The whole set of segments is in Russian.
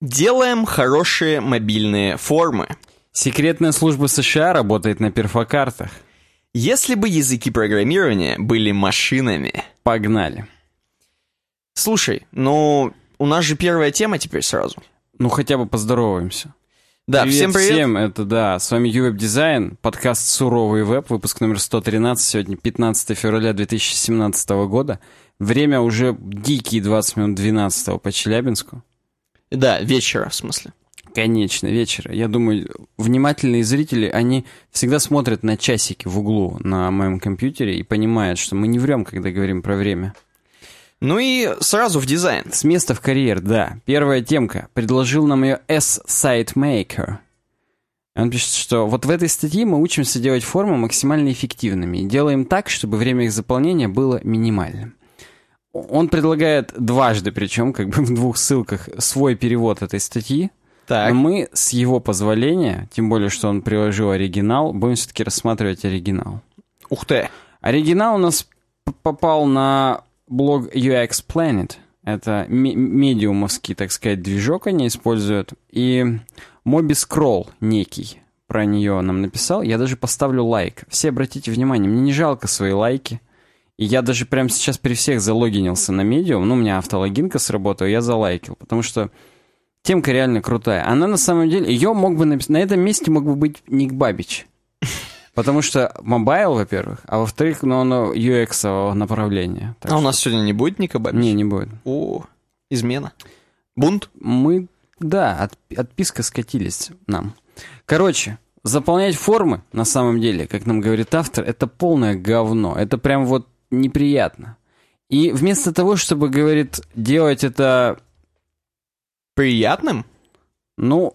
Делаем хорошие мобильные формы. Секретная служба США работает на перфокартах. Если бы языки программирования были машинами. Погнали. Слушай, ну, у нас же первая тема теперь сразу. Ну, хотя бы поздороваемся. Да, привет всем привет. Всем, это да, с вами UWeb Design, подкаст «Суровый веб», выпуск номер 113, сегодня 15 февраля 2017 года. Время уже дикие 20 минут 12 по Челябинску. Да, вечера, в смысле. Конечно, вечера. Я думаю, внимательные зрители, они всегда смотрят на часики в углу на моем компьютере и понимают, что мы не врем, когда говорим про время. Ну и сразу в дизайн. С места в карьер, да. Первая темка. Предложил нам ее S-Site Он пишет, что вот в этой статье мы учимся делать формы максимально эффективными и делаем так, чтобы время их заполнения было минимальным. Он предлагает дважды, причем как бы в двух ссылках, свой перевод этой статьи. Так. Но мы, с его позволения, тем более, что он приложил оригинал, будем все-таки рассматривать оригинал. Ух ты. Оригинал у нас попал на блог UX Planet. Это медиумовский, так сказать, движок они используют. И Моби Скролл некий про нее нам написал. Я даже поставлю лайк. Все обратите внимание, мне не жалко свои лайки. И я даже прямо сейчас при всех залогинился на Medium. Ну, у меня автологинка сработала, я залайкил. Потому что темка реально крутая. Она на самом деле... Ее мог бы написать... На этом месте мог бы быть Ник Бабич. Потому что mobile, во-первых, а во-вторых, ну, оно UX направление. А у нас сегодня не будет Ника Бабич? Не, не будет. О, измена. Бунт? Мы, да, от, отписка скатились нам. Короче, заполнять формы, на самом деле, как нам говорит автор, это полное говно. Это прям вот неприятно. И вместо того, чтобы, говорит, делать это... Приятным? Ну,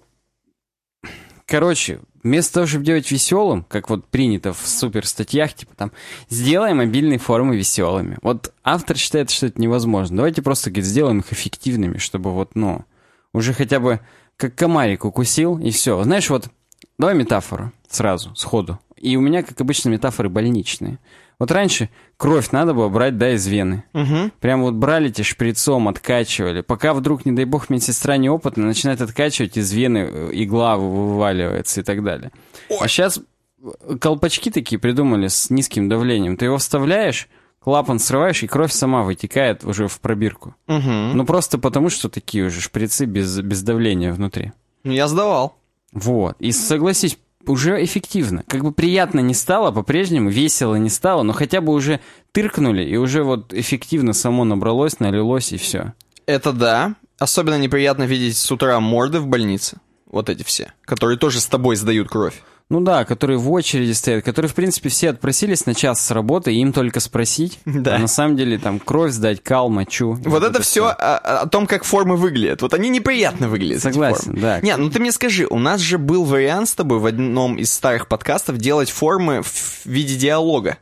короче, вместо того, чтобы делать веселым, как вот принято в супер статьях, типа там, сделай мобильные формы веселыми. Вот автор считает, что это невозможно. Давайте просто, говорит, сделаем их эффективными, чтобы вот, ну, уже хотя бы как комарик укусил, и все. Знаешь, вот, давай метафору сразу, сходу. И у меня, как обычно, метафоры больничные. Вот раньше кровь надо было брать, да, из вены. Угу. Прям вот брали тебе шприцом, откачивали. Пока вдруг, не дай бог, медсестра неопытная, начинает откачивать, из вены э, игла вываливается и так далее. Ой. А сейчас э, колпачки такие придумали с низким давлением. Ты его вставляешь, клапан срываешь, и кровь сама вытекает уже в пробирку. Угу. Ну, просто потому, что такие уже шприцы без, без давления внутри. Ну, я сдавал. Вот. И согласись, уже эффективно. Как бы приятно не стало по-прежнему, весело не стало, но хотя бы уже тыркнули, и уже вот эффективно само набралось, налилось, и все. Это да. Особенно неприятно видеть с утра морды в больнице. Вот эти все, которые тоже с тобой сдают кровь. Ну да, которые в очереди стоят, которые, в принципе, все отпросились на час с работы, и им только спросить. Да. А на самом деле там кровь сдать, кал, мочу. Вот, это, все о, о том, как формы выглядят. Вот они неприятно выглядят. Согласен, да. Не, ну ты мне скажи, у нас же был вариант с тобой в одном из старых подкастов делать формы в виде диалога.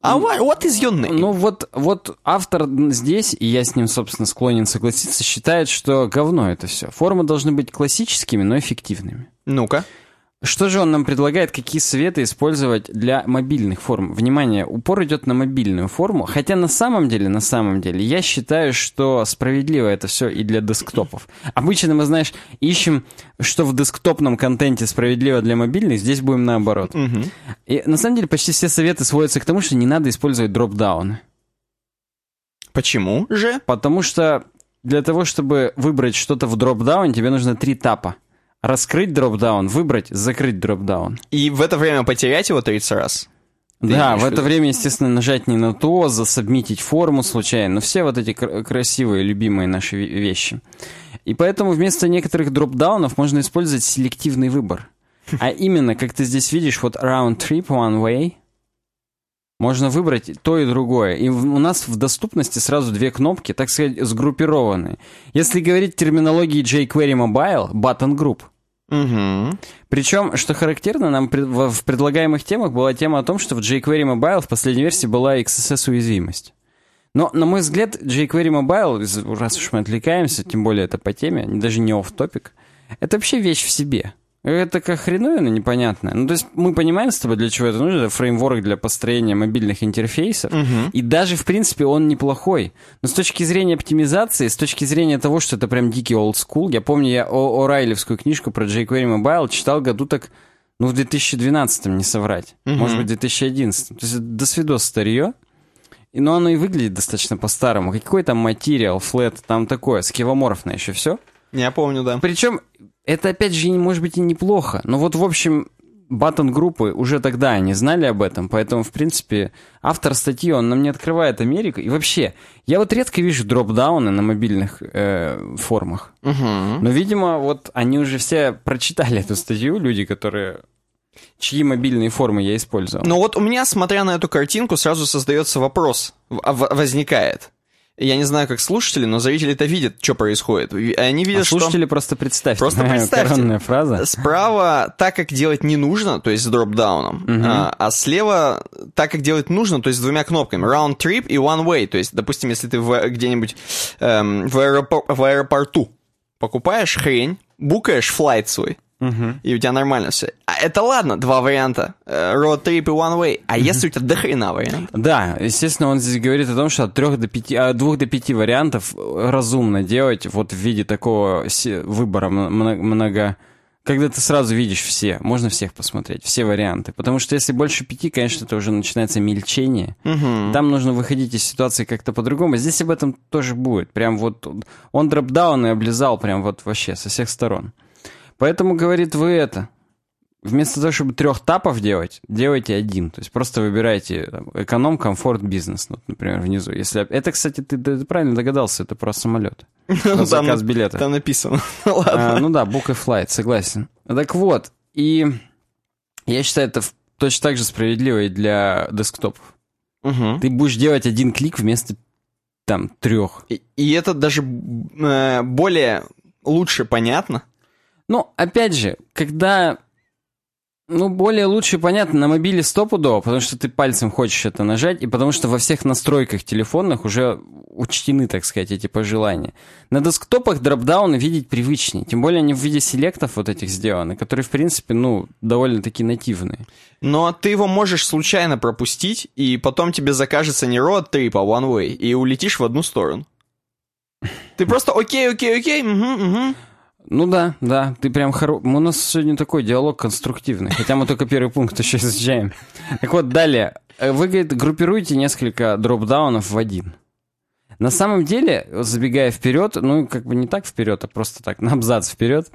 А what, what is your name? Ну вот, вот автор здесь, и я с ним, собственно, склонен согласиться, считает, что говно это все. Формы должны быть классическими, но эффективными. Ну-ка. Что же он нам предлагает, какие советы использовать для мобильных форм? Внимание, упор идет на мобильную форму, хотя на самом деле, на самом деле, я считаю, что справедливо это все и для десктопов. Обычно мы, знаешь, ищем, что в десктопном контенте справедливо для мобильных, здесь будем наоборот. Угу. И на самом деле почти все советы сводятся к тому, что не надо использовать дропдауны. Почему же? Потому что для того, чтобы выбрать что-то в дропдаун, тебе нужно три тапа. Раскрыть дропдаун, выбрать, закрыть дропдаун. И в это время потерять его 30 раз? Ты да, в это виду? время, естественно, нажать не на то, засобмитить форму случайно. Но все вот эти кр красивые, любимые наши вещи. И поэтому вместо некоторых дропдаунов можно использовать селективный выбор. А именно, как ты здесь видишь, вот round trip one way, можно выбрать то и другое. И у нас в доступности сразу две кнопки, так сказать, сгруппированные. Если говорить терминологии jQuery Mobile, button group. Угу. Причем, что характерно, нам в предлагаемых темах была тема о том, что в jQuery Mobile в последней версии была XSS-уязвимость. Но, на мой взгляд, jQuery Mobile, раз уж мы отвлекаемся, тем более это по теме, даже не topic это вообще вещь в себе. Это как хреновина непонятная. Ну, то есть мы понимаем с тобой, для чего это нужно. Это фреймворк для построения мобильных интерфейсов. И даже, в принципе, он неплохой. Но с точки зрения оптимизации, с точки зрения того, что это прям дикий school, я помню, я о Райлевскую книжку про jQuery Mobile читал году так, ну, в 2012 не соврать. Может быть, в 2011. То есть до свидос старье. И, но оно и выглядит достаточно по-старому. Какой там материал, флет, там такое, скивоморфное еще все. Я помню, да. Причем это, опять же, может быть и неплохо. Но вот, в общем, баттон-группы уже тогда они знали об этом, поэтому, в принципе, автор статьи, он нам не открывает Америку. И вообще, я вот редко вижу дропдауны на мобильных э, формах. Угу. Но, видимо, вот они уже все прочитали эту статью, люди, которые чьи мобильные формы я использовал. Но вот у меня, смотря на эту картинку, сразу создается вопрос, возникает. Я не знаю, как слушатели, но зрители это видят, что происходит. Они видят, а слушатели что... просто представьте. Просто представьте. фраза. Справа так, как делать не нужно, то есть с дропдауном, Мгм. а, а слева так, как делать нужно, то есть с двумя кнопками. Round trip и one way. То есть, допустим, если ты в- где-нибудь эм, в, аэропо- в аэропорту покупаешь хрень, букаешь флайт свой, Мгм. и у тебя нормально все. А это ладно, два варианта. э, Road trip и one way. А если у тебя дохрена вариант? Да, естественно, он здесь говорит о том, что от трех до пяти, от двух до пяти вариантов разумно делать вот в виде такого выбора мно- много, когда ты сразу видишь все, можно всех посмотреть, все варианты. Потому что если больше пяти, конечно, это уже начинается мельчение. Там нужно выходить из ситуации как-то по-другому. Здесь об этом тоже будет. Прям вот он дропдаун и облизал прям вот вообще со всех сторон. Поэтому, говорит, вы это, вместо того, чтобы трех тапов делать, делайте один. То есть просто выбирайте там, эконом, комфорт, бизнес, вот, например, внизу. Если Это, кстати, ты, ты правильно догадался, это про самолет. Про Там- заказ билета. Там написано. Ладно. А, ну да, book a flight, согласен. Так вот, и я считаю, это точно так же справедливо и для десктопов. Мгм. Ты будешь делать один клик вместо там трех. И, и это даже э, более лучше понятно. Ну, опять же, когда... Ну, более лучше понятно, на мобиле стопудово, потому что ты пальцем хочешь это нажать, и потому что во всех настройках телефонных уже учтены, так сказать, эти пожелания. На десктопах дропдауны видеть привычнее, тем более они в виде селектов вот этих сделаны, которые, в принципе, ну, довольно-таки нативные. Но ты его можешь случайно пропустить, и потом тебе закажется не road trip, а one way, и улетишь в одну сторону. Ты просто окей, окей, окей, мгм, мгм. Ну да, да, ты прям хоро... У нас сегодня такой диалог конструктивный, хотя мы только первый пункт еще изучаем. Так вот, далее. Э, Вы, говорит, группируете несколько дропдаунов в один. На самом деле, забегая вперед, ну, как бы не так вперед, а просто так, на абзац вперед,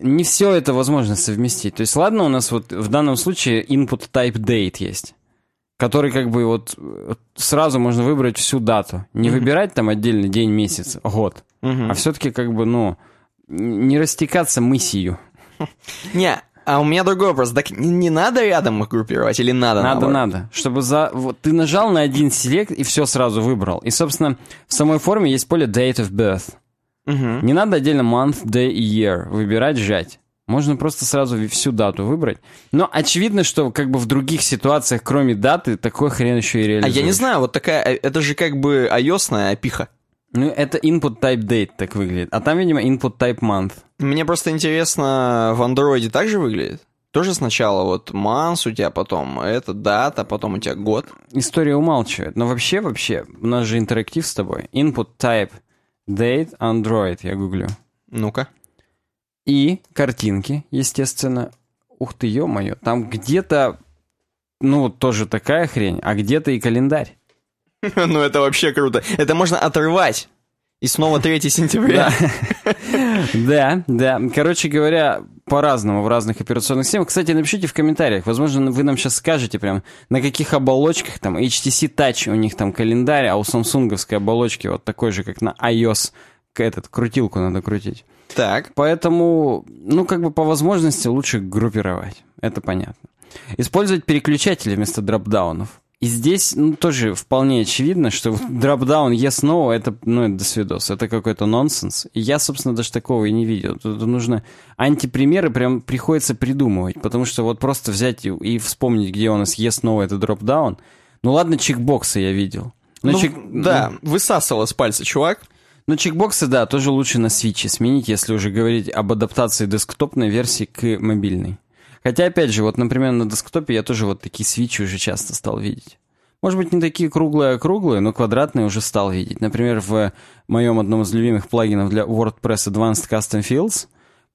не все это возможно совместить. То есть, ладно, у нас вот в данном случае input type date есть, который как бы вот э, сразу можно выбрать всю дату. Не выбирать там отдельный день, месяц, год, а все-таки как бы, ну, не растекаться мыслью. Не, а у меня другой вопрос. Так не, надо рядом их группировать или надо? Надо, наоборот? надо. Чтобы за... Вот ты нажал на один селект и все сразу выбрал. И, собственно, в самой форме есть поле date of birth. Мгм. Не надо отдельно month, day и year выбирать, сжать. Можно просто сразу всю дату выбрать. Но очевидно, что как бы в других ситуациях, кроме даты, такой хрен еще и А реализуешь. я не знаю, вот такая, э, это же как бы ios опиха. Ну, это input type date так выглядит. А там, видимо, input type month. Мне просто интересно, в андроиде так же выглядит? Тоже сначала вот манс у тебя, потом это дата, потом у тебя год. История умалчивает. Но вообще, вообще, у нас же интерактив с тобой. Input type date Android, я гуглю. Ну-ка. И картинки, естественно. Ух ты, ё-моё, там где-то, ну, тоже такая хрень, а где-то и календарь. Ну это вообще круто. Это можно отрывать. И снова 3 сентября. Да, да. Короче говоря, по-разному в разных операционных системах. Кстати, напишите в комментариях. Возможно, вы нам сейчас скажете прям, на каких оболочках там HTC Touch у них там календарь, а у самсунговской оболочки вот такой же, как на iOS. Этот, крутилку надо крутить. Так. Поэтому, ну, как бы по возможности лучше группировать. Это понятно. Использовать переключатели вместо дропдаунов. И здесь, ну, тоже вполне очевидно, что дропдаун yes no это, ну, это досвидос. Это какой-то нонсенс. И я, собственно, даже такого и не видел. Тут нужно антипримеры прям приходится придумывать, потому что вот просто взять и, и вспомнить, где у нас yes no это дропдаун. Ну ладно, чекбоксы я видел. Но Ну, чек- да, высасывал с пальца чувак. Ну, чекбоксы, да, тоже лучше на свече сменить, если уже говорить об адаптации десктопной версии к мобильной. Хотя, опять же, вот, например, на десктопе я тоже вот такие свечи уже часто стал видеть. Может быть, не такие круглые-круглые, но квадратные уже стал видеть. Например, в моем одном из любимых плагинов для WordPress Advanced Custom Fields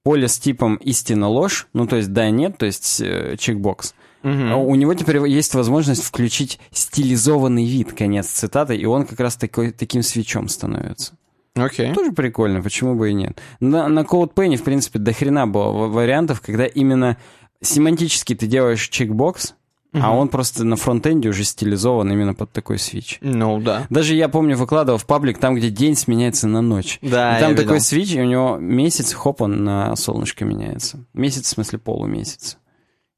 поле с типом «истина ложь», ну, то есть «да-нет», то есть э, чекбокс, Мгм. у него теперь есть возможность включить стилизованный вид, конец цитаты, и он как раз такой, таким свечом становится. Окей. Тоже прикольно, почему бы и нет. На, на CodePen, в принципе, до хрена было ва- вариантов, когда именно семантически ты делаешь чекбокс, а он просто на фронтенде уже стилизован именно под такой свич. Ну, да. Даже я помню, выкладывал в паблик там, где день сменяется на ночь. Да, И там такой видел. свич, и у него месяц, хоп, он на солнышко меняется. Месяц, в смысле, полумесяц.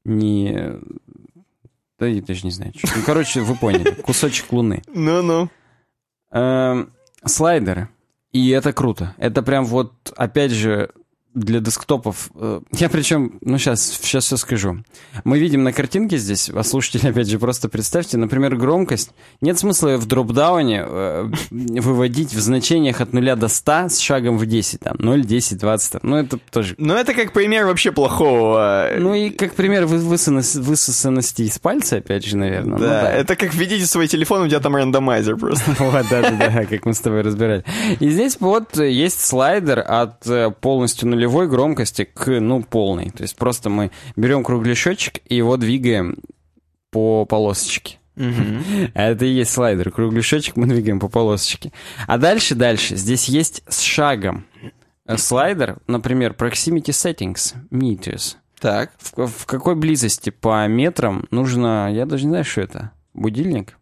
Не... Да я даже не знаю. что. Ну, короче, вы поняли. Кусочек луны. Ну-ну. Эм, слайдеры. И это круто. Это прям вот, опять же, для десктопов. э, Я причем, ну сейчас, сейчас все скажу. Мы видим на картинке здесь, а слушатели, опять же, просто представьте, например, громкость. Нет смысла в дропдауне э, выводить в значениях от 0 до 100 с шагом в 10, там, 0, 10, 20, там. ну это тоже Ну, это как пример вообще плохого. э, ну и как пример вы- высосанности, высосанности из пальца, опять же, наверное. Ну да, это как введите свой телефон, у тебя там рандомайзер просто. Вот, да-да-да, как мы с тобой разбирали. И здесь вот есть слайдер от полностью нулевой громкости к, ну, полной. То есть просто мы берем кругляшочек и его двигаем по полосочке. А Это и есть слайдер. Кругляшочек мы двигаем по полосочке. А дальше, дальше. Здесь есть с шагом э, слайдер, например, Proximity Settings, Meters. Так. В, в какой близости по метрам нужно, я даже не знаю, что это, будильник?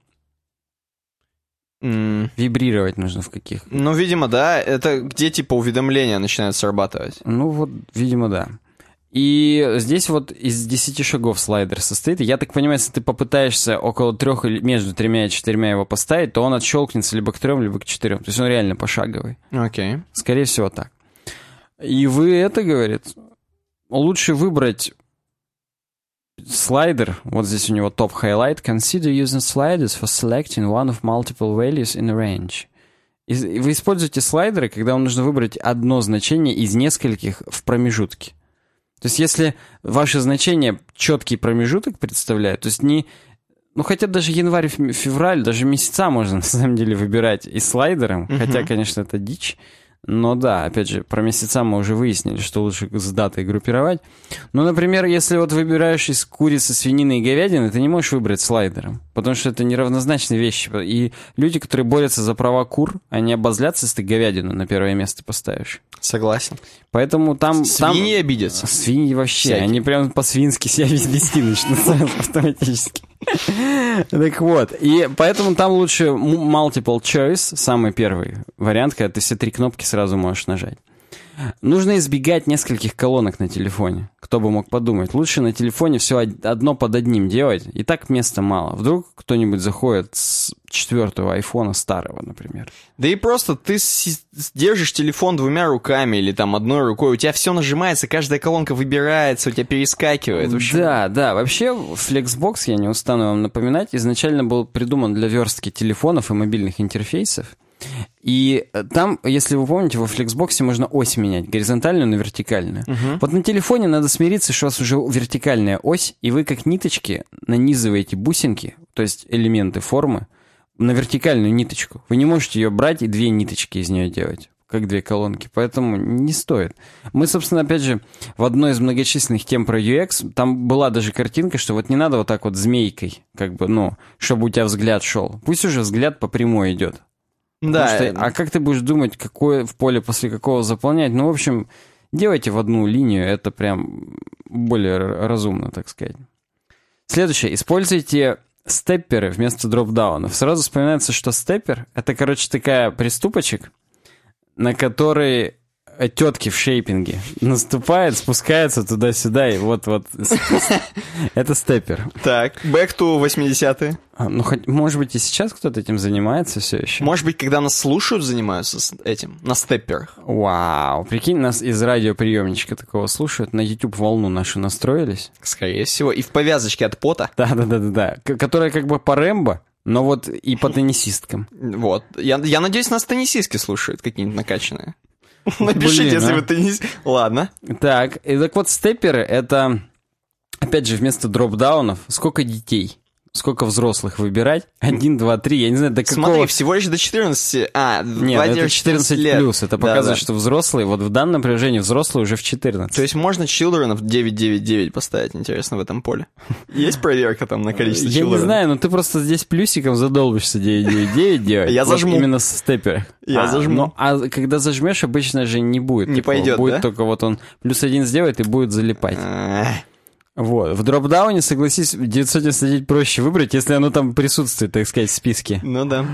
М, Вибрировать нужно в каких? Ну, видимо, да. Это где, типа, уведомления начинают срабатывать. Ну вот, видимо, да. И здесь вот из 10 шагов слайдер состоит. Я так понимаю, если ты попытаешься около трех или между тремя и четырьмя его поставить, то он отщелкнется либо к трем, либо к четырем. То есть он реально пошаговый. Окей. Скорее всего так. И вы это, говорит, лучше выбрать слайдер. Вот здесь у него топ highlight. Consider using sliders for selecting one of multiple values in a range. И вы используете слайдеры, когда вам нужно выбрать одно значение из нескольких в промежутке. То есть если ваше значение четкий промежуток представляет, то есть не... Ну, хотя даже январь, фе- февраль, даже месяца можно на самом деле выбирать и слайдером, хотя, конечно, это дичь. Но да, опять же, про месяца мы уже выяснили, что лучше с датой группировать. Ну, например, если вот выбираешь из курицы, свинины и говядины, ты не можешь выбрать слайдером, потому что это неравнозначные вещи. И люди, которые борются за права кур, они обозлятся, если ты говядину на первое место поставишь. Согласен. Поэтому там... там- Свиньи обидятся. Свиньи вообще, Всякие. они прям по-свински себя вести начнут автоматически. Так вот, и поэтому там лучше multiple choice, самый первый вариант, когда ты все три кнопки сразу можешь нажать. Нужно избегать нескольких колонок на телефоне. Кто бы мог подумать. Лучше на телефоне все одно под одним делать. И так места мало. Вдруг кто-нибудь заходит с четвертого айфона старого, например. Да и просто ты держишь телефон двумя руками или там одной рукой, у тебя все нажимается, каждая колонка выбирается, у тебя перескакивает. Общем, Да, да. Вообще, Flexbox, я не устану вам напоминать, изначально был придуман для верстки телефонов и мобильных интерфейсов. И э, там, если вы помните, во Flexbox можно ось менять, горизонтальную на вертикальную. Вот на телефоне надо смириться, что у вас уже вертикальная ось, и вы как ниточки нанизываете бусинки, то есть элементы формы, на вертикальную ниточку. Вы не можете ее брать и две ниточки из нее делать, как две колонки. Поэтому не стоит. Мы, собственно, опять же, в одной из многочисленных тем про UX, там была даже картинка, что вот не надо вот так вот змейкой, как бы, ну, чтобы у тебя взгляд шел. Пусть уже взгляд по прямой идет. Да. Потому что- а как ты будешь думать, какое в поле после какого заполнять? Ну, в общем, делайте в одну линию, это прям более разумно, так сказать. Следующее. Используйте степперы вместо дропдаунов. Сразу вспоминается, что степпер — это, короче, такая приступочек, на который тетки в шейпинге наступает, спускается туда-сюда, и вот-вот. Это степпер. Так, back to 80-е. А, Ну, хоть, может быть, и сейчас кто-то этим занимается все еще. Может быть, когда нас слушают, занимаются этим, на степперах. Вау, прикинь, нас из радиоприемничка такого слушают, на YouTube волну нашу настроились. Скорее всего. И в повязочке от пота. Да-да-да-да-да, К- которая как бы по Рэмбо, Но вот и по теннисисткам. Вот. Я, я надеюсь, нас теннисистки слушают какие-нибудь накачанные. Напишите, Блин, если а. вы теннис... Ладно. Так, и так вот степперы это, опять же, вместо дропдаунов, сколько детей? Сколько взрослых выбирать? Один, два, три, я не знаю, до какого... Смотри, всего лишь до 14... А, Нет, это 14 лет. плюс. Это Да, показывает, да. что взрослые, вот в данном приложении взрослые уже в 14. То есть можно children в 999 поставить, интересно, в этом поле. Есть проверка там на количество Я не children? знаю, но ты просто здесь плюсиком задолбишься 999 делать. Я зажму. Именно с степпера. Я А, зажму. ну, а когда зажмешь, обычно же не будет. Не пойдет, Будет только вот он плюс один сделает и будет залипать. Вот. В дропдауне, согласись, 999 проще выбрать, если оно там присутствует, так сказать, в списке. Ну да.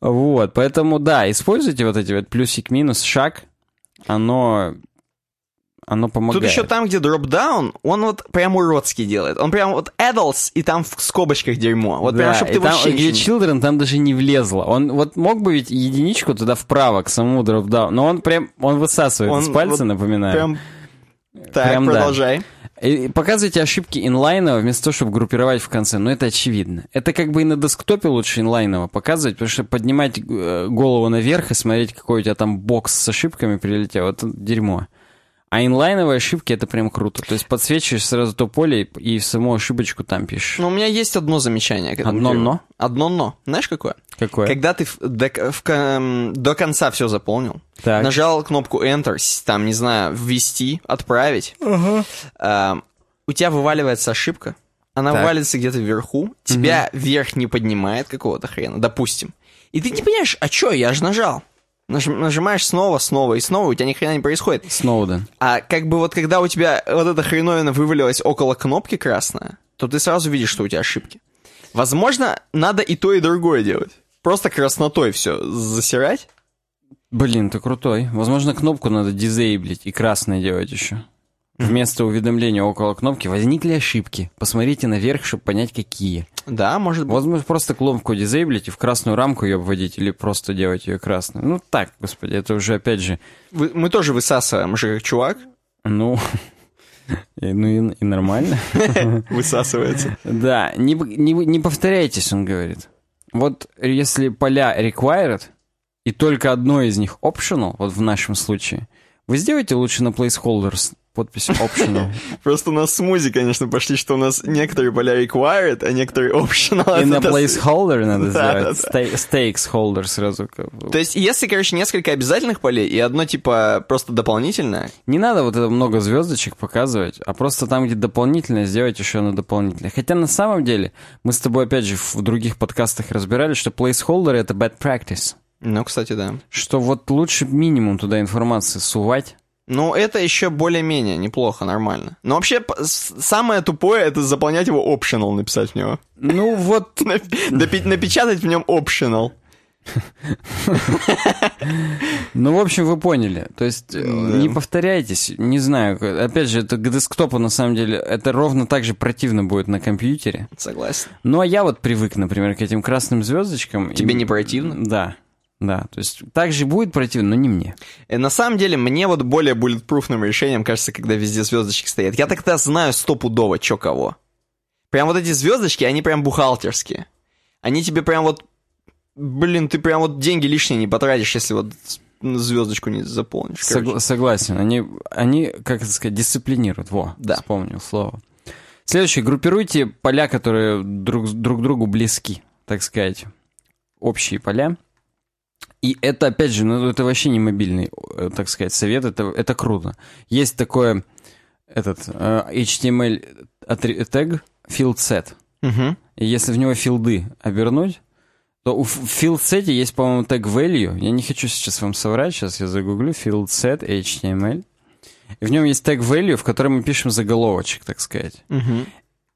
Вот. Поэтому, да, используйте вот эти вот плюсик-минус, шаг. Оно... Оно помогает. Тут еще там, где дропдаун, он вот прям уродский делает. Он прям вот adults, и там в скобочках дерьмо. Вот прям, Да, чтобы и ты там, вообще где Children там даже не влезло. Он вот мог бы ведь единичку туда вправо к самому дропдауну, но он прям, он высасывает Он из пальца, вот напоминаю. Прям... Так, Прям да. И показывайте ошибки инлайново вместо того, чтобы группировать в конце. Но это очевидно. Это как бы и на десктопе лучше инлайново показывать, потому что поднимать э, голову наверх и смотреть, какой у тебя там бокс с ошибками прилетел, это дерьмо. А инлайновые ошибки это прям круто. То есть подсвечиваешь сразу то поле и, саму ошибочку там пишешь. Ну, у меня есть одно замечание к этому Одно но? Одно но. Знаешь, какое? Какое? Когда ты в- до, в до конца все заполнил, Так. нажал кнопку Enter, там, не знаю, ввести, отправить, эм, у тебя вываливается ошибка, она Так. вываливается где-то вверху, тебя вверх не поднимает какого-то хрена, допустим. И ты не понимаешь, а чё, я же нажал. Наж- нажимаешь снова, снова и снова, у тебя ни хрена не происходит. Сноуден. А как бы вот когда у тебя вот эта хреновина вывалилась около кнопки красная, то ты сразу видишь, что у тебя ошибки. Возможно, надо и то, и другое делать. Просто краснотой все засирать. Блин, ты крутой. Возможно, кнопку надо дизейблить и красное делать еще. Вместо уведомления около кнопки возникли ошибки. Посмотрите наверх, чтобы понять, какие. Да, может быть. Возможно, просто кнопку дизейблить и в красную рамку ее обводить, или просто делать ее красной. Ну так, господи, это уже опять же, Вы- мы тоже высасываем, же как чувак. ну, и- ну и, и нормально. Высасывается. Да, не, не, не повторяйтесь, он говорит. Вот если поля required, и только одно из них optional, вот в нашем случае, вы сделайте лучше на placeholders подпись optional. Просто у нас смузи, конечно, пошли, что у нас некоторые поля required, а некоторые optional. И на placeholder надо сделать. Stakes holder сразу. То есть, если, короче, несколько обязательных полей и одно, типа, просто дополнительное, Не надо вот это много звездочек показывать, а просто там, где дополнительное, сделать еще на дополнительное. Хотя на самом деле, мы с тобой опять же в других подкастах разбирали, что placeholder это bad practice. ну, кстати, да. Что вот лучше минимум туда информации сувать. Ну, это еще более-менее неплохо, нормально. Но вообще, самое тупое, это заполнять его optional, написать в него. Ну вот, Напечатать в нем optional. ну в общем вы поняли. То есть э, не повторяйтесь, не знаю. Опять же, это к десктопу на самом деле, это ровно так же противно будет на компьютере. Согласен. Ну а я вот привык, например, к этим красным звездочкам. Тебе не противно? Да. Да, то есть так же будет противно, но не мне. Э, На самом деле, мне вот более буллетпруфным решением кажется, когда везде звездочки стоят. Я тогда знаю стопудово, чё кого. Прям вот эти звездочки, они прям бухгалтерские. Они тебе прям вот... Блин, ты прям вот деньги лишние не потратишь, если вот звездочку не заполнишь. Согла- согласен. Они, они, как это сказать, дисциплинируют. Во, Да. вспомнил слово. Следующее. Группируйте поля, которые друг, друг другу близки, так сказать. Общие поля. И это, опять же, ну, это вообще не мобильный, э, так сказать, совет. Это, это круто. Есть такое, этот, э, HTML тег field set. Мгм. И если в него филды обернуть, то у field set есть, по-моему, тег value. Я не хочу сейчас вам соврать, сейчас я загуглю field set HTML. И в нем есть тег value, в котором мы пишем заголовочек, так сказать. Мгм.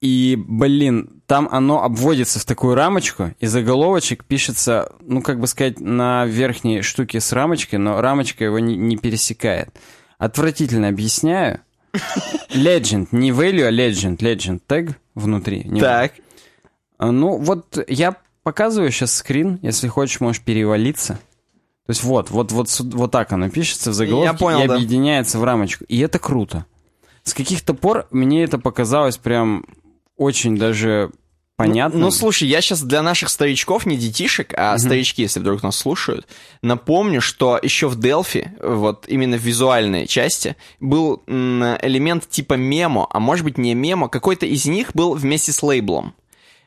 И, блин, там оно обводится в такую рамочку, и заголовочек пишется, ну, как бы сказать, на верхней штуке с рамочкой, но рамочка его не, не пересекает. Отвратительно объясняю. Legend, не value, а legend. Legend тег внутри. Не Так. а, Ну, вот я показываю сейчас скрин, если хочешь, можешь перевалиться. То есть вот, вот, вот, вот так оно пишется в заголовке Я понял, и да. объединяется в рамочку. И это круто. С каких-то пор мне это показалось прям очень даже понятным. Ну, ну, слушай, я сейчас для наших старичков, не детишек, а угу. старички, если вдруг нас слушают, напомню, что еще в Delphi, вот именно в визуальной части, был элемент типа мемо, а может быть не мемо, какой-то из них был вместе с лейблом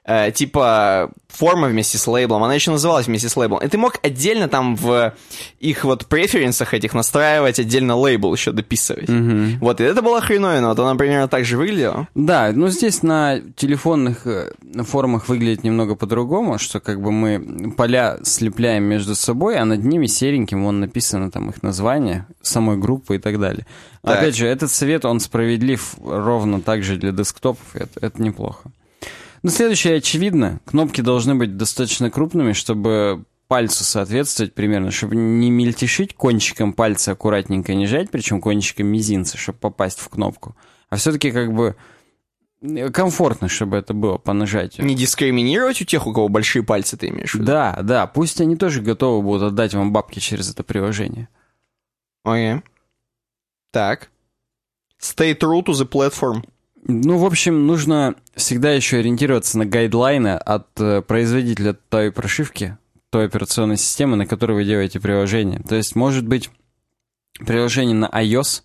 э, типа форма вместе с лейблом, она еще называлась вместе с лейблом. И ты мог отдельно там в их вот преференсах этих настраивать отдельно лейбл еще дописывать. Угу. Вот, и это было хреновина, вот она примерно так же выглядела. Да, ну здесь на телефонных э, формах выглядит немного по-другому, что как бы мы поля слепляем между собой, а над ними сереньким вон написано там их название, самой группы и так далее. Так. Опять же, этот совет, он справедлив ровно так же для десктопов, это, это неплохо. Ну, следующее очевидно. Кнопки должны быть достаточно крупными, чтобы пальцу соответствовать примерно, чтобы не мельтешить кончиком пальца аккуратненько не жать, причем кончиком мизинца, чтобы попасть в кнопку. А все-таки как бы комфортно, чтобы это было по нажатию. Не дискриминировать у тех, у кого большие пальцы, ты имеешь в виду? Да, да. Пусть они тоже готовы будут отдать вам бабки через это приложение. Окей. Okay. Так. Stay true to the platform. Ну, в общем, нужно всегда еще ориентироваться на гайдлайны от э, производителя той прошивки, той операционной системы, на которой вы делаете приложение. То есть, может быть, приложение на iOS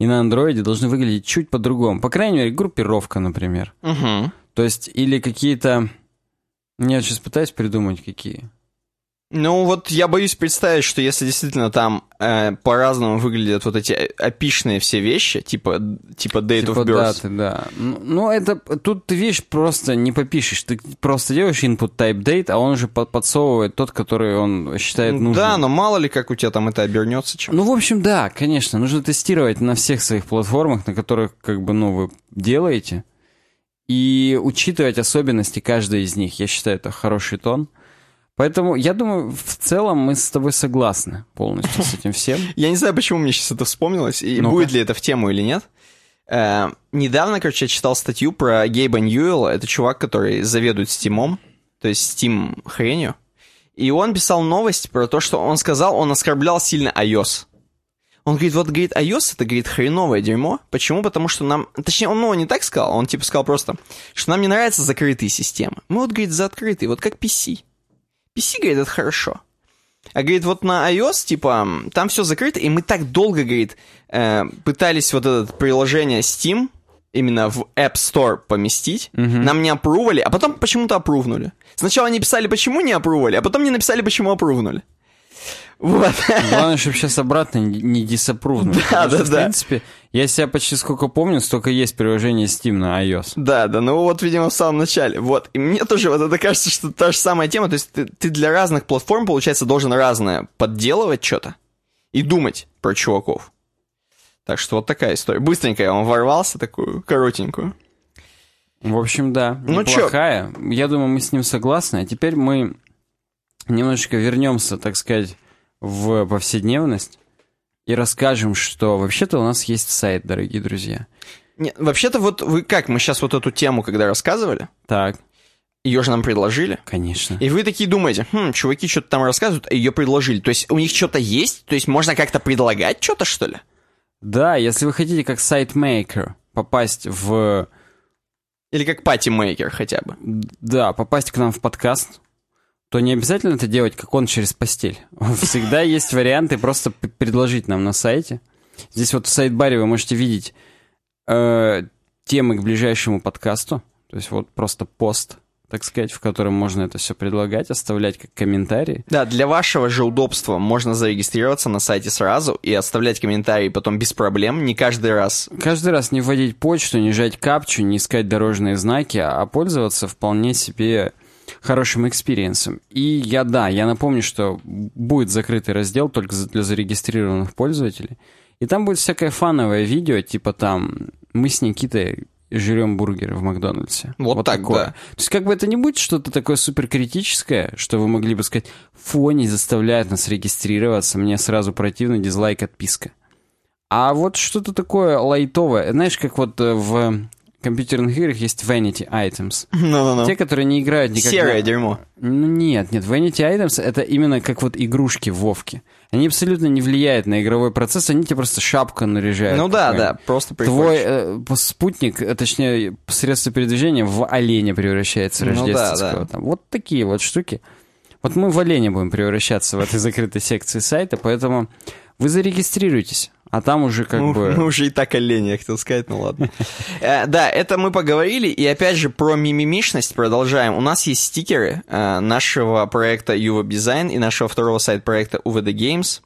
и на Android должны выглядеть чуть по-другому. По крайней мере, группировка, например. Угу. То есть, или какие-то... Я сейчас пытаюсь придумать, какие. Ну вот я боюсь представить, что если действительно там э, по-разному выглядят вот эти опишные все вещи, типа, типа date типа of birth. Даты, да. Ну, ну это тут ты вещь просто не попишешь. Ты просто делаешь input type date, а он уже подсовывает тот, который он считает нужным. Да, но мало ли как у тебя там это обернется. Чем. Ну, в общем, да, конечно. Нужно тестировать на всех своих платформах, на которых как бы, ну, вы делаете. И учитывать особенности каждой из них. Я считаю, это хороший тон. Поэтому я думаю, в целом мы с тобой согласны полностью с этим всем. Я не знаю, почему мне сейчас это вспомнилось, и ну будет ли это в тему или нет. Э, недавно, короче, я читал статью про Гейба Ньюэлла. Это чувак, который заведует Стимом, то есть Steam хренью. И он писал новость про то, что он сказал, он оскорблял сильно iOS. Он говорит, вот, говорит, iOS это, говорит, хреновое дерьмо. Почему? Потому что нам... Точнее, он, ну, не так сказал, он типа сказал просто, что нам не нравятся закрытые системы. Мы вот, говорит, за открытые, вот как PC. PC, говорит, это хорошо. А говорит, вот на iOS, типа, там все закрыто, и мы так долго, говорит, э, пытались вот это приложение Steam именно в App Store поместить, угу. нам не опрували, а потом почему-то опрувнули. Сначала они писали, почему не опрували, а потом не написали, почему опрувнули. Вот. Главное, чтобы сейчас обратно не диссапрувнули. Да, да, да. В принципе, я себя почти сколько помню, столько есть приложение Steam на iOS. Да, да, ну вот, видимо, в самом начале. Вот, и мне тоже вот это кажется, что та же самая тема, то есть ты, ты для разных платформ, получается, должен разное подделывать что-то и думать про чуваков. Так что вот такая история. Быстренько я вам ворвался, такую коротенькую. В общем, да, ну, неплохая. Чё? Я думаю, мы с ним согласны. А теперь мы немножечко вернемся, так сказать, в повседневность и расскажем, что вообще-то у нас есть сайт, дорогие друзья. Нет, вообще-то вот вы как, мы сейчас вот эту тему, когда рассказывали, так. ее же нам предложили. Конечно. И вы такие думаете, хм, чуваки что-то там рассказывают, а ее предложили. То есть у них что-то есть? То есть можно как-то предлагать что-то, что ли? Да, если вы хотите как сайтмейкер попасть в... Или как патимейкер хотя бы. Да, попасть к нам в подкаст, то не обязательно это делать, как он, через постель. Всегда есть варианты просто предложить нам на сайте. Здесь вот в сайт-баре вы можете видеть э, темы к ближайшему подкасту. То есть вот просто пост, так сказать, в котором можно это все предлагать, оставлять как комментарии. Да, для вашего же удобства можно зарегистрироваться на сайте сразу и оставлять комментарии потом без проблем, не каждый раз. Каждый раз не вводить почту, не жать капчу, не искать дорожные знаки, а пользоваться вполне себе хорошим experience ом. И я, да, я напомню, что будет закрытый раздел только для зарегистрированных пользователей. И там будет всякое фановое видео, типа там мы с Никитой жрем бургеры в Макдональдсе. Вот, вот так, такое. да. То есть как бы это не будет что-то такое суперкритическое, что вы могли бы сказать, фу, они заставляют нас регистрироваться, мне сразу противно, дизлайк, отписка. А вот что-то такое лайтовое. Знаешь, как вот э, в компьютерных играх есть vanity items. Ну-ну-ну. Те, которые не играют никогда. Серое дерьмо. Ну нет, нет, vanity items это именно как вот игрушки в Вовке. Они абсолютно не влияют на игровой процесс, они тебе просто шапку наряжают. Ну да, да, просто Твой приходишь. э, спутник, э, точнее, средство передвижения в оленя превращается Ну да, рождественского. да. Там. Вот такие вот штуки. Вот мы в оленя будем превращаться в этой закрытой секции сайта, поэтому вы зарегистрируйтесь, а там уже как мы, бы... мы уже и так олени, я хотел сказать, ну ладно. Э, Да, это мы поговорили, и опять же про мимимишность продолжаем. У нас есть стикеры э, нашего проекта UWeb Design и нашего второго сайт-проекта UVD Games.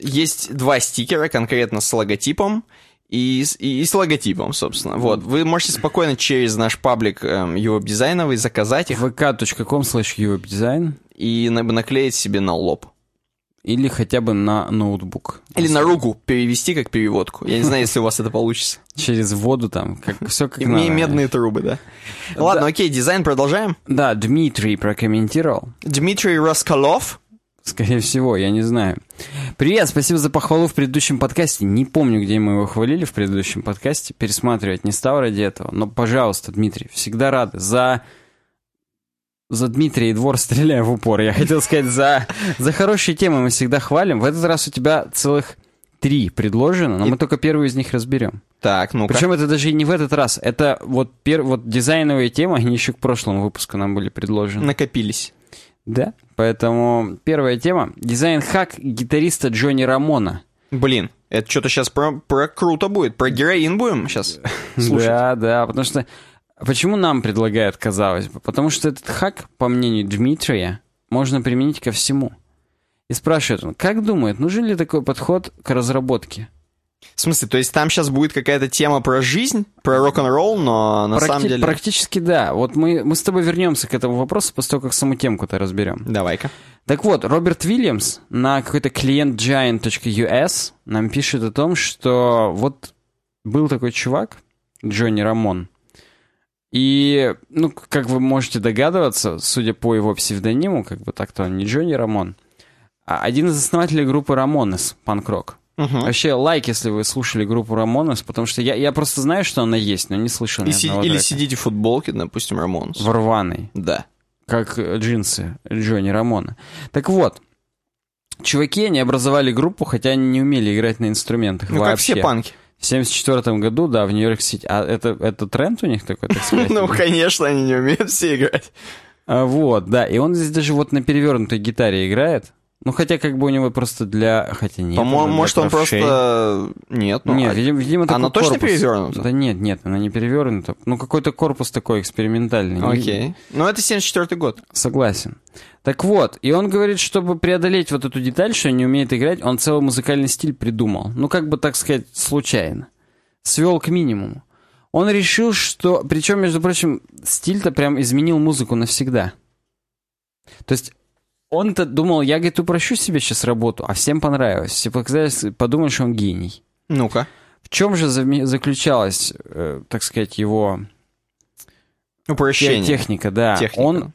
Есть два стикера конкретно с логотипом и с, и с логотипом, собственно. Вот, вы можете спокойно через наш паблик эм, дизайновый заказать их vk.com slash uwebdesign и на- наклеить себе на лоб. Или хотя бы на ноутбук. Или на руку перевести как переводку. Я не знаю, если у вас это получится. Через воду там, как все как надо. медные трубы, да. Ладно, окей, дизайн продолжаем. Да, Дмитрий прокомментировал. Дмитрий Раскалов. Скорее всего, я не знаю. Привет, спасибо за похвалу в предыдущем подкасте. Не помню, где мы его хвалили в предыдущем подкасте. Пересматривать не стал ради этого. Но, пожалуйста, Дмитрий, всегда рады. За... За Дмитрия и двор стреляю в упор. Я хотел сказать, за, за хорошие темы мы всегда хвалим. В этот раз у тебя целых три предложено, но И- мы только первую из них разберем. Так, ну-ка. Причем это даже и не в этот раз. Это вот, пер... вот дизайновые темы, они еще к прошлому выпуску нам были предложены. Накопились. Да. Поэтому первая тема. Дизайн-хак гитариста Джонни Рамона. Блин, это что-то сейчас про, про круто будет. Про героин будем сейчас слушать. Да, да, потому что... Почему нам предлагают, казалось бы? Потому что этот хак, по мнению Дмитрия, можно применить ко всему. И спрашивает он, как думает, нужен ли такой подход к разработке? В смысле, то есть там сейчас будет какая-то тема про жизнь, про рок-н-ролл, но на Практи- самом деле... Практически да. Вот мы, мы с тобой вернемся к этому вопросу после того, как саму темку-то разберем. Давай-ка. Так вот, Роберт Уильямс на какой-то клиент giant.us нам пишет о том, что вот был такой чувак, Джонни Рамон, и, ну, как вы можете догадываться, судя по его псевдониму, как бы так-то он не Джонни Рамон, а один из основателей группы Рамонес, панк-рок. Мгм. Вообще, лайк, если вы слушали группу Рамонес, потому что я, я просто знаю, что она есть, но не слышал ни си- одного Или трека. сидите в футболке, допустим, Рамонс. в рваной Да. как джинсы Джонни Рамона. Так вот, чуваки, они образовали группу, хотя они не умели играть на инструментах Ну, как вообще. все панки. В 74 году, да, в Нью-Йорк-Сити. А это, это тренд у них такой, так сказать? Ну, конечно, они не умеют все играть. А, Вот, да. И он здесь даже вот на перевернутой гитаре играет. Ну, хотя как бы у него просто для... Хотя нет. По-моему, может, он просто... Нет, ну... Нет, а- видимо, видимо Она точно корпус. перевернута? Да нет, нет, она не перевернута. Ну, какой-то корпус такой экспериментальный. Окей. Ну, это 74-й год. Согласен. Так вот, и он говорит, чтобы преодолеть вот эту деталь, что он не умеет играть, он целый музыкальный стиль придумал. Ну, как бы, так сказать, случайно. Свел к минимуму. Он решил, что... Причем, между прочим, стиль-то прям изменил музыку навсегда. То есть он-то думал, я, говорит, упрощу себе сейчас работу, а всем понравилось. Все показались, подумали, что он гений. Ну-ка. В чем же заключалась, э, так сказать, его Упрощение. техника, да. Техника. Он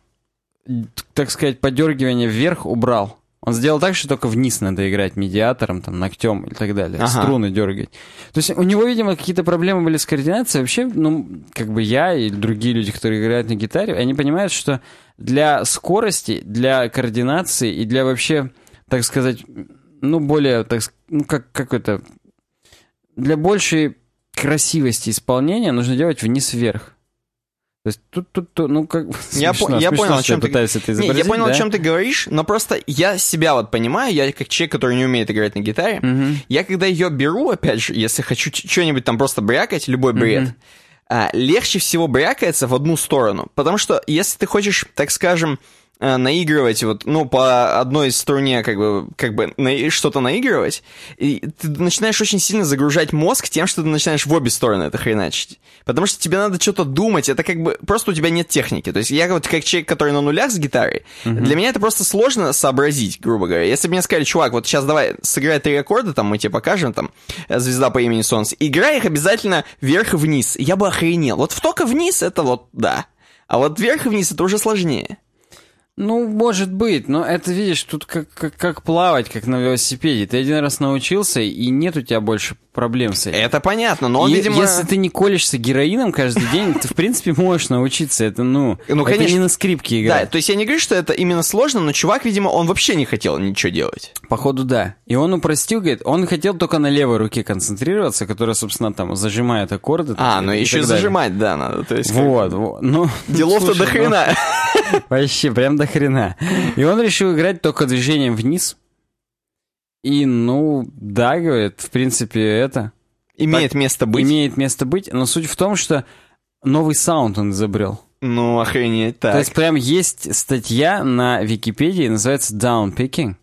так сказать, подергивание вверх убрал. Он сделал так, что только вниз надо играть медиатором, там, ногтем и так далее. Ага. Струны дергать. То есть у него, видимо, какие-то проблемы были с координацией. Вообще, ну, как бы я и другие люди, которые играют на гитаре, они понимают, что для скорости, для координации и для вообще, так сказать, ну, более, так, ну, как, как это, для большей красивости исполнения нужно делать вниз-вверх. То есть тут, тут, тут, ну, как... Я, смешно, по- я смешно, понял, о чем ты пытаюсь это Не, я изобразить, понял, да? о чем ты говоришь, но просто я себя вот понимаю, я как человек, который не умеет играть на гитаре, Мгм. я когда ее беру, опять же, если хочу что-нибудь там просто брякать, любой бред, Мгм. а, легче всего брякается в одну сторону. Потому что если ты хочешь, так скажем, наигрывать вот, ну, по одной струне, как бы, как бы на- что-то наигрывать, и ты начинаешь очень сильно загружать мозг тем, что ты начинаешь в обе стороны это хреначить. Потому что тебе надо что-то думать, это как бы, просто у тебя нет техники. То есть я вот как человек, который на нулях с гитарой, для меня это просто сложно сообразить, грубо говоря. Если бы мне сказали, чувак, вот сейчас давай сыграй три аккорда, там мы тебе покажем, там, э, звезда по имени Солнце, играй их обязательно вверх и вниз, я бы охренел. Вот в только вниз это вот, да. А вот вверх и вниз это уже сложнее. Ну, может быть, но это, видишь, тут как, как, как плавать, как на велосипеде. Ты один раз научился, и нет у тебя больше проблем с этим. Это понятно, но он, И видимо... Если ты не колешься героином каждый день, ты, в принципе, можешь научиться. Это, ну, Ну, это конечно. не на скрипке Да, играть. то есть я не говорю, что это именно сложно, но чувак, видимо, он вообще не хотел ничего делать. Походу, да. И он упростил, говорит, он хотел только на левой руке концентрироваться, которая, собственно, там зажимает аккорды. А, ну еще и зажимать, да, надо. То есть, как Вот, бы, вот. Ну, Делов-то до ну, хрена. Вообще, прям до хрена. И он решил играть только движением вниз. И, ну, да, говорит, в принципе, это Имеет место быть. имеет место быть. Но суть в том, что новый саунд он изобрел. Ну, охренеть, так. То есть прям есть статья на Википедии, называется Downpicking.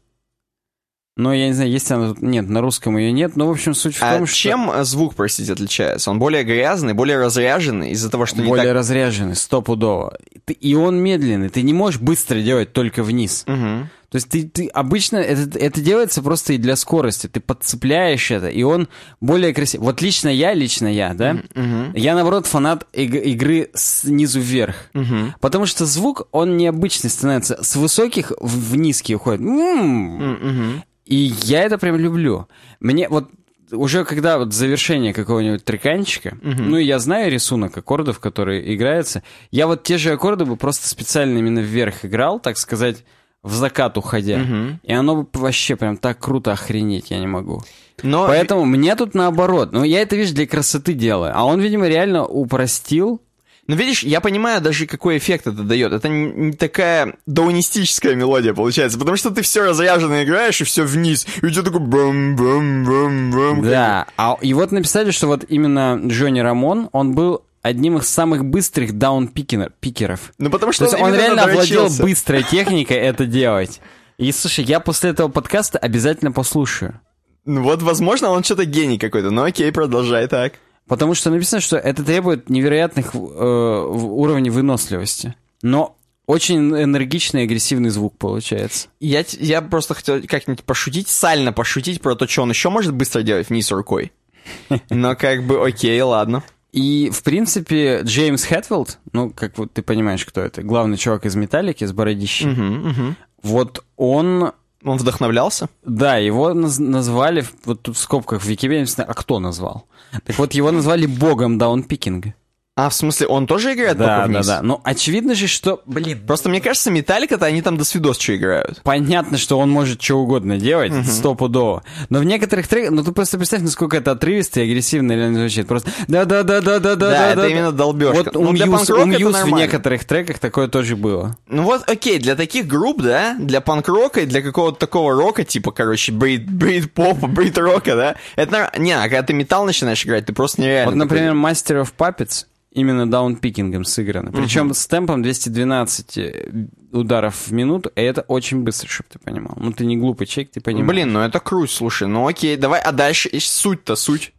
Но я не знаю, есть она тут... Нет, на русском ее нет. Но, в общем, суть в а том, что... чем э, звук, простите, отличается? Он более грязный, более разряженный из-за того, что более не так... разряженный, стопудово. И он медленный. Ты не можешь быстро делать только вниз. Мгм. То есть ты, ты обычно это, это делается просто и для скорости. Ты подцепляешь это, и он более красивый. Вот лично я, лично я, да? Мгм. Я, наоборот, фанат иг- игры снизу вверх. Мгм. Потому что звук, он необычный становится. С высоких в в низкие уходит. Мгм. И я это прям люблю. Мне вот уже когда вот завершение какого-нибудь треканчика, ну и я знаю рисунок аккордов, который играется, я вот те же аккорды бы просто специально именно вверх играл, так сказать, в закат уходя. Мгм. И оно вообще прям так круто охренеть, я не могу. Но Поэтому мне тут наоборот. Ну, я это, видишь, для красоты делаю. А он, видимо, реально упростил. Ну, видишь, я понимаю даже, какой эффект это дает. Это не такая даунистическая мелодия получается, потому что ты все разряженно играешь, и все вниз. И у тебя такой бам-бам-бам-бам. Да. А, и вот написали, что вот именно Джонни Рамон, он был одним из самых быстрых даунпикеров. Ну, потому То что есть он именно реально овладел быстрой техникой это делать. И, слушай, я после этого подкаста обязательно послушаю. Ну, вот, возможно, он что-то гений какой-то. Ну, окей, продолжай так. Потому что написано, что это требует невероятных э, уровней выносливости. Но очень энергичный и агрессивный звук получается. Я, я просто хотел как-нибудь пошутить, сально пошутить про то, что он еще может быстро делать вниз рукой. Но как бы окей, ладно. И, в принципе, Джеймс Хэтфилд, ну, как вот ты понимаешь, кто это, главный чувак из «Металлики» с бородищей, Мгм, мгм. вот он, Он вдохновлялся? да, его наз- назвали, вот тут в скобках в Википедии написано, а кто назвал? Так вот, его назвали богом даунпикинга. А, в смысле, он тоже играет Да, только да, вниз? да. Ну, очевидно же, что, блин, Просто мне кажется, Металлика-то они там до свидос что играют. понятно, что он может что угодно делать, стопудово. Но в некоторых треках, ну ты просто представь, насколько это отрывисто и агрессивно реально звучит. Просто да-да-да-да-да-да. Да, это именно долбежка. Вот у Ну, Мьюз, у Мьюз в некоторых треках такое тоже было. Ну вот, окей, для таких групп, да, для панк-рока и для какого-то такого рока, типа, короче, брит, брит попа, брит рока, да, это, не, а когда ты металл начинаешь играть, ты просто нереально. Вот, например, Master of Puppets именно даунпикингом сыграно. Причем с темпом 212 э, ударов в минуту, и это очень быстро, чтобы ты понимал. Ну, ты не глупый человек, ты понимаешь. Блин, ну это круть, слушай, ну окей, давай, а дальше суть-то, суть.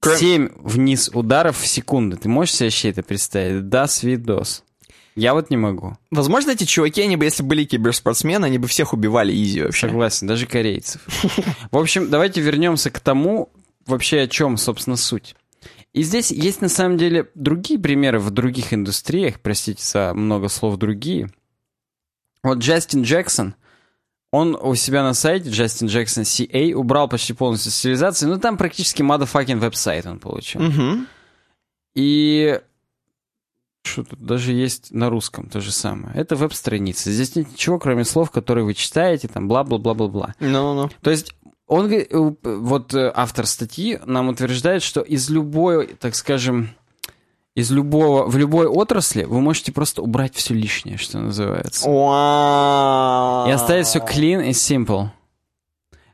Кроме- 7 вниз ударов в секунду. Ты можешь себе вообще это представить? Да, свидос. Я вот не могу. Возможно, эти чуваки, они бы, если были киберспортсмены, они бы всех убивали изи вообще. Согласен, даже корейцев. В общем, давайте вернемся к тому, вообще о чем, собственно, суть. И здесь есть на самом деле другие примеры в других индустриях, простите за много слов другие. Вот Джастин Джексон, он у себя на сайте, Джастин Джексон CA, убрал почти полностью стилизацию, ну там практически motherfucking веб-сайт он получил. Мгм. И что тут даже есть на русском то же самое. Это веб-страница. Здесь нет ничего, кроме слов, которые вы читаете, там бла-бла-бла-бла-бла. Ну-ну-ну. То есть он, э, вот э, автор статьи нам утверждает, что из любой, так скажем, из любого, в любой отрасли вы можете просто убрать все лишнее, что называется. Вау. И оставить все clean и simple.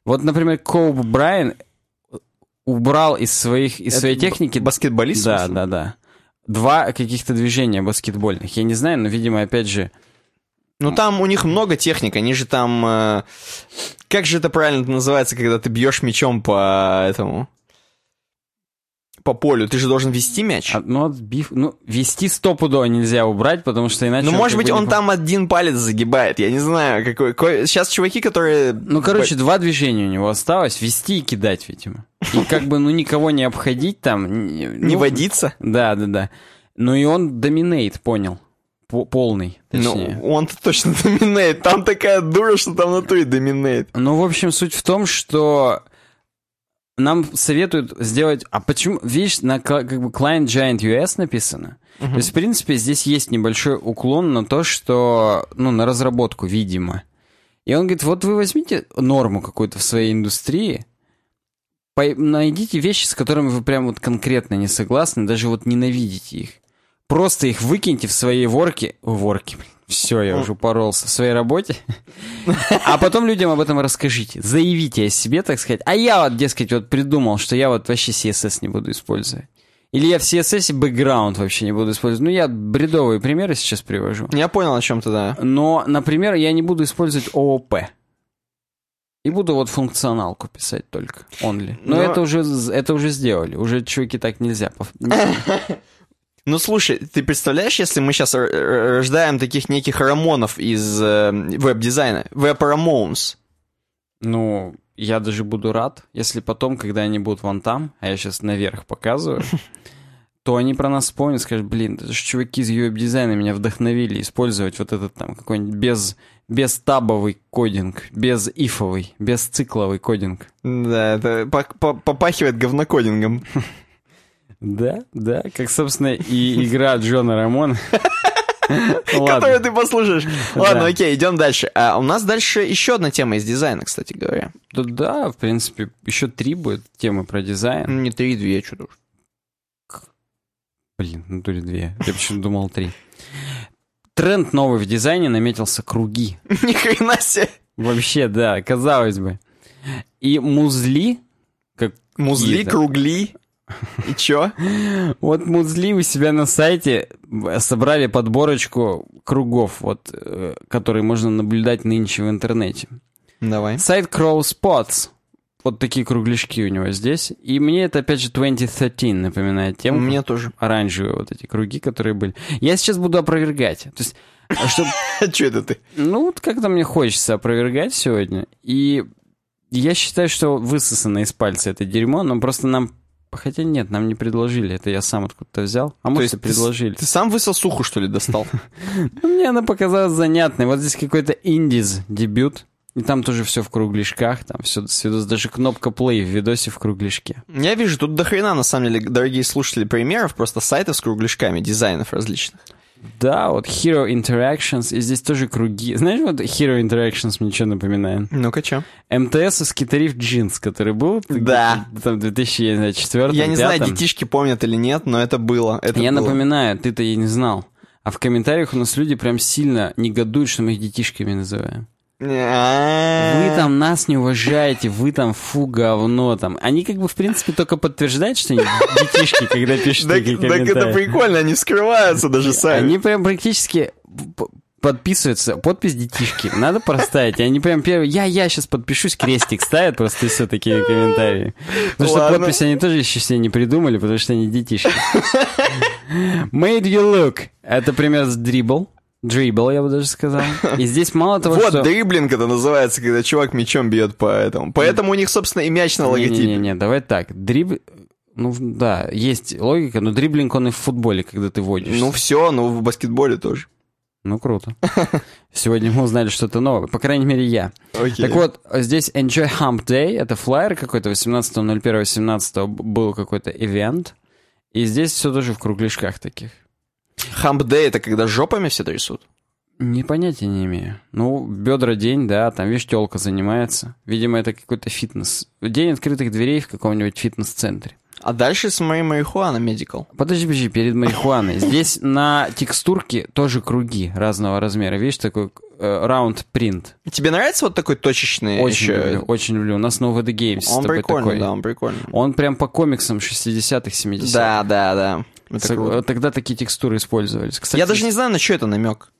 Вот, например, Коуб Брайан убрал из своих из своей техники баскетболист? да, да, да. Два каких-то движения баскетбольных. Я не знаю, но, видимо, опять же... Ну там у них много техник, они же там... э, как же это правильно называется, когда ты бьешь мячом по этому... По полю, ты же должен вести мяч. а, Ну, отбив... Ну, вести стопудово нельзя убрать, потому что иначе... ну, может быть, бы он не... там один палец загибает, я не знаю, какой... Сейчас чуваки, которые... Ну, короче, два движения у него осталось. Вести и кидать, видимо. И как бы, ну, никого не обходить там. Не, Не ну, водиться. Да, да, да. Ну, и он доминейт, понял. По- полный, точнее. Ну, он-то точно доминейт. Там такая дура, что там на натуре доминейт. Ну, в общем, суть в том, что нам советуют сделать... А почему? Видишь, на ка- как бы Client Giant US написано. То есть, в принципе, здесь есть небольшой уклон на то, что... Ну, на разработку, видимо. И он говорит, вот вы возьмите норму какую-то в своей индустрии, найдите вещи, с которыми вы прям вот конкретно не согласны, даже вот ненавидите их. Просто их выкиньте в своей ворке... Ворке, блин. Все, я уже поролся в своей работе. А потом людям об этом расскажите. Заявите о себе, так сказать. А я вот, дескать, вот придумал, что я вот вообще CSS не буду использовать. Или я в CSS бэкграунд вообще не буду использовать. Ну, я бредовые примеры сейчас привожу. Я понял, о чем ты, да. Но, например, я не буду использовать ООП. И буду вот функционалку писать только. Only. Но, Но- это уже это уже сделали. Уже чуваки так нельзя. Ну, слушай, ты представляешь, если мы сейчас рождаем таких неких рамонов из э, веб-дизайна? Веб-Ramones. Ну, я даже буду рад, если потом, когда они будут вон там, а я сейчас наверх показываю, то они про нас вспомнят, скажут, блин, это же чуваки из веб-дизайна меня вдохновили использовать вот этот там какой-нибудь без, без табовый кодинг, без ифовый, без цикловый кодинг. Да, это попахивает говнокодингом. Да, да, как, собственно, и игра Джона Рамона. Которую ты послушаешь. Ладно, окей, идем дальше. А у нас дальше еще одна тема из дизайна, кстати говоря. да, да, в принципе, еще три будет темы про дизайн. Ну, Не три, две, что-то уж. Блин, в натуре две. Я почему думал три. Тренд новый в дизайне наметился круги. Ни хрена себе. Вообще, да, казалось бы. И музли, как Музли, кругли. И чё? Вот музли у себя на сайте собрали подборочку кругов, вот, э, которые можно наблюдать нынче в интернете. Давай. Сайт Crow Spots. Вот такие кругляшки у него здесь. И мне это, опять же, 2013 напоминает тему. Мне тоже. Оранжевые вот эти круги, которые были. Я сейчас буду опровергать. То есть, чтоб- Че это ты? ну, вот как-то мне хочется опровергать сегодня. И я считаю, что высосано из пальца это дерьмо, но просто нам... Хотя нет, нам не предложили. Это я сам откуда-то взял. А может, и ты предложили. Ты сам высосуху, что ли, достал? Ну, Мне она показалась занятной. Вот здесь какой-то индиз дебют. И там тоже все в кругляшках, там все даже кнопка play в видосе в кругляшке. Я вижу, тут до хрена, на самом деле, дорогие слушатели, примеров, просто сайтов с кругляшками, дизайнов различных. Да, вот Hero Interactions, и здесь тоже круги. Знаешь, вот Hero Interactions мне что напоминает? Ну-ка, чё? МТСовский тариф джинс, который был Да. там в 2004 Я не знаю, детишки помнят или нет, но это было. Это Я было. напоминаю, ты-то и не знал. А в комментариях у нас люди прям сильно негодуют, что мы их детишками называем. А-а-а. Вы там нас не уважаете, вы там фу, говно там. Они как бы, в принципе, только подтверждают, что они детишки, когда пишут Так, такие так это комментарии. прикольно, они скрываются даже сами. Они прям практически подписываются, подпись детишки. Надо проставить. Они прям первые, я, я сейчас подпишусь, крестик ставят, просто и все такие комментарии. Потому что Ладно. подпись они тоже еще себе не придумали, потому что они детишки. Made you look. Это пример с дрибл. Дрибл, я бы даже сказал. И здесь мало того, Вот, что... дриблинг это называется, когда чувак мячом бьет по этому. Поэтому у них, собственно, и мяч на логотипе. Не-не-не, давай так. Дриб... Ну, да, есть логика, но дриблинг он и в футболе, когда ты водишь. Ну все, ну в баскетболе тоже. Ну, круто. Сегодня мы узнали что-то новое. По крайней мере, я. Окей. Так вот, здесь Enjoy Hump Day, это флайер какой-то, 18.01.18 был какой-то ивент. И здесь все тоже в кругляшках таких. Хамп Day это когда жопами все трясут? Не понятия не имею. Ну, бедра день, да, там, видишь, телка занимается. Видимо, это какой-то фитнес. День открытых дверей в каком-нибудь фитнес-центре. А дальше с моей марихуана Medical. Подожди, подожди, перед марихуаной. Здесь на текстурке тоже круги разного размера. Видишь, такой раунд принт. Тебе нравится вот такой точечный Очень еще? люблю, очень люблю. У нас на OVD Games Он прикольный, такой. да, он прикольный. Он прям по комиксам 60-х, 70-х. Да, да, да. Это Сог- круто. Тогда такие текстуры использовались. Кстати, Я даже не знаю, на что это намек.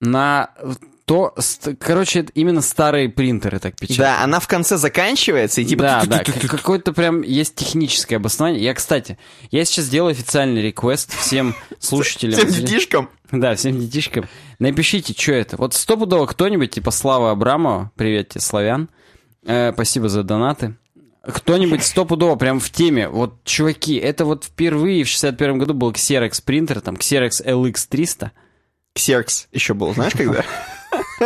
на то, короче, это именно старые принтеры так печатают. Да, она в конце заканчивается и типа... да, да, какое-то прям есть техническое обоснование. Я, кстати, я сейчас делаю официальный реквест всем слушателям. Всем детишкам. Да, всем детишкам. Напишите, что это. Вот стопудово кто-нибудь, типа Слава Абрамова, привет тебе, славян, Э, спасибо за донаты. Кто-нибудь стопудово прям в теме. Вот, чуваки, это вот впервые в 61 году был Xerox принтер, там Xerox LX300. Ксеркс еще был, знаешь, когда?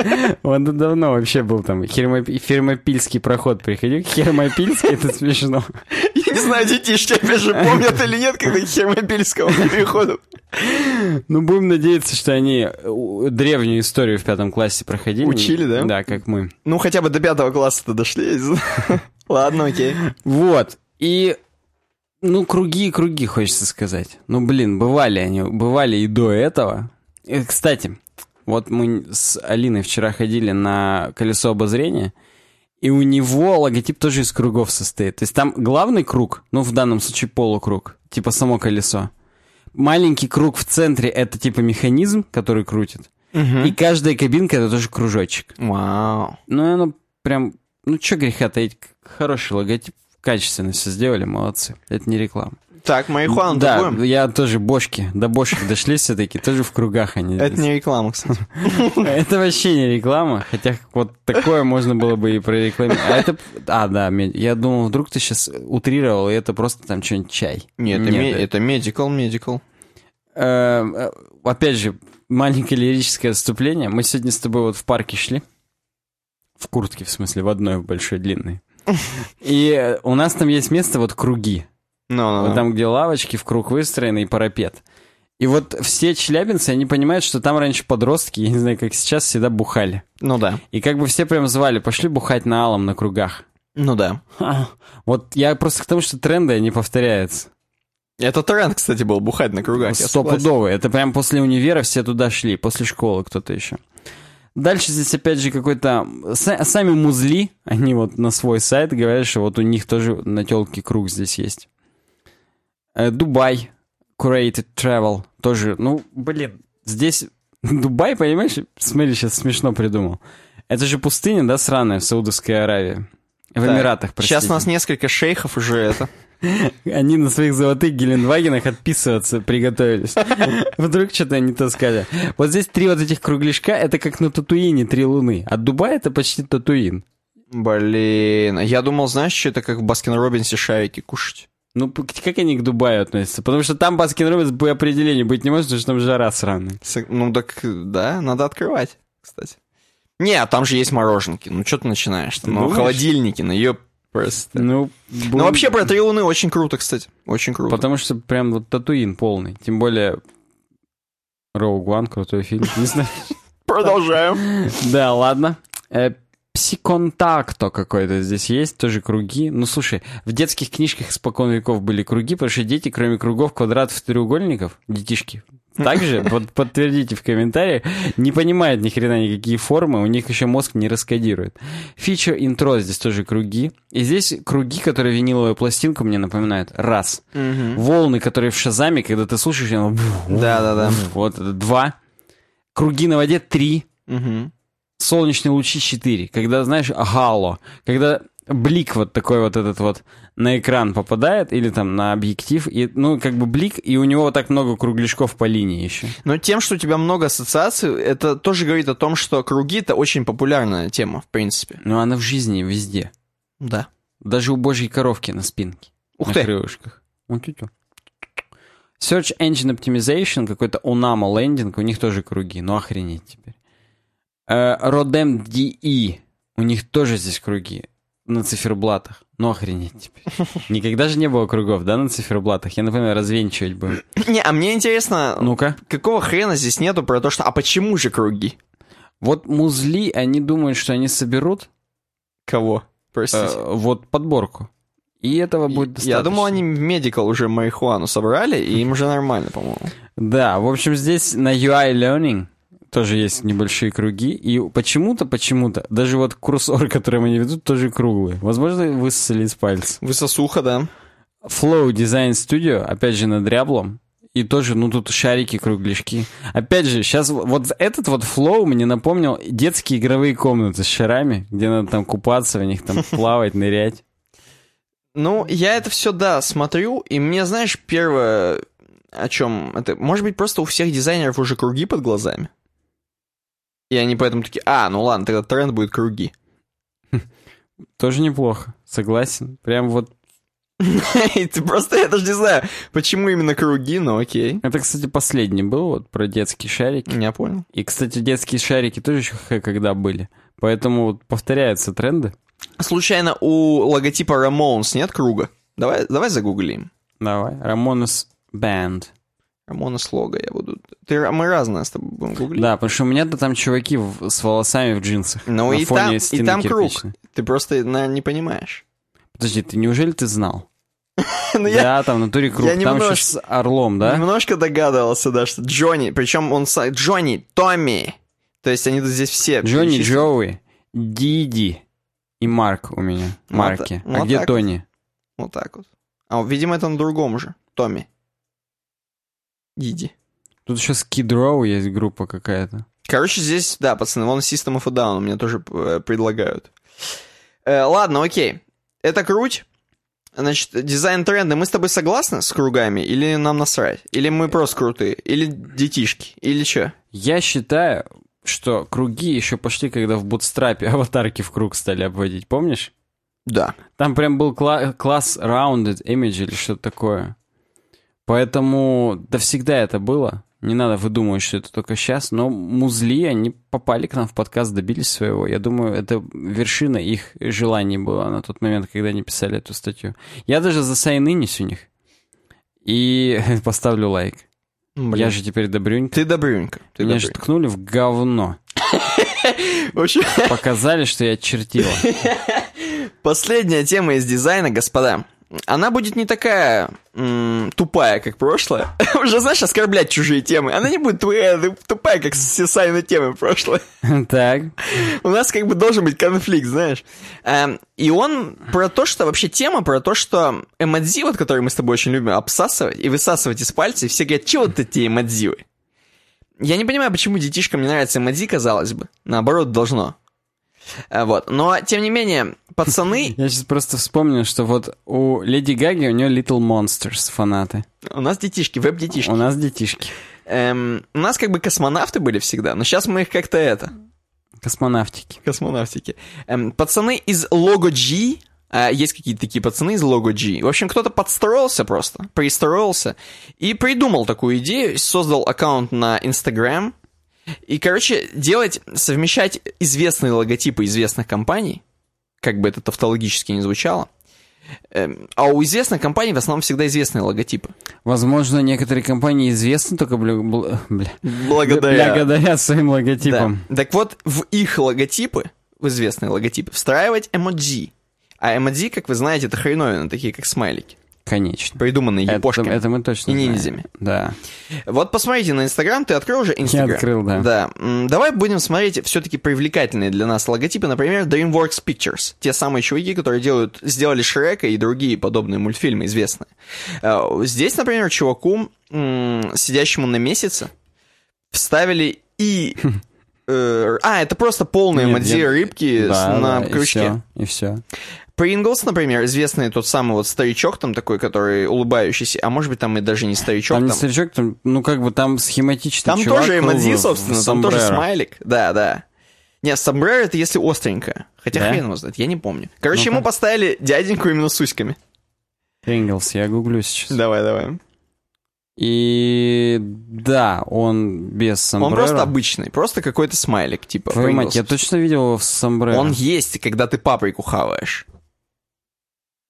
Он давно вообще был там. Фермопильский проход приходил. Хермопильский, это смешно. Я не знаю, детишки опять же помнят или нет, когда к Хермопильскому переходу. Ну, будем надеяться, что они э, древнюю историю в пятом классе проходили. Учили, да? Да, как мы. Ну, хотя бы до пятого класса-то дошли. Ладно, окей. Вот. И, ну, круги и круги, хочется сказать. Ну, блин, бывали они, бывали и до этого. И, кстати, вот мы с Алиной вчера ходили на колесо обозрения, и у него логотип тоже из кругов состоит. То есть там главный круг, ну, в данном случае полукруг, типа само колесо. Маленький круг в центре — это типа механизм, который крутит. И каждая кабинка — это тоже кружочек. Вау. Ну, оно прям... Ну, чё греха таить, хороший логотип, качественно все сделали, молодцы. Это не реклама. Так, марихуану да, добавим? я тоже бошки, до бошек дошли все-таки, тоже в кругах они. Это не реклама, кстати. Это вообще не реклама, хотя вот такое можно было бы и прорекламировать. А это... А, да, я думал, вдруг ты сейчас утрировал, и это просто там что-нибудь чай. Нет, это ме- это medical, medical. Э, Опять же, маленькое лирическое отступление. Мы сегодня с тобой вот в парке шли. В куртке, в смысле, в одной большой длинной. И у нас там есть место, вот круги. Ну, Вот ну, там, где лавочки в круг выстроены и парапет. И вот все челябинцы, они понимают, что там раньше подростки, я не знаю, как сейчас, всегда бухали. ну да. И как бы все прям звали, пошли бухать на алом на кругах. Ну да. Вот я просто к тому, что тренды, они повторяются. Это тренд, кстати, был бухать на кругах. Стопудовый. Это прям после универа все туда шли, после школы кто-то еще. Дальше здесь опять же какой-то... са- Сами музли, они вот на свой сайт говорят, что вот у них тоже на телке круг здесь есть. Э, Дубай, Curated Travel, тоже, ну, блин, здесь... Дубай, понимаешь, смотри, сейчас смешно придумал. Это же пустыня, да, сраная в Саудовской Аравии. В Так, Эмиратах, простите. Сейчас у нас несколько шейхов уже это. Они на своих золотых Гелендвагенах отписываться приготовились. Вдруг что-то не то сказали. Вот здесь три вот этих кругляшка, это как на Татуине три луны. А Дубай это почти Татуин. Блин, я думал, знаешь, что это как в Баскин Робинсе шарики кушать. Ну, как они к Дубаю относятся? Потому что там Баскин Робинс по определению быть не может, потому что там жара сраная. Ну так, да, надо открывать, кстати. Не, а там же есть мороженки. Ну что ты начинаешь? Ты Ну, холодильники, ну ее просто. Ну, Ну, вообще про три луны очень круто, кстати. Очень круто. Потому что прям вот Татуин полный. Тем более Роуг One, крутой фильм. Не знаю. Продолжаем. Да, ладно. Псиконтакто какой-то здесь есть, тоже круги. Ну, слушай, в детских книжках испокон веков были круги, потому что дети, кроме кругов, квадратов, треугольников, детишки, также, вот подтвердите в комментариях, не понимают ни хрена никакие формы, у них еще мозг не раскодирует. Фичер интро здесь тоже круги. И здесь круги, которые виниловую пластинку мне напоминают. Раз. Волны, которые в Шазаме, когда ты слушаешь, оно... Да-да-да. Вот два. Круги на воде три. Мгм. Солнечные лучи 4, когда, знаешь, гало, когда блик вот такой вот этот вот на экран попадает или там на объектив, и, ну, как бы блик, и у него вот так много кругляшков по линии еще. Но тем, что у тебя много ассоциаций, это тоже говорит о том, что круги — это очень популярная тема, в принципе. Но она в жизни везде. Да. Даже у божьей коровки на спинке. Ух на ты. крылышках. Вот тю-тю. Search Engine Optimization, какой-то Unamo лендинг, у них тоже круги, ну охренеть теперь. Э, Rodem DE, у них тоже здесь круги на циферблатах. Ну охренеть теперь. Никогда же не было кругов, да, на циферблатах? Я, например, развенчивать будем. Не, а мне интересно, Ну-ка. какого хрена здесь нету про то, что «а почему же круги?» Вот музли, они думают, что они соберут Кого? Простите. э, вот подборку. И этого будет достаточно. Я думал, они в Medical уже марихуану собрали, и им уже нормально, по-моему. Да, в общем, здесь на UI Learning тоже есть небольшие круги, и почему-то, почему-то, даже вот курсор, который они ведут, тоже круглый. Возможно, высосали из пальца. Высосуха, да. Flow Design Studio, опять же, на дряблом, и тоже, ну, тут шарики, кругляшки. Опять же, сейчас вот этот вот Flow мне напомнил детские игровые комнаты с шарами, где надо там купаться в них, там плавать, нырять. Ну, я это все, да, смотрю, и мне, знаешь, первое, о чем это... Может быть, просто у всех дизайнеров уже круги под глазами? И они поэтому такие, а, ну ладно, тогда тренд будет круги. Тоже неплохо, согласен. Прям вот Ты просто, я даже не знаю, почему именно круги, но окей. Это, кстати, последний был вот про детские шарики. Я понял. И, кстати, детские шарики тоже еще когда были. Поэтому вот повторяются тренды. Случайно у логотипа Ramones нет круга? Давай, давай загуглим. Давай. Ramones Band. Ramones лого я буду... Ты, мы разные с тобой будем гуглить. Да, потому что у меня-то там чуваки в- с волосами в джинсах. Ну на и там, и там круг. Ты просто, наверное, не понимаешь. Подожди, ты неужели ты знал? Ну, я Да, там в натуре круг. я Там немножко- еще с орлом, да? немножко догадывался, да, что Джонни, причем он... Джонни, Томми. То есть они тут здесь все... Джонни. Джоуи, Диди и Марк у меня. Вот Марки. так- а вот где так Тони? Вот так вот. А, видимо, это на другом же. Томми. Диди. Тут еще Skid Row есть группа какая-то. Короче, здесь, да, пацаны, вон System of a Down мне тоже э, предлагают. Э, ладно, окей. Это круть. Значит, дизайн тренда. Мы с тобой согласны с кругами? Или нам насрать? Или мы просто крутые? Или детишки? Или что? Я считаю, что круги еще пошли, когда в бутстрапе аватарки в круг стали обводить, помнишь? Да. Там прям был кла- класс Rounded Image или что-то такое. Поэтому, да всегда это было. Не надо выдумывать, что это только сейчас. Но музли, они попали к нам в подкаст, добились своего. Я думаю, это вершина их желаний была на тот момент, когда они писали эту статью. Я даже за сайнынись у них. И поставлю лайк. Блин. Я же теперь добрюнька. Ты добрюнька. Ты Меня же ткнули в говно. Показали, что я чертила. последняя тема из дизайна, господа. Она будет не такая м, тупая, как прошлое. Уже, знаешь, оскорблять чужие темы. Она не будет тупая, тупая как все Сайны темы прошлое. Так. У нас как бы должен быть конфликт, знаешь. Эм, и он про то, что вообще тема про то, что эмодзи, вот который мы с тобой очень любим обсасывать и высасывать из пальца, и все говорят, чего вот эти эмодзивы? Я не понимаю, почему детишкам не нравится эмодзи, казалось бы. Наоборот, должно. Э, Вот. Но, тем не менее, пацаны... Я сейчас просто вспомнил, что вот у Леди Гаги у нее Little Monsters фанаты. У нас детишки, веб-детишки. У нас детишки. Эм, у нас как бы космонавты были всегда, но сейчас мы их как-то это... Космонавтики. Космонавтики. Эм, пацаны из Logo G, а, есть какие-то такие пацаны из Logo G. В общем, кто-то подстроился просто, пристроился и придумал такую идею, создал аккаунт на Instagram. И, короче, делать, совмещать известные логотипы известных компаний, как бы это тавтологически не звучало, эм, а у известных компаний в основном всегда известные логотипы. Возможно, некоторые компании известны только бля- бл- бля- Благодаря... благодаря своим логотипам. Да. Так вот, в их логотипы, в известные логотипы, встраивать эмоджи. А эмоджи, как вы знаете, это хреновины, такие как смайлики, Конечно. придуманные Это, япошками. это мы точно и знаем. ниндзями. Да. Вот посмотрите на Инстаграм, ты открыл уже Инстаграм? открыл, да. Да. Давай будем смотреть все-таки привлекательные для нас логотипы, например, DreamWorks Pictures. Те самые чуваки, которые делают, сделали Шрека и другие подобные мультфильмы известные. Э, Здесь, например, чуваку, сидящему на месяце, вставили и... э, А, это просто полные нет. рыбки Да, на да, крючке. И все. Принглс, например, известный тот самый вот старичок там такой, который улыбающийся, а может быть там и даже не старичок, Там не там, старичок, там, ну как бы там схематично. там чувак тоже эмодзи, круглый в собственно, там тоже смайлик, да, да. Не, сомбреро это если остренькое, хотя Да? хрен его знает, я не помню. Короче, Ну-ка. ему поставили дяденьку именно с усиками. Принглс, я гуглю сейчас. Давай, давай. И да, он без сомбреро. Он просто обычный, просто какой-то смайлик, типа Твою мать, я точно видел его в сомбреро. Он есть, когда ты паприку хаваешь.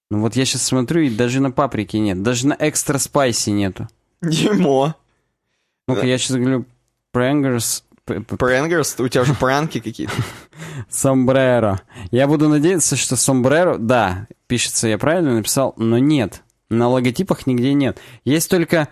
Ну вот я сейчас смотрю, и даже на паприке нет. Даже на экстра спайси нету. Дерьмо. Ну-ка, Да. я сейчас говорю Прангерс Прэнгерс, у тебя уже пранки какие-то. Сомбреро. Я буду надеяться, что сомбреро, да, пишется, я правильно написал, но нет. На логотипах нигде нет. Есть только,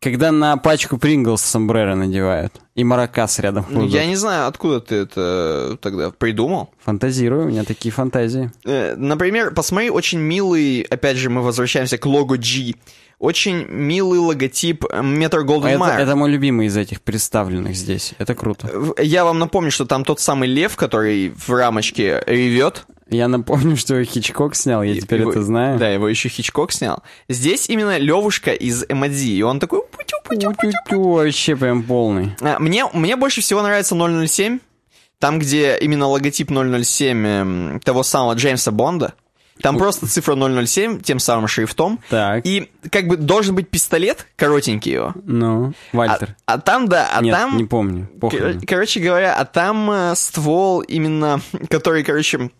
когда на пачку Принглс сомбреро надевают. И маракас рядом Ну. Я не знаю, откуда ты это тогда придумал. Фантазирую, у меня такие фантазии. Э, Например, посмотри, очень милый, опять же, мы возвращаемся к лого G. Очень милый логотип э, Metro Golden Это, Mayer. это мой любимый из этих представленных здесь. Это круто. В- Я вам напомню, что там тот самый лев, который в рамочке ревет. Я напомню, что его Хичкок снял, я теперь Его- это знаю. Да, его еще Хичкок снял. Здесь именно Левушка из Эмодзи, и он такой... путю-путю. Тю-тю-тю, вообще прям полный. А, Мне, мне больше всего нравится 007, там, где именно логотип 007 эм, того самого Джеймса Бонда. Там просто цифра 007, тем самым шрифтом. Так. И как бы должен быть пистолет, коротенький его. Ну, А, Вальтер. а там, да, а Нет, там... не помню. Похуй. Кор- Короче говоря, а там э, ствол именно, который, короче,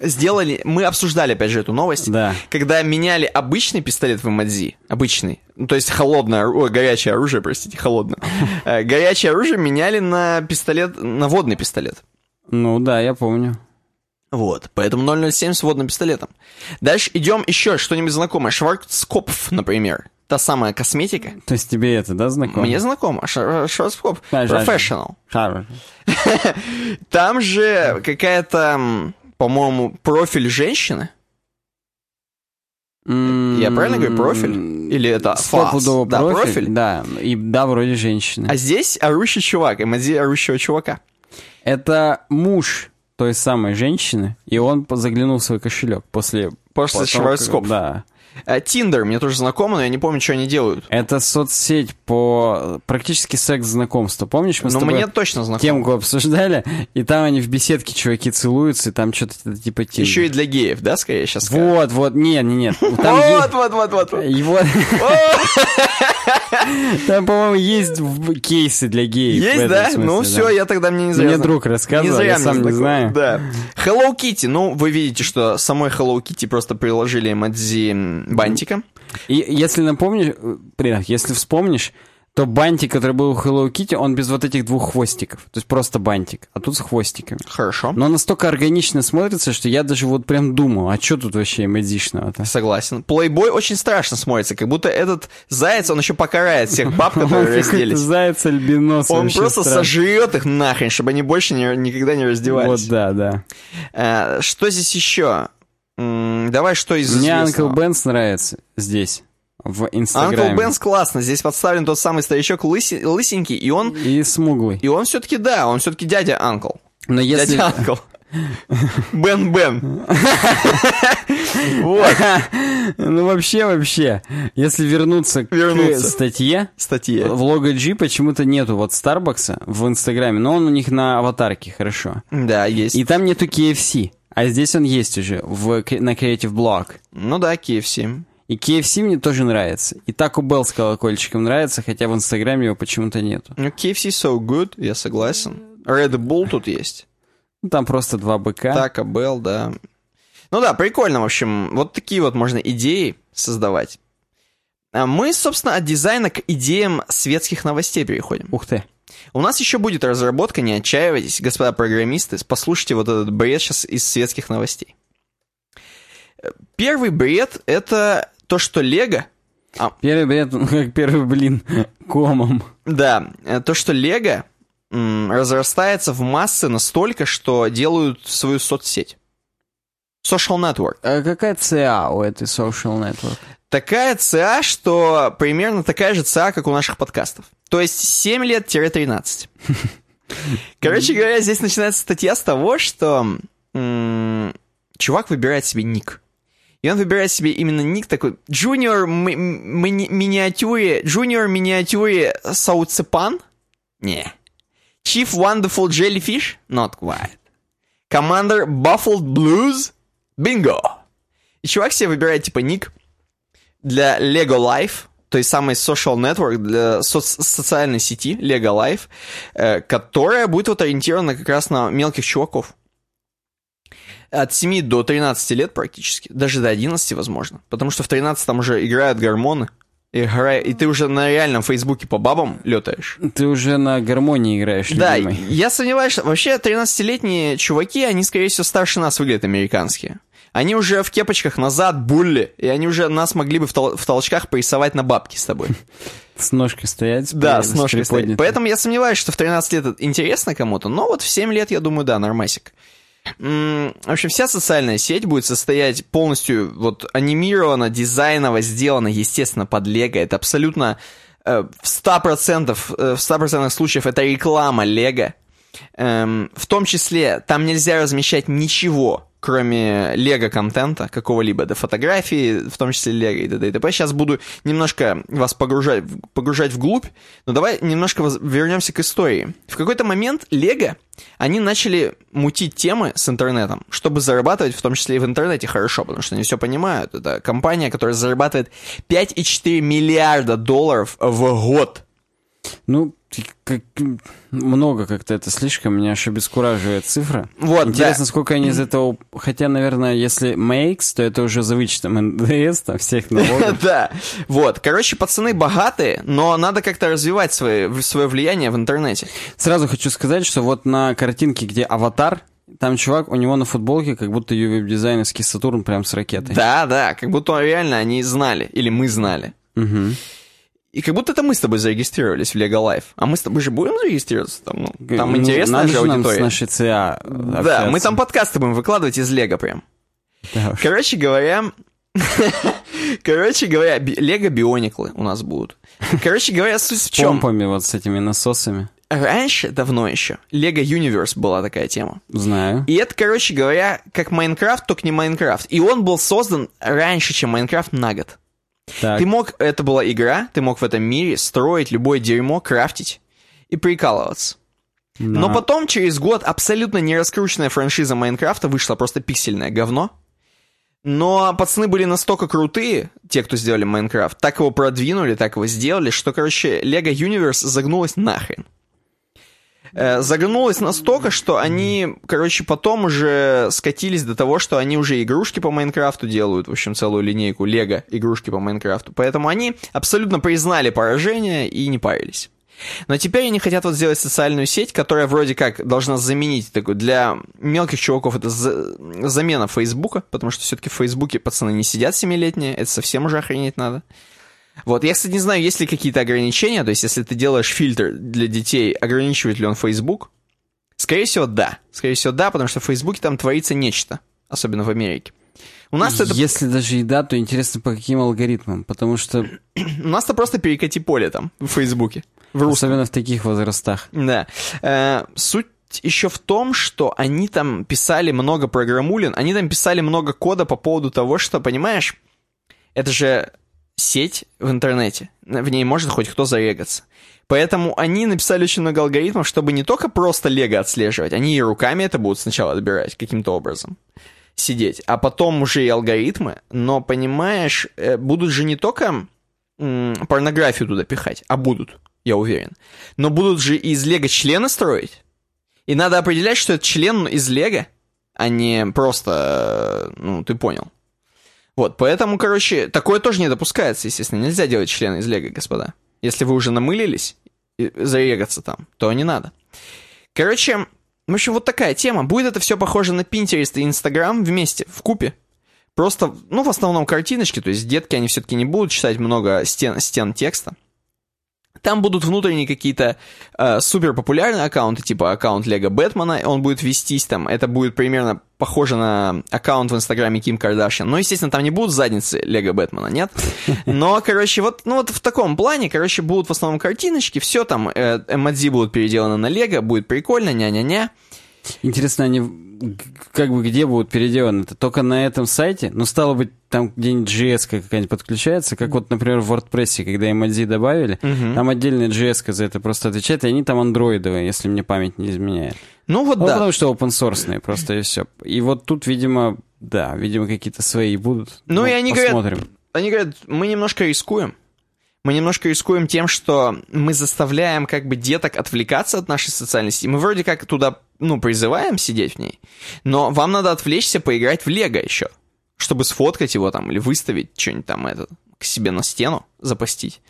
сделали... Мы обсуждали, опять же, эту новость. Да. Когда меняли обычный пистолет в MDZ, обычный, ну, то есть холодное, ой, горячее оружие, простите, холодное. Э, Горячее оружие меняли на пистолет, на водный пистолет. Ну да, я помню. Вот, поэтому 007 с водным пистолетом. Дальше идем еще что-нибудь знакомое. Шварцкопф, например. Та самая косметика. То есть тебе это, да, знакомо? Мне знакомо. Шварцкопф. Хорошо. Там же какая-то, по-моему, профиль женщины. Я правильно говорю, профиль? Или это фас? Да, профиль, профиль. Да, и да, вроде женщины. А здесь орущий чувак, эмодзи орущего чувака. Это муж той самой женщины, и он заглянул в свой кошелек после... После потом. Да. А, Тиндер, мне тоже знакомо, но я не помню, что они делают. Это соцсеть по практически секс-знакомству. Помнишь, мы с Но тобой мне точно знакомо. темку обсуждали, и там они в беседке чуваки целуются, и там что-то типа Тиндер. Еще и для геев, да, скорее сейчас? Вот, вот, нет, нет, нет. Вот, вот, вот, вот, вот. Там, по-моему, есть кейсы для геев. Есть, да? смысле, ну да. все, я тогда мне не зря. Мне друг рассказывал, я сам не знаю. Да. Hello Kitty, ну, вы видите, что самой Hello Kitty просто приложили эмодзи м, бантика. И если напомнишь, э, если вспомнишь, то бантик, который был у Hello Kitty, он без вот этих двух хвостиков. То есть просто бантик, а тут с хвостиками. Хорошо. Но настолько органично смотрится, что я даже вот прям думал, а что тут вообще эмодичного-то? Согласен. Плейбой очень страшно смотрится, как будто этот заяц, он еще покарает всех баб, которые разделись. заяц альбинос. Он просто сожрет их нахрен, чтобы они больше никогда не раздевались. Вот, да, да. Э, Что здесь еще? Давай, что из Мне? Анкл Бенс нравится здесь, в Анкл Инстаграме. Бенс классно. Здесь подставлен тот самый старичок лыси- лысенький, и он, И смуглый. и он все-таки, да, он все-таки дядя Анкл. Но если... Дядя Анкл. Бен Бен. Вот, Ну вообще, вообще, если вернуться, Вернуться. к статье, статья. в лого G почему-то нету вот Старбакса в Инстаграме, но он у них на аватарке, хорошо. Да, есть. И там нету KFC, а здесь он есть уже в, на Creative Block. Ну да, KFC. И KFC мне тоже нравится. И Taco Bell с колокольчиком нравится, хотя в Инстаграме его почему-то нету. Ну, KFC so good, я согласен. Red Bull тут есть. Ну, там просто два быка. Taco Bell, да. Ну да, прикольно, в общем. Вот такие вот можно идеи создавать. А мы, собственно, от дизайна к идеям светских новостей переходим. Ух ты. У нас еще будет разработка, не отчаивайтесь, господа программисты, послушайте вот этот бред сейчас из светских новостей. Первый бред — это то, что Лего... Первый бред, ну, как первый блин, комом. Да, э, то, что Лего разрастается в массы настолько, что делают свою соцсеть. Social Network. А какая ЦА у этой social network? Такая ЦА, что примерно такая же ЦА, как у наших подкастов. То есть 7 лет-13. Короче говоря, здесь начинается статья с того, что чувак выбирает себе ник. И он выбирает себе именно ник такой Junior ми- ми- миниатюре, Junior миниатюре Сауцепан? Не. Chief Wonderful Jellyfish? Not quite. Commander Buffled Blues? Bingo! И чувак себе выбирает типа ник для Lego Life, то есть самой social network, для соц- социальной сети Lego Life, э, которая будет вот ориентирована как раз на мелких чуваков. От 7 до 13 лет практически, даже до 11 возможно. Потому что в 13 там уже играют гормоны, и, игра- и ты уже на реальном фейсбуке по бабам летаешь. Ты уже на гармонии играешь, Да, любимый. я сомневаюсь, что вообще 13-летние чуваки, они, скорее всего, старше нас выглядят американские. Они уже в кепочках назад, булли, и они уже нас могли бы в, тол- в толчках порисовать на бабки с тобой. С ножкой стоять. Да, с ножкой стоять. Поэтому я сомневаюсь, что в 13 лет это интересно кому-то, но вот в 7 лет, я думаю, да, нормасик. В общем, вся социальная сеть будет состоять полностью вот анимирована, дизайново сделана, естественно, под Лего. Это абсолютно э, в 100%, э, в 100% случаев это реклама Лего. Эм, в том числе там нельзя размещать ничего, кроме лего-контента какого-либо, да фотографии, в том числе лего и т.д. и т.п. Сейчас буду немножко вас погружать, погружать вглубь, но давай немножко вернемся к истории. В какой-то момент лего, они начали мутить темы с интернетом, чтобы зарабатывать, в том числе и в интернете, хорошо, потому что они все понимают. Это компания, которая зарабатывает 5,4 миллиарда долларов в год. Ну, как, много как-то это слишком, меня аж обескураживает цифра. Вот, Интересно, да. сколько они из этого... Хотя, наверное, если makes, то это уже за вычетом НДС, там, всех налогов. Да, вот. Короче, пацаны богатые, но надо как-то развивать свое, свое влияние в интернете. Сразу хочу сказать, что вот на картинке, где аватар, там чувак, у него на футболке как будто ее веб-дизайнерский Сатурн прям с ракетой. Да, да, как будто реально они знали, или мы знали. Угу. И как будто это мы с тобой зарегистрировались в Lego Life. А мы с тобой же будем зарегистрироваться там? Ну, там Ну, интересная же нам аудитория. с нашей ЦА Да, мы там подкасты будем выкладывать из Лего прям. Да уж. Короче говоря... Короче говоря, Лего Биониклы у нас будут. Короче говоря, суть в чем? Помпами вот с этими насосами. Раньше, давно еще, Lego Universe была такая тема. Знаю. И это, короче говоря, как Майнкрафт, только не Майнкрафт. И он был создан раньше, чем Майнкрафт на год. Так, Ты мог, это была игра, ты мог в этом мире строить любое дерьмо, крафтить и прикалываться. Но на- потом, через год, абсолютно не раскрученная франшиза Майнкрафта вышла просто пиксельное говно. Но пацаны были настолько крутые, те, кто сделали Майнкрафт, так его продвинули, так его сделали, что, короче, Lego Universe загнулась нахрен. Э, Загнулась настолько, что они, короче, потом уже скатились до того, что они уже игрушки по Майнкрафту делают, в общем, целую линейку Лего игрушки по Майнкрафту. Поэтому они абсолютно признали поражение и не парились. Но теперь они хотят вот сделать социальную сеть, которая вроде как должна заменить такую для мелких чуваков это за- замена Фейсбука, потому что все-таки в Фейсбуке пацаны не сидят семилетние, это совсем уже охренеть надо. Вот, я, кстати, не знаю, есть ли какие-то ограничения, то есть если ты делаешь фильтр для детей, ограничивает ли он Facebook? Скорее всего, да. Скорее всего, да, потому что в Фейсбуке там творится нечто, особенно в Америке. У нас это Если даже и да, то интересно, по каким алгоритмам. Потому что, у нас-то просто перекати поле там в Фейсбуке. В русском. особенно в таких возрастах. Да. Э, суть еще в том, что они там писали много программулин, они там писали много кода по поводу того, что, понимаешь, это же сеть в интернете, в ней может хоть кто зарегаться. Поэтому они написали очень много алгоритмов, чтобы не только просто лего отслеживать, они и руками это будут сначала отбирать каким-то образом сидеть, а потом уже и алгоритмы, но, понимаешь, э, будут же не только порнографию туда пихать, а будут, я уверен, но будут же из лего члены строить, и надо определять, что это член из лего, а не просто, э, ну, ты понял. Вот, поэтому, короче, такое тоже не допускается, естественно. Нельзя делать члены из лего, господа. Если вы уже намылились зарегаться там, то не надо. Короче, в общем, вот такая тема. Будет это все похоже на Pinterest и Instagram вместе, в купе. Просто, ну, в основном картиночки, то есть детки, они все-таки не будут читать много стен, стен текста. Там будут внутренние какие-то э, супер популярные аккаунты, типа аккаунт Лего Бэтмена, он будет вестись там, это будет примерно похоже на аккаунт в Инстаграме Ким Кардашьян. Но, естественно, там не будут задницы Лего Бэтмена, нет? Но, короче, вот, ну вот в таком плане, короче, будут в основном картиночки, все там, э, будут переделаны на Лего, будет прикольно, ня-ня-ня. Интересно, они как бы где будут переделаны? Это только на этом сайте? Ну, стало быть, там где-нибудь JS какая-нибудь подключается, как вот, например, в WordPress, когда эмодзи добавили, там отдельная JS за это просто отвечает, и они там андроидовые, если мне память не изменяет. Ну вот Ну, да. потому что open source просто и все. И вот тут, видимо, да, видимо, какие-то свои будут. Ну, и они говорят- посмотрим. Они говорят, мы немножко рискуем. Мы немножко рискуем тем, что мы заставляем как бы деток отвлекаться от нашей социальной сети. Мы вроде как туда, ну, призываем сидеть в ней, но вам надо отвлечься, поиграть в Лего еще, чтобы сфоткать его там или выставить что-нибудь там это, к себе на стену, запостить.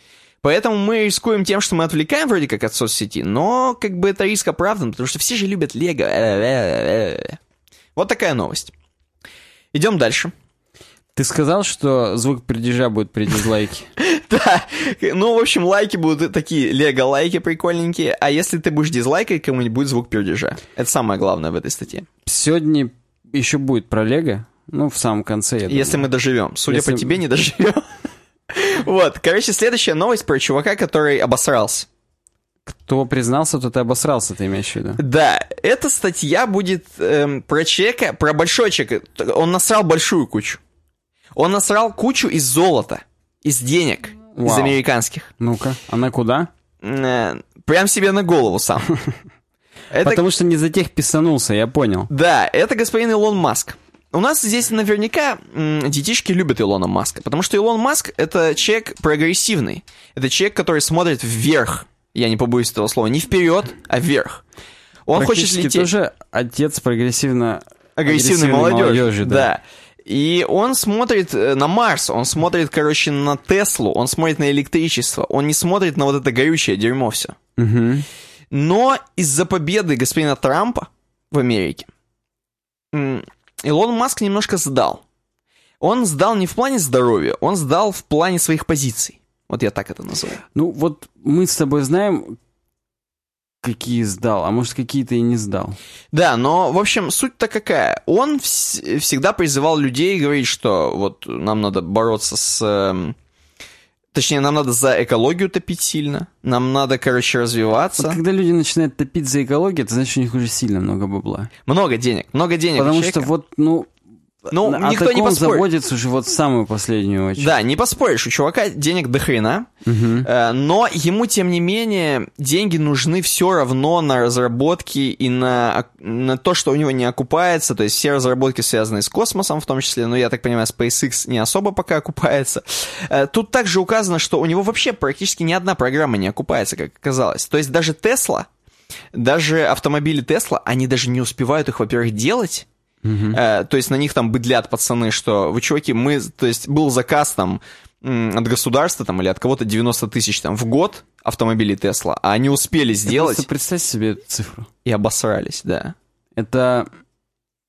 Поэтому мы рискуем тем, что мы отвлекаем вроде как от соцсети, но как бы это риск оправдан, потому что все же любят Лего. Вот такая новость. Идем дальше. Ты сказал, что звук пердежа будет при дизлайке. Да, ну, в общем, лайки будут такие лего-лайки прикольненькие, а если ты будешь дизлайкать кому-нибудь, будет звук пердежа. Это самое главное в этой статье. Сегодня еще будет про Лего, ну, в самом конце, Если мы доживем. Судя по тебе, не доживем. Вот, короче, следующая новость про чувака, который обосрался. Кто признался, тот и обосрался, ты имеешь в виду? Да, эта статья будет эм, про человека, про большой человека. Он насрал большую кучу. Он насрал кучу из золота, из денег, из Вау. американских. Ну-ка, она куда? Э, прям себе на голову сам. Это Потому что не за тех писанулся, я понял. Да, это господин Илон Маск. У нас здесь наверняка детишки любят Илона Маска, потому что Илон Маск — это человек прогрессивный. Это человек, который смотрит вверх. Я не побоюсь этого слова. Не вперед, а вверх. Он хочет лететь. тоже отец прогрессивно... агрессивной агрессивной молодежи. молодежи, да. да. И он смотрит э, на Марс, он смотрит, короче, на Теслу, он смотрит на электричество, он не смотрит на вот это горючее дерьмо все. Мгм. Но из-за победы господина Трампа в Америке Илон Маск немножко сдал. Он сдал не в плане здоровья, он сдал в плане своих позиций. Вот я так это называю. Ну, вот мы с тобой знаем, какие сдал, а может, какие-то и не сдал. Да, но, в общем, суть-то какая? Он вс- всегда призывал людей говорить, что вот нам надо бороться с... эм, Точнее, нам надо за экологию топить сильно, нам надо, короче, развиваться. Вот когда люди начинают топить за экологию, это значит, у них уже сильно много бабла. Много денег, много денег. Потому что вот, ну... Ну, о никто не поспорит. заботится уже вот в самую последнюю очередь. Да, не поспоришь, у чувака денег до хрена, Мгм. э, но ему, тем не менее, деньги нужны все равно на разработки и на, на то, что у него не окупается, то есть все разработки связанные с космосом в том числе, но я так понимаю, SpaceX не особо пока окупается. Э, Тут также указано, что у него вообще практически ни одна программа не окупается, как оказалось. То есть даже Tesla, даже автомобили Tesla, они даже не успевают их, во-первых, делать, Э, то есть на них там быдлят пацаны, что вы, чуваки, мы, то есть был заказ там от государства там или от кого-то 90 тысяч там в год автомобилей Тесла, а они успели сделать Просто представь себе эту цифру. и обосрались, да. Это...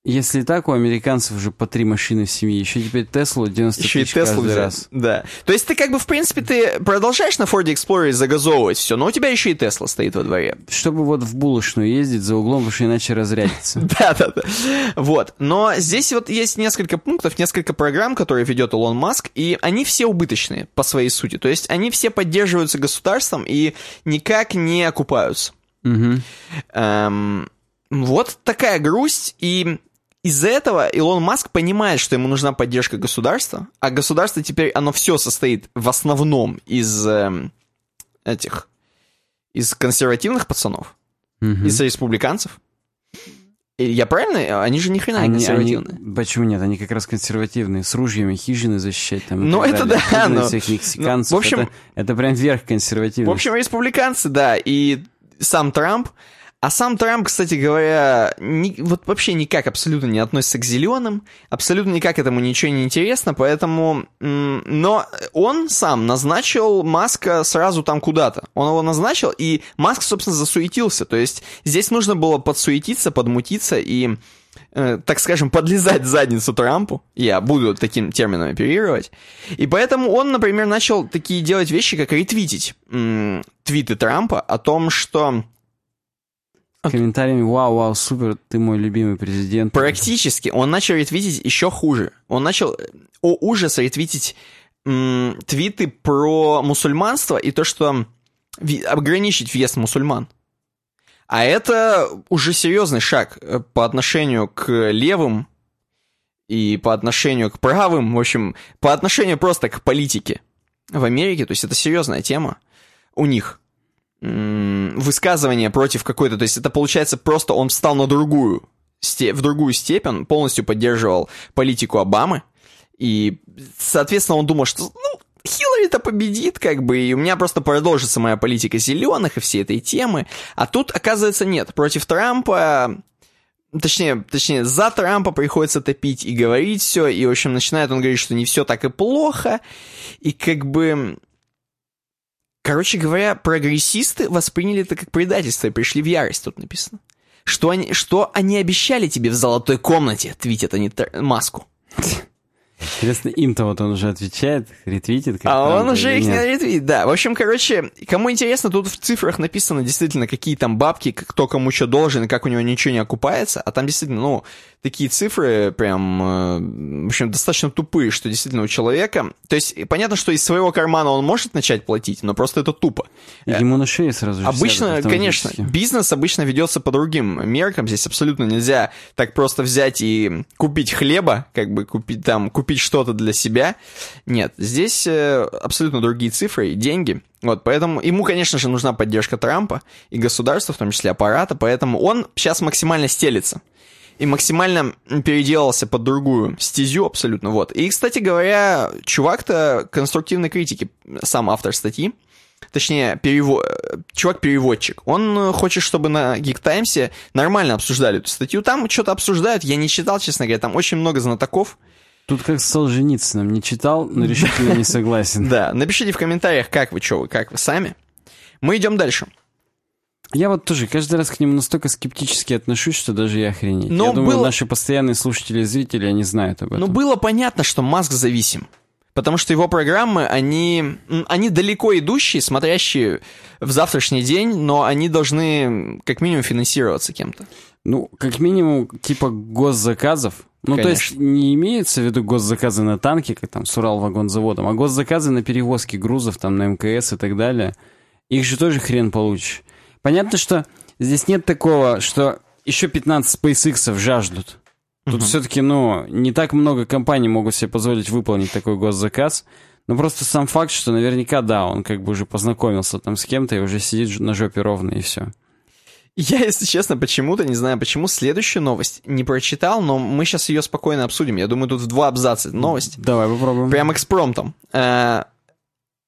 Если так, у американцев уже по три машины в семье. Еще теперь Теслу 90 Еще и тысяч Теслу каждый взяли. раз. Да. То есть ты как бы, в принципе, ты продолжаешь на Ford Explorer загазовывать все, но у тебя еще и Тесла стоит во дворе. Чтобы вот в булочную ездить за углом, потому что иначе разрядится. Да, да, да. Вот. Но здесь вот есть несколько пунктов, несколько программ, которые ведет Илон Маск, и они все убыточные по своей сути. То есть они все поддерживаются государством и никак не окупаются. Эм, вот такая грусть, и из-за этого Илон Маск понимает, что ему нужна поддержка государства, а государство теперь, оно все состоит в основном из эм, этих, из консервативных пацанов, Мгм. из республиканцев. Я правильно? Они же ни хрена не Они, они- консервативные. почему нет? Они как раз консервативные, с ружьями хижины защищать там. Ну, это далее. да, Хижины но- всех мексиканцев. ну, в общем- это, это прям верх консервативности. В общем, республиканцы, да, и сам Трамп. А сам Трамп, кстати говоря, ни- вот вообще никак абсолютно не относится к зеленым, абсолютно никак этому ничего не интересно, поэтому... Но он сам назначил Маска сразу там куда-то. Он его назначил, и Маск, собственно, засуетился. То есть здесь нужно было подсуетиться, подмутиться и э, так скажем, подлезать задницу Трампу. Я буду таким термином оперировать. И поэтому он, например, начал такие делать вещи, как ретвитить м, твиты Трампа о том, что Комментариями, вау, вау, супер, ты мой любимый президент. практически он начал ретвитить еще хуже. Он начал э, о ужас ретвитить м, твиты про мусульманство и то, что ограничить въезд мусульман. А это уже серьезный шаг э, по отношению к левым и по отношению к правым, в общем, по отношению просто к политике в Америке. То есть это серьезная тема у них. Высказывание против какой-то, то есть это получается просто он встал на другую, в другую степень, полностью поддерживал политику Обамы. И, соответственно, он думал, что ну, Хиллари-то победит, как бы, и у меня просто продолжится моя политика зеленых и всей этой темы. А тут, оказывается, нет. Против Трампа, точнее, точнее, за Трампа приходится топить и говорить все, и, в общем, начинает он говорить, что не все так и плохо, и как бы... Короче говоря, прогрессисты восприняли это как предательство и пришли в ярость, тут написано. Что они, что они обещали тебе в золотой комнате, твитят они Маску. Интересно, им-то вот он уже отвечает, ретвитит. а он уже их не ретвитит, да. В общем, короче, кому интересно, тут в цифрах написано действительно, какие там бабки, кто кому что должен, и как у него ничего не окупается, а там действительно, ну, такие цифры прям, э, в общем, достаточно тупые, что действительно у человека... То есть, понятно, что из своего кармана он может начать платить, но просто это тупо. Ему на шее сразу же Обычно, конечно, бизнес обычно ведется по другим меркам. Здесь абсолютно нельзя так просто взять и купить хлеба, как бы купить там, купить что-то для себя. Нет, здесь э, абсолютно другие цифры и деньги. Вот, поэтому ему, конечно же, нужна поддержка Трампа и государства, в том числе аппарата, поэтому он сейчас максимально стелится и максимально переделался под другую стезю абсолютно, вот. И, кстати говоря, чувак-то конструктивной критики, сам автор статьи, точнее, перево... чувак-переводчик, он хочет, чтобы на Geek Times нормально обсуждали эту статью. Там что-то обсуждают, я не читал, честно говоря, там очень много знатоков. Тут как с Солженицыным, не читал, но решительно не согласен. Да, напишите в комментариях, как вы, что вы, как вы сами. Мы идем дальше. Я вот тоже каждый раз к нему настолько скептически отношусь, что даже я охренеть. Но я думаю, было... наши постоянные слушатели и зрители, они знают об этом. Но было понятно, что Маск зависим. Потому что его программы, они, они далеко идущие, смотрящие в завтрашний день, но они должны как минимум финансироваться кем-то. Ну, как минимум, типа госзаказов. Ну, Конечно. то есть не имеется в виду госзаказы на танки, как там с Уралвагонзаводом, а госзаказы на перевозки грузов там на МКС и так далее. Их же тоже хрен получишь. Понятно, что здесь нет такого, что еще 15 SpaceX жаждут. Тут uh-huh. все-таки, ну, не так много компаний могут себе позволить выполнить такой госзаказ. Но просто сам факт, что наверняка, да, он как бы уже познакомился там с кем-то и уже сидит на жопе ровно, и все. Я, если честно, почему-то, не знаю почему, следующую новость не прочитал, но мы сейчас ее спокойно обсудим. Я думаю, тут в два абзаца новость. Давай попробуем. Прям экспромтом. Э,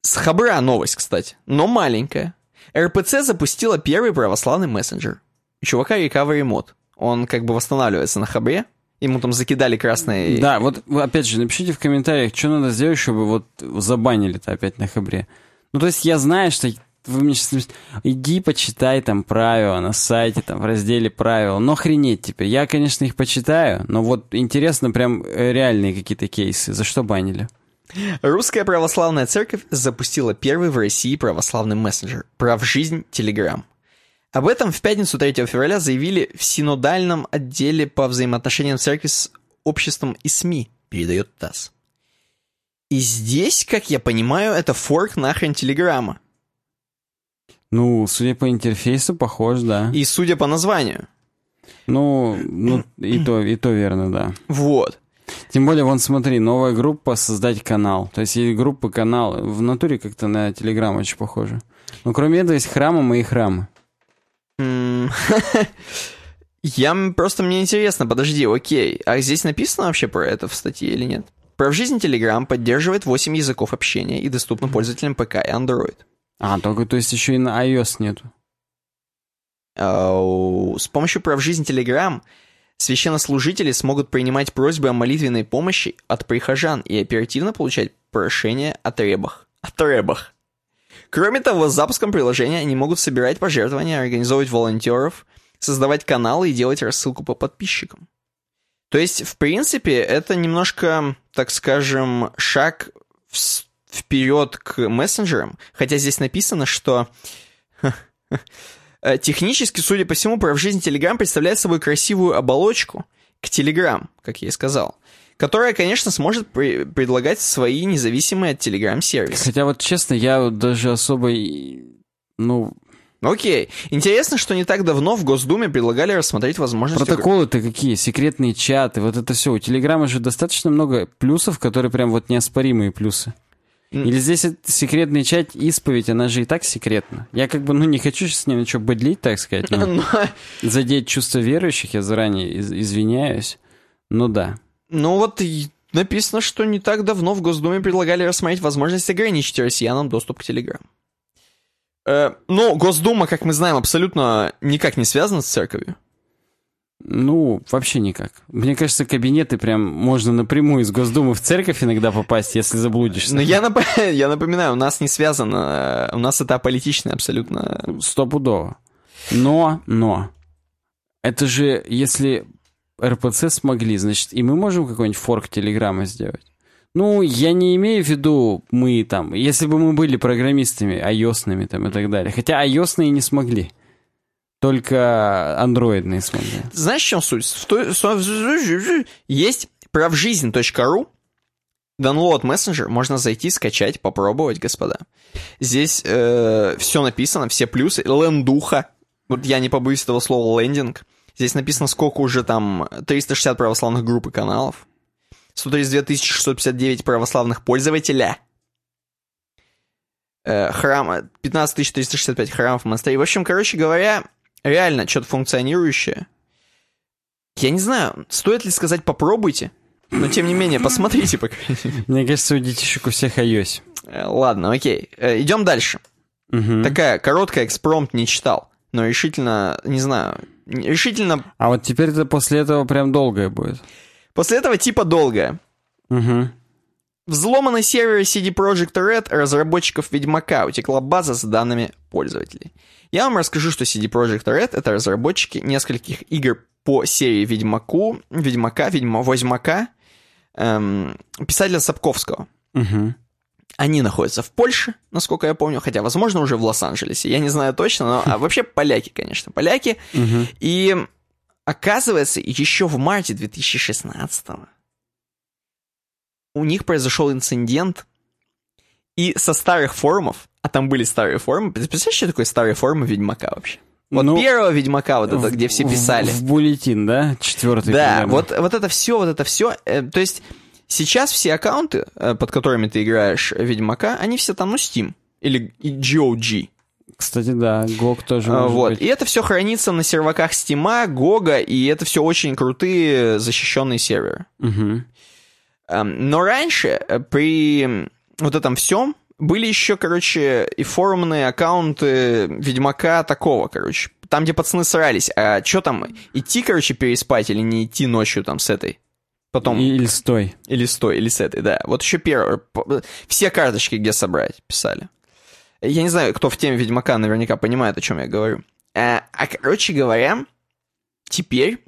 с Хабра новость, кстати, но маленькая. РПЦ запустила первый православный мессенджер. У чувака Recovery Mod. Он как бы восстанавливается на хабре. Ему там закидали красные... Да, вот опять же, напишите в комментариях, что надо сделать, чтобы вот забанили-то опять на хабре. Ну, то есть я знаю, что вы мне сейчас... Иди почитай там правила на сайте, там в разделе правил. Но охренеть теперь. Я, конечно, их почитаю, но вот интересно прям э, реальные какие-то кейсы. За что банили? Русская православная церковь запустила первый в России православный мессенджер «Прав жизнь Телеграм». Об этом в пятницу 3 февраля заявили в синодальном отделе по взаимоотношениям церкви с обществом и СМИ, передает ТАСС. И здесь, как я понимаю, это форк нахрен Телеграма. Ну, судя по интерфейсу, похож, да. И судя по названию. Ну, ну и то, и то верно, да. Вот. Тем более, вон смотри, новая группа «Создать канал». То есть есть группы, канал. В натуре как-то на Телеграм очень похоже. Но кроме этого есть храмы, мои храмы. Я просто, мне интересно, подожди, окей. А здесь написано вообще про это в статье или нет? Про в жизни Telegram поддерживает 8 языков общения и доступно пользователям ПК и Android. А, только то есть еще и на iOS нету. С помощью прав жизни Telegram священнослужители смогут принимать просьбы о молитвенной помощи от прихожан и оперативно получать прошения о требах. О требах. Кроме того, с запуском приложения они могут собирать пожертвования, организовывать волонтеров, создавать каналы и делать рассылку по подписчикам. То есть, в принципе, это немножко, так скажем, шаг вперед к мессенджерам, хотя здесь написано, что Э, технически, судя по всему, прав жизни Telegram представляет собой красивую оболочку к Telegram, как я и сказал, которая, конечно, сможет при предлагать свои независимые от Telegram сервисы. Хотя вот честно, я даже особо, ну, Окей. Интересно, что не так давно в Госдуме предлагали рассмотреть возможность... Протоколы-то какие? Секретные чаты, вот это все. У Телеграма же достаточно много плюсов, которые прям вот неоспоримые плюсы. Или здесь секретный чат исповедь, она же и так секретна. Я как бы, ну, не хочу сейчас с ним ничего быдлить, так сказать, но задеть чувство верующих я заранее извиняюсь. Ну да. Ну вот написано, что не так давно в Госдуме предлагали рассмотреть возможность ограничить россиянам доступ к Телеграм. Э, ну, Госдума, как мы знаем, абсолютно никак не связана с церковью. Ну, вообще никак. Мне кажется, кабинеты прям можно напрямую из Госдумы в церковь иногда попасть, если заблудишься. Но я, нап... я напоминаю, у нас не связано, у нас это аполитично абсолютно. Стопудово. Но, но, это же, если РПЦ смогли, значит, и мы можем какой-нибудь форк Телеграма сделать. Ну, я не имею в виду мы там, если бы мы были программистами, ios там и так далее. Хотя ios не смогли. Только андроидные смогли. Знаешь, в чем суть? Есть правжизнь.ру, Download мессенджер, можно зайти, скачать, попробовать, господа. Здесь все написано, все плюсы. Лендуха, вот я не побоюсь этого слова, лендинг. Здесь написано, сколько уже там 360 православных групп и каналов. 132 659 православных пользователя. Э, храма, 15 365 храмов, монастырей. В общем, короче говоря, реально что-то функционирующее. Я не знаю, стоит ли сказать «попробуйте», но тем не менее, посмотрите, по. Мне кажется, у детишек у всех iOS. Э, Ладно, окей. Э, Идем дальше. Такая короткая экспромт не читал, но решительно, не знаю, решительно... А вот теперь это после этого прям долгое будет. После этого типа долгое. Угу. Взломанный сервер CD Projekt Red разработчиков Ведьмака утекла база с данными пользователей. Я вам расскажу, что CD Projekt Red — это разработчики нескольких игр по серии Ведьмаку, Ведьмака, Ведьма, Возьмака, эм, писателя Сапковского. Угу. Они находятся в Польше, насколько я помню, хотя, возможно, уже в Лос-Анджелесе. Я не знаю точно, но а вообще поляки, конечно, поляки. Угу. И оказывается, еще в марте 2016 у них произошел инцидент, и со старых форумов, а там были старые форумы, ты представляешь, что такое старые форумы Ведьмака вообще? Вот Ну, первого Ведьмака, вот это, где все В- писали. В, буллетин, да? Четвертый. Да, примерно. вот, вот это все, вот это все. то есть сейчас все аккаунты, э, под которыми ты играешь Ведьмака, они все там, ну, Steam или GOG. Кстати, да, GOG тоже А, вот. быть. И это все хранится на серваках Steam, GOG, и это все очень крутые защищенные серверы. Мгм. Эм, Но раньше э, при вот этом всем были еще, короче, и форумные аккаунты Ведьмака такого, короче. Там, где пацаны срались. А что там, идти, короче, переспать или не идти ночью там с этой? Потом... Или стой. Или с той, или с этой, да. Вот еще первое. Все карточки, где собрать, писали. Я не знаю, кто в теме Ведьмака наверняка понимает, о чем я говорю. А, а, короче говоря, теперь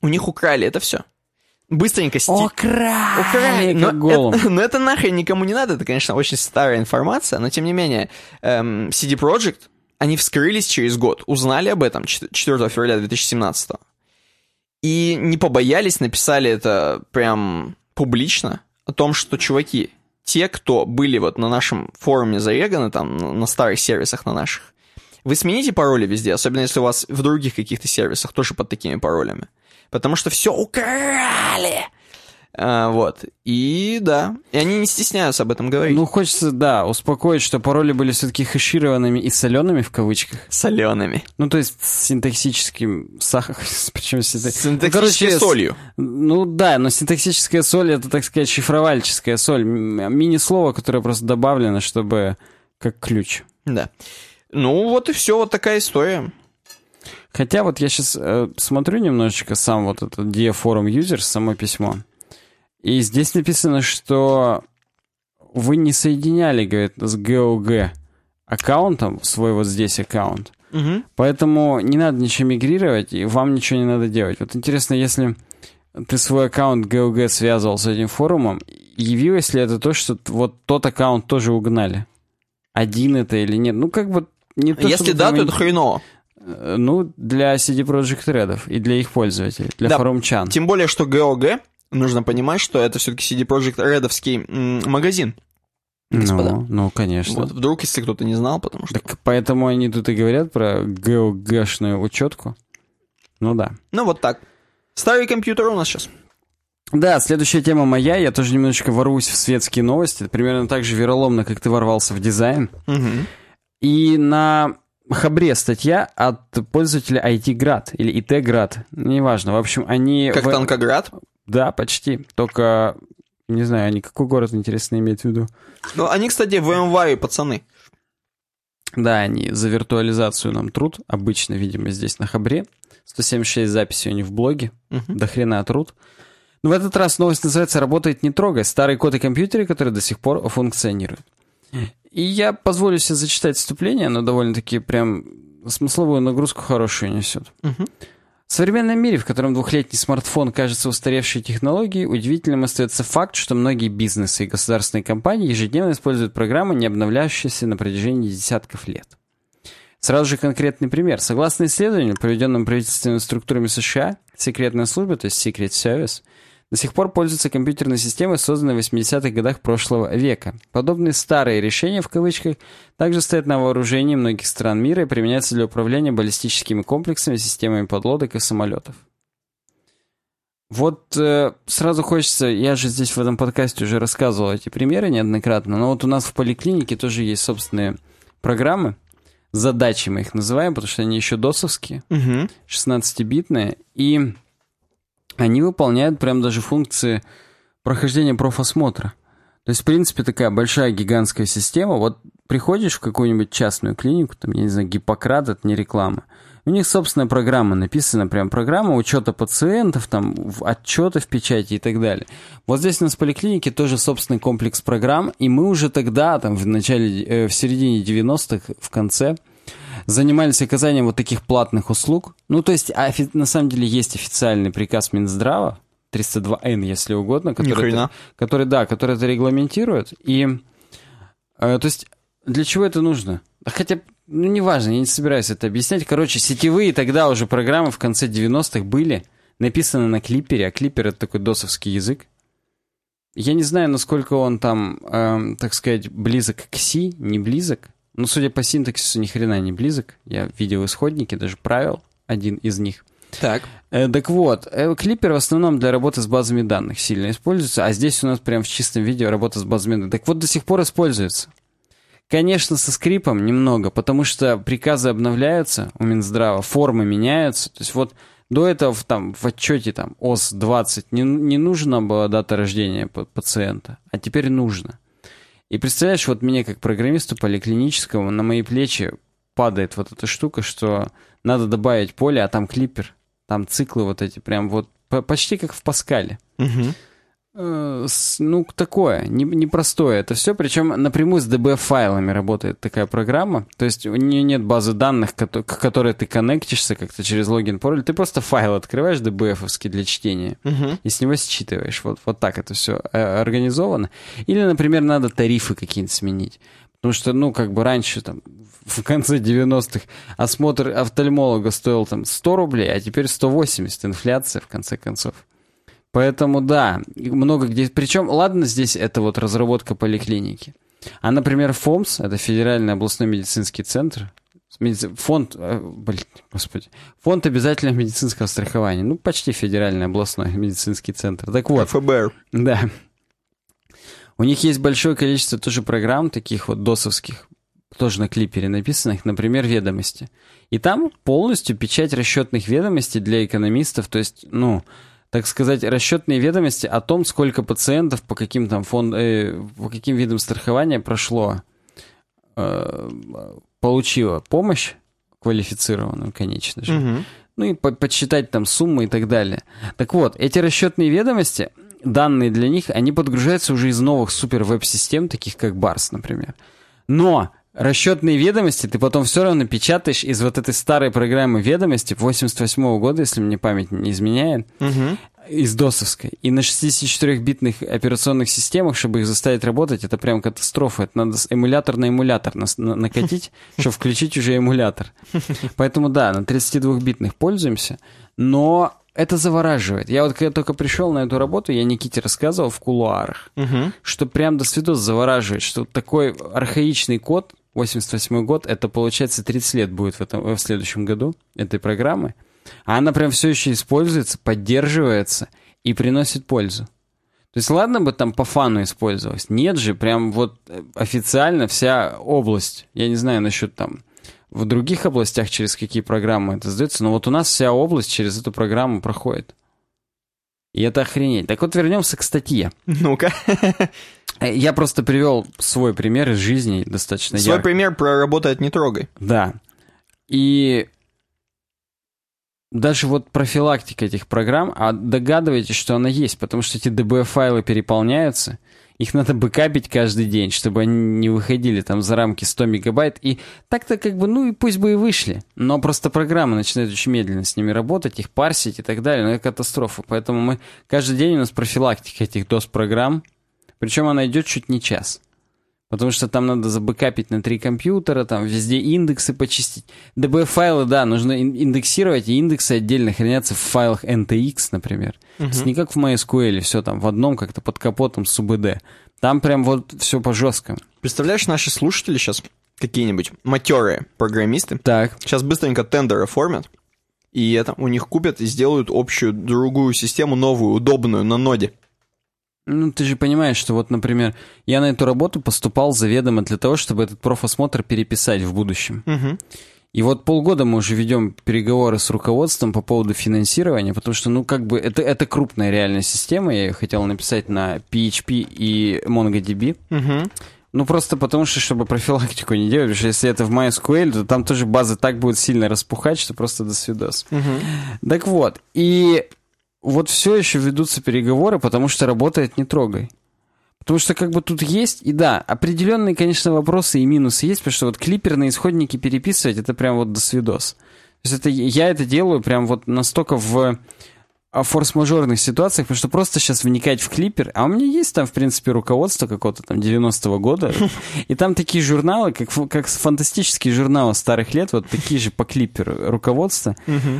у них украли это все. Быстренько сти... Украли, Украли, но голым. это, но это нахрен никому не надо, это, конечно, очень старая информация, но тем не менее, эм, CD Projekt, они вскрылись через год, узнали об этом 4 февраля 2017 и не побоялись, написали это прям публично, о том, что, чуваки, те, кто были вот на нашем форуме зареганы, там, на старых сервисах на наших, вы смените пароли везде, особенно если у вас в других каких-то сервисах тоже под такими паролями. Потому что все украли. А, вот. И да. И они не стесняются об этом говорить. Ну, хочется, да, успокоить, что пароли были все-таки хэшированными и солеными в кавычках. солеными. Ну, то есть с синтаксическим сахаром. Причем С синтаксической солью. Ну да, но синтаксическая соль это, так сказать, шифровальческая соль. Мини-слово, которое просто добавлено, чтобы как ключ. Да. Ну, вот и все, вот такая история. Хотя вот я сейчас смотрю немножечко сам вот этот Forum Users, само письмо. И здесь написано, что вы не соединяли, говорит, с GOG аккаунтом, свой вот здесь аккаунт. Мгм. Поэтому не надо ничего мигрировать, и вам ничего не надо делать. Вот интересно, если ты свой аккаунт GOG связывал с этим форумом, явилось ли это то, что вот тот аккаунт тоже угнали? Один это или нет? Ну, как бы не то, Если да, то это хреново. Э, Ну, для CD Projekt Red и для их пользователей, для Да. форумчан. Тем более, что GOG, нужно понимать, что это все-таки CD Projekt Redовский м, магазин. господа. Ну, ну, конечно. Вот, вдруг, если кто-то не знал, потому что... Так поэтому они тут и говорят про GOG-шную учетку. Ну да. Ну, вот так. Старый компьютер у нас сейчас. Да, следующая тема моя. Я тоже немножечко ворвусь в светские новости. Примерно так же вероломно, как ты ворвался в дизайн. И на Хабре статья от пользователя IT-Grad или IT-Grad. Неважно. В общем, они... Как в- Танкоград. Да, почти. Только, не знаю, они какой город, интересно, имеют в виду. Ну, они, кстати, в МВА пацаны. Да, они за виртуализацию нам труд. Обычно, видимо, здесь на Хабре. 176 записей у них в блоге. Мгм. До хрена труд. Но в этот раз новость называется «Работает не трогай. Старый код и компьютеры, которые до сих пор функционируют». И я позволю себе зачитать вступление, оно довольно-таки прям смысловую нагрузку хорошую несет. Мгм. В современном мире, в котором двухлетний смартфон кажется устаревшей технологией, удивительным остается факт, что многие бизнесы и государственные компании ежедневно используют программы, не обновляющиеся на протяжении десятков лет. Сразу же конкретный пример. Согласно исследованию, проведенному правительственными структурами США, секретная служба, то есть Secret Service, до сих пор пользуются компьютерной системой, созданной в 80-х годах прошлого века. Подобные «старые решения» в кавычках также стоят на вооружении многих стран мира и применяются для управления баллистическими комплексами, системами подлодок и самолетов. Вот э, сразу хочется, я же здесь в этом подкасте уже рассказывал эти примеры неоднократно, но вот у нас в поликлинике тоже есть собственные программы, задачи мы их называем, потому что они еще досовские, Угу. 16-битные, и они выполняют прям даже функции прохождения профосмотра. То есть, в принципе, такая большая гигантская система. Вот приходишь в какую-нибудь частную клинику, там, я не знаю, Гиппократ, это не реклама. У них собственная программа написана, прям программа учета пациентов, там, отчеты в печати и так далее. Вот здесь у нас в поликлинике тоже собственный комплекс программ, и мы уже тогда, там, в начале, э, в середине 90-х, в конце, занимались оказанием вот таких платных услуг. Ну, то есть, на самом деле, есть официальный приказ Минздрава, 302Н, если угодно, который, это, который, да, который это регламентирует. И, э, то есть, для чего это нужно? Хотя, ну, неважно, я не собираюсь это объяснять. Короче, сетевые тогда уже программы в конце 90-х были, написаны на клипере, а клипер — это такой досовский язык. Я не знаю, насколько он там, эм, так сказать, близок к C, не близок. Но, судя по синтаксису, ни хрена не близок. Я видел исходники, даже правил, один из них. Так. Э, так вот, э, клипер в основном для работы с базами данных сильно используется, а здесь у нас прям в чистом виде работа с базами данных. Так вот, до сих пор используется. Конечно, со скрипом немного, потому что приказы обновляются у Минздрава, формы меняются. То есть вот до этого в, там, в отчете там, ОС-20 не, не нужна была дата рождения па- пациента, а теперь нужно. И представляешь, вот мне как программисту поликлиническому на мои плечи падает вот эта штука, что надо добавить поле, а там клипер, там циклы вот эти, прям вот по- почти как в Паскале. Угу. Э, ну, такое, не- непростое это все. Причем напрямую с DB-файлами работает такая программа. То есть у нее нет базы данных, к которой ты коннектишься как-то через логин, пароль. Ты просто файл открываешь DBF-овский для чтения Угу. и с него считываешь. Вот, вот так это все организовано. Или, например, надо тарифы какие-нибудь сменить. Потому что, ну, как бы раньше, там, в конце 90-х осмотр офтальмолога стоил там 100 рублей, а теперь 180, инфляция, в конце концов. Поэтому, да, много где... Причем, ладно, здесь это вот разработка поликлиники. А, например, ФОМС, это Федеральный областной медицинский центр, фонд, э, блин, господи, фонд обязательного медицинского страхования, ну, почти Федеральный областной медицинский центр. Так вот, ФБР. да. У них есть большое количество тоже программ, таких вот досовских, тоже на клипере написанных, например, ведомости. И там полностью печать расчетных ведомостей для экономистов, то есть, ну, так сказать, расчетные ведомости о том, сколько пациентов по каким там фонд, э, по каким видам страхования прошло, э, получило помощь квалифицированную, конечно же Угу. ну и по- подсчитать там суммы и так далее. Так вот, эти расчетные ведомости, данные для них, они подгружаются уже из новых супер веб-систем, таких как Барс, например. Но расчетные ведомости ты потом все равно печатаешь из вот этой старой программы ведомости 88 года, если мне память не изменяет, Угу. из досовской. И на 64-битных операционных системах, чтобы их заставить работать, это прям катастрофа. Это надо эмулятор на эмулятор нас- на- накатить, чтобы включить уже эмулятор. Поэтому да, на 32-битных пользуемся, но это завораживает. Я вот когда только пришел на эту работу, я Никите рассказывал в кулуарах, Угу. что прям до свидос завораживает, что такой архаичный код, 88 год, это получается 30 лет будет в, этом, в следующем году этой программы, а она прям все еще используется, поддерживается и приносит пользу. То есть ладно бы там по фану использовалась, нет же, прям вот э, официально вся область, я не знаю насчет там в других областях через какие программы это сдается, но вот у нас вся область через эту программу проходит. И это охренеть. Так вот вернемся к статье. Ну-ка. Э, Я просто привел свой пример из жизни достаточно Свой ярко. пример про работает не трогай. Да. И даже вот профилактика этих программ, а догадываетесь, что она есть, потому что эти DB-файлы переполняются, Их надо бэкапить каждый день, чтобы они не выходили там за рамки 100 мегабайт. И так-то как бы, ну и пусть бы и вышли. Но просто программа начинает очень медленно с ними работать, их парсить и так далее. Ну это катастрофа. Поэтому мы каждый день у нас профилактика этих DOS-программ. Причем она идет чуть не час. Потому что там надо забэкапить на три компьютера, там везде индексы почистить. DB-файлы, да, нужно индексировать, и индексы отдельно хранятся в файлах NTX, например. Угу. То есть не как в MySQL, все там в одном как-то под капотом с UBD. Там прям вот все по жесткому. Представляешь, наши слушатели сейчас какие-нибудь матерые программисты. Так. Сейчас быстренько тендер оформят. И это у них купят и сделают общую другую систему, новую, удобную, на ноде. Ну, ты же понимаешь, что вот, например, я на эту работу поступал заведомо для того, чтобы этот профосмотр переписать в будущем. Угу. И вот полгода мы уже ведем переговоры с руководством по поводу финансирования, потому что, ну, как бы, это, это крупная реальная система, я ее хотел написать на PHP и MongoDB. Угу. Ну, просто потому что, чтобы профилактику не делать, потому что если это в MySQL, то там тоже база так будет сильно распухать, что просто до свидос. Угу. Так вот, и вот все еще ведутся переговоры, потому что работает не трогай. Потому что как бы тут есть, и да, определенные, конечно, вопросы и минусы есть, потому что вот клиперные исходники переписывать, это прям вот до свидос. То есть это, я это делаю прям вот настолько в а, форс-мажорных ситуациях, потому что просто сейчас вникать в клипер, а у меня есть там, в принципе, руководство какого-то там 90-го года, и там такие журналы, как, как фантастические журналы старых лет, вот такие же по клиперу руководства.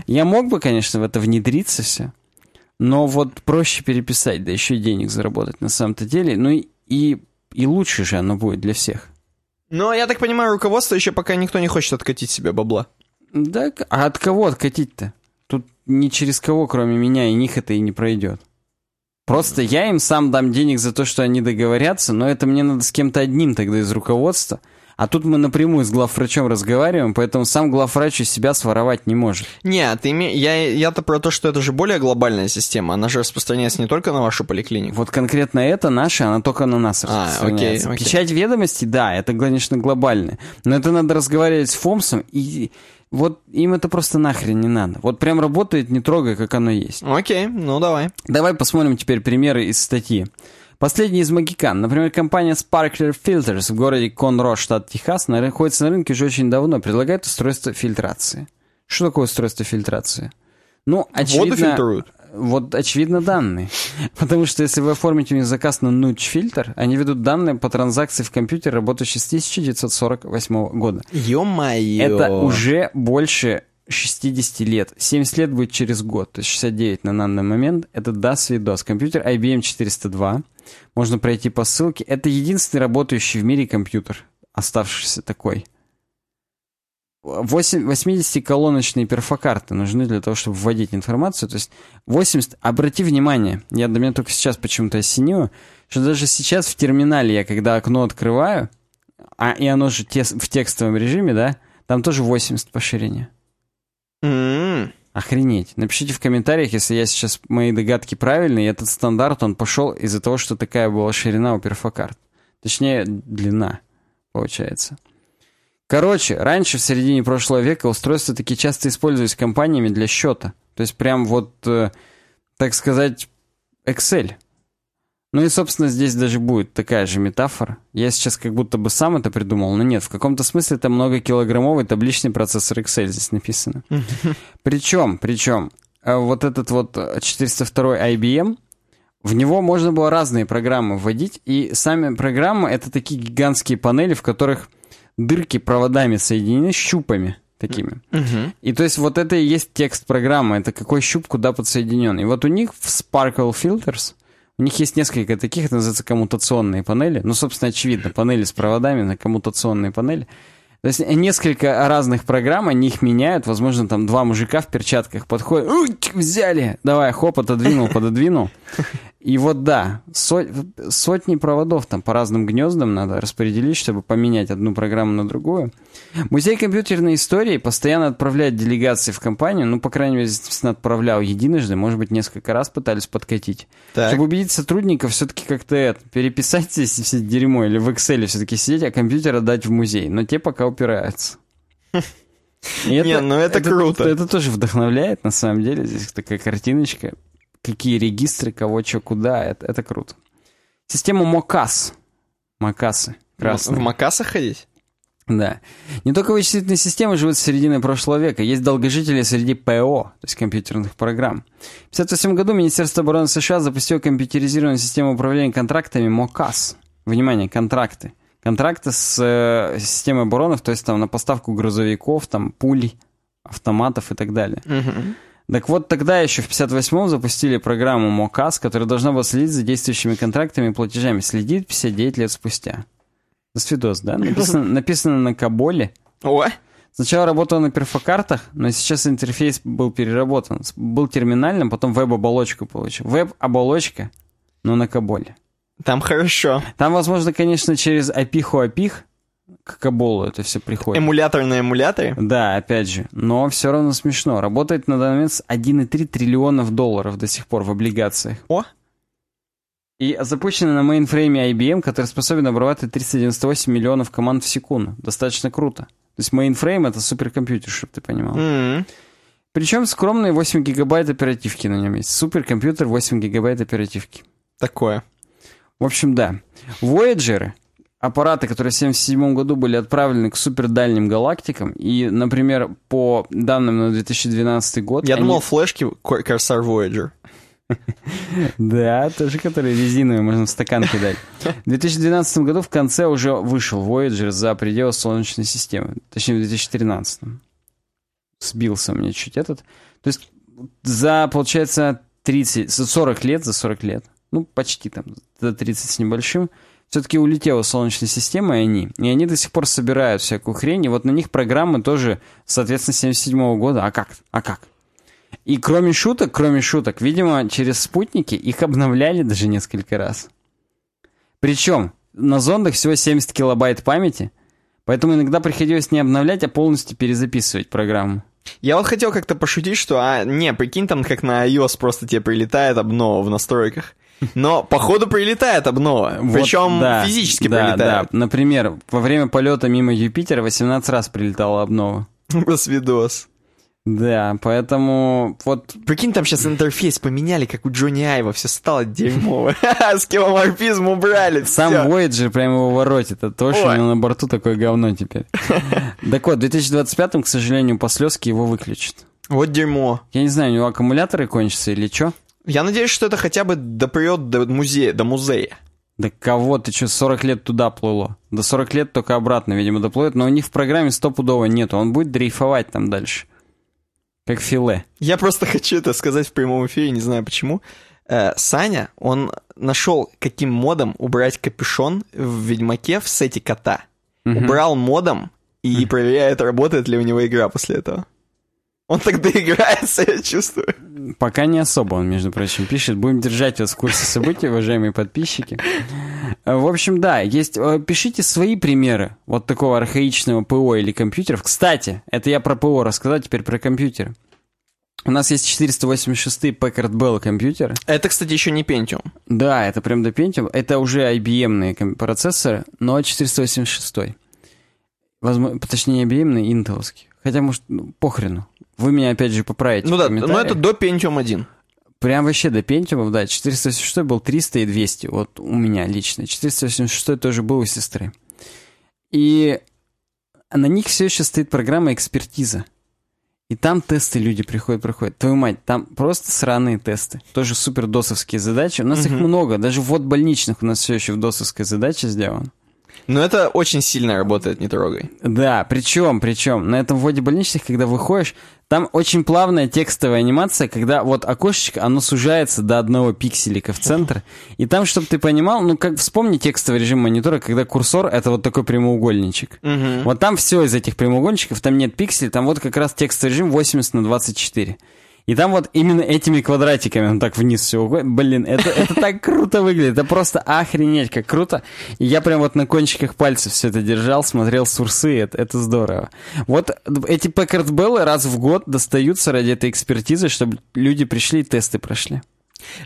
Я мог бы, конечно, в это внедриться все, но вот проще переписать, да еще и денег заработать на самом-то деле. Ну и, и, и лучше же оно будет для всех. Но, я так понимаю, руководство еще пока никто не хочет откатить себе бабла. Да, а от кого откатить-то? Тут ни через кого, кроме меня и них, это и не пройдет. Просто я им сам дам денег за то, что они договорятся, но это мне надо с кем-то одним тогда из руководства. А тут мы напрямую с главврачом разговариваем, поэтому сам главврач из себя своровать не может. Нет, име... я, я-то про то, что это же более глобальная система. Она же распространяется не только на вашу поликлинику. Вот конкретно это наша, она только на нас а, распространяется. Окей, окей. Печать ведомости, да, это, конечно, глобально. Но это надо разговаривать с Фомсом, и вот им это просто нахрен не надо. Вот прям работает, не трогай, как оно есть. Окей, ну давай. Давай посмотрим теперь примеры из статьи. Последний из магикан. Например, компания Sparkler Filters в городе Конро, штат Техас, находится на рынке уже очень давно, предлагает устройство фильтрации. Что такое устройство фильтрации? Ну, очевидно... Воду фильтруют? Вот, очевидно, данные. Потому что если вы оформите у них заказ на Nudge фильтр, они ведут данные по транзакции в компьютер, работающий с 1948 года. Ё-моё! Это уже больше 60 лет. 70 лет будет через год, то есть 69 на данный момент. Это DAS видос. Компьютер IBM 402. Можно пройти по ссылке. Это единственный работающий в мире компьютер, оставшийся такой. 80-колоночные перфокарты нужны для того, чтобы вводить информацию. То есть 80... Обрати внимание, я до меня только сейчас почему-то осенило, что даже сейчас в терминале я, когда окно открываю, а и оно же те, в текстовом режиме, да, там тоже 80 по ширине. Mm-hmm. Охренеть. Напишите в комментариях, если я сейчас мои догадки правильные, этот стандарт, он пошел из-за того, что такая была ширина у перфокарт. Точнее, длина, получается. Короче, раньше, в середине прошлого века, устройства такие часто использовались компаниями для счета. То есть прям вот, э, так сказать, Excel. Ну и, собственно, здесь даже будет такая же метафора. Я сейчас как будто бы сам это придумал, но нет, в каком-то смысле это многокилограммовый табличный процессор Excel здесь написано. Причем, причем, э, вот этот вот 402 IBM, в него можно было разные программы вводить, и сами программы — это такие гигантские панели, в которых дырки проводами соединены щупами такими. Угу. И то есть вот это и есть текст программы, это какой щуп куда подсоединен. И вот у них в Sparkle Filters у них есть несколько таких, это называется коммутационные панели. Ну, собственно, очевидно, панели с проводами на коммутационные панели. То есть несколько разных программ, они их меняют. Возможно, там два мужика в перчатках подходят. Взяли! Давай, хоп, отодвинул, пододвинул. И вот да, со сотни проводов там по разным гнездам надо распределить, чтобы поменять одну программу на другую. Музей компьютерной истории постоянно отправляет делегации в компанию, ну, по крайней мере, естественно, отправлял единожды, может быть, несколько раз пытались подкатить. Так. Чтобы убедить сотрудников все-таки как-то это, переписать здесь все дерьмо или в Excel все-таки сидеть, а компьютер отдать в музей. Но те пока упираются. И это, Не, ну это, это круто. Это, это тоже вдохновляет, на самом деле. Здесь такая картиночка какие регистры, кого, что, куда, это, это круто. Система МОКАС. МОКАСы. Красные. В Макасах ходить? Да. Не только вычислительные системы живут с середины прошлого века. Есть долгожители среди ПО, то есть компьютерных программ. В 1958 году Министерство обороны США запустило компьютеризированную систему управления контрактами МОКАС. Внимание, контракты. Контракты с э, системой обороны, то есть там на поставку грузовиков, там пулей, автоматов и так далее. Мгм. Так вот, тогда еще в 58-м запустили программу МОКАС, которая должна была следить за действующими контрактами и платежами. Следит 59 лет спустя. До свидос, да? Написано, написано на Каболе. О, Сначала работала на перфокартах, но сейчас интерфейс был переработан. Был терминальным, потом веб-оболочку получил. Веб-оболочка, но на Коболе. там хорошо. Там, возможно, конечно, через опиху-опих к Коболу это все приходит. Эмулятор на эмуляторе. Да, опять же. Но все равно смешно. Работает на данный момент с 1,3 триллионов долларов до сих пор в облигациях. О, И запущена на мейнфрейме IBM, который способен обрабатывать 398 миллионов команд в секунду. Достаточно круто. То есть мейнфрейм это суперкомпьютер, чтобы ты понимал. М. Причем скромные 8 гигабайт оперативки на нем есть. Суперкомпьютер 8 гигабайт оперативки. такое. В общем, да. Voyager, аппараты, которые в 1977 году были отправлены к супердальним галактикам, и, например, по данным на 2012 год... Я они- думал, флешки Cor- Corsair Voyager. Да, тоже которые резиновые, можно в стакан кидать. В 2012 году в конце уже вышел Voyager за пределы Солнечной системы. Точнее, в 2013. Сбился мне чуть этот. То есть за, получается, 30, за 40 лет, за 40 лет, ну, почти там, за 30 с небольшим, все-таки улетела Солнечная система, и они. И они до сих пор собирают всякую хрень, и вот на них программы тоже, соответственно, 77 года. А как? А как? И кроме шуток, кроме шуток, видимо, через спутники их обновляли даже несколько раз. Причем на зондах всего 70 килобайт памяти, поэтому иногда приходилось не обновлять, а полностью перезаписывать программу. Я вот хотел как-то пошутить, что, а, не, прикинь, там как на iOS просто тебе прилетает обнова в настройках. Но, походу, прилетает обнова. Вот, Причем да, физически да, прилетает. Да. Например, во время полета мимо Юпитера 18 раз прилетала обнова. Свидос. Да, поэтому вот Прикинь, там сейчас интерфейс поменяли, как у Джонни Айва, все стало дерьмово. Скилломорфизм убрали, Сам. Voyager прямо его воротит. Это то, что у него на борту такое говно теперь. Так вот, в 2025-м, к сожалению, по слезке его выключат. Вот дерьмо. Я не знаю, у него аккумуляторы кончатся или что? Я надеюсь, что это хотя бы допрет до музея, до музея. Да кого ты что, 40 лет туда плыло? До 40 лет только обратно, видимо, доплывет, но у них в программе стопудово нету. Он будет дрейфовать там дальше. Как филе. Я просто хочу это сказать в прямом эфире, не знаю почему. Э, Саня, он нашел, каким модом убрать капюшон в Ведьмаке в сете кота. Убрал модом и проверяет, работает ли у него игра после этого. Он так доиграется, я чувствую. Пока не особо он, между прочим, пишет. Будем держать вас в курсе событий, уважаемые подписчики. В общем, да, есть... э, Пишите свои примеры вот такого архаичного ПО или компьютеров. Кстати, это я про ПО рассказал, теперь про компьютер. У нас есть 486 Packard Bell компьютеры. Это, кстати, еще не Pentium. Да, это прям до Pentium. Это уже ком- процессоры, но 486. Возможно, точнее, интеловские. Хотя, может, ну, похрену. Вы меня опять же поправите. Ну да, но это до Pentium 1. Прям вообще до Pentium, да. 486 был 300 и 200. Вот у меня лично. 486 тоже был у сестры. И на них все еще стоит программа экспертиза. И там тесты люди приходят, проходят. Твою мать, там просто сраные тесты. Тоже супер досовские задачи. У нас их много. Даже ввод больничных у нас все еще в досовской задаче сделан. Но это очень сильно работает, не трогай. Да, причем, причем, на этом вводе больничных, когда выходишь, там очень плавная текстовая анимация, когда вот окошечко, оно сужается до одного пикселика в центр, и там, чтобы ты понимал, ну, как вспомни текстовый режим монитора, когда курсор — это вот такой прямоугольничек. Мгм. Вот там все из этих прямоугольничков, там нет пикселей, там вот как раз текстовый режим 80 на 24. И там вот именно этими квадратиками он так вниз все уходит. Блин, это, это так круто выглядит. Это просто охренеть, как круто. И я прям вот на кончиках пальцев все это держал, смотрел сурсы. Это, это здорово. Вот эти Bell раз в год достаются ради этой экспертизы, чтобы люди пришли и тесты прошли.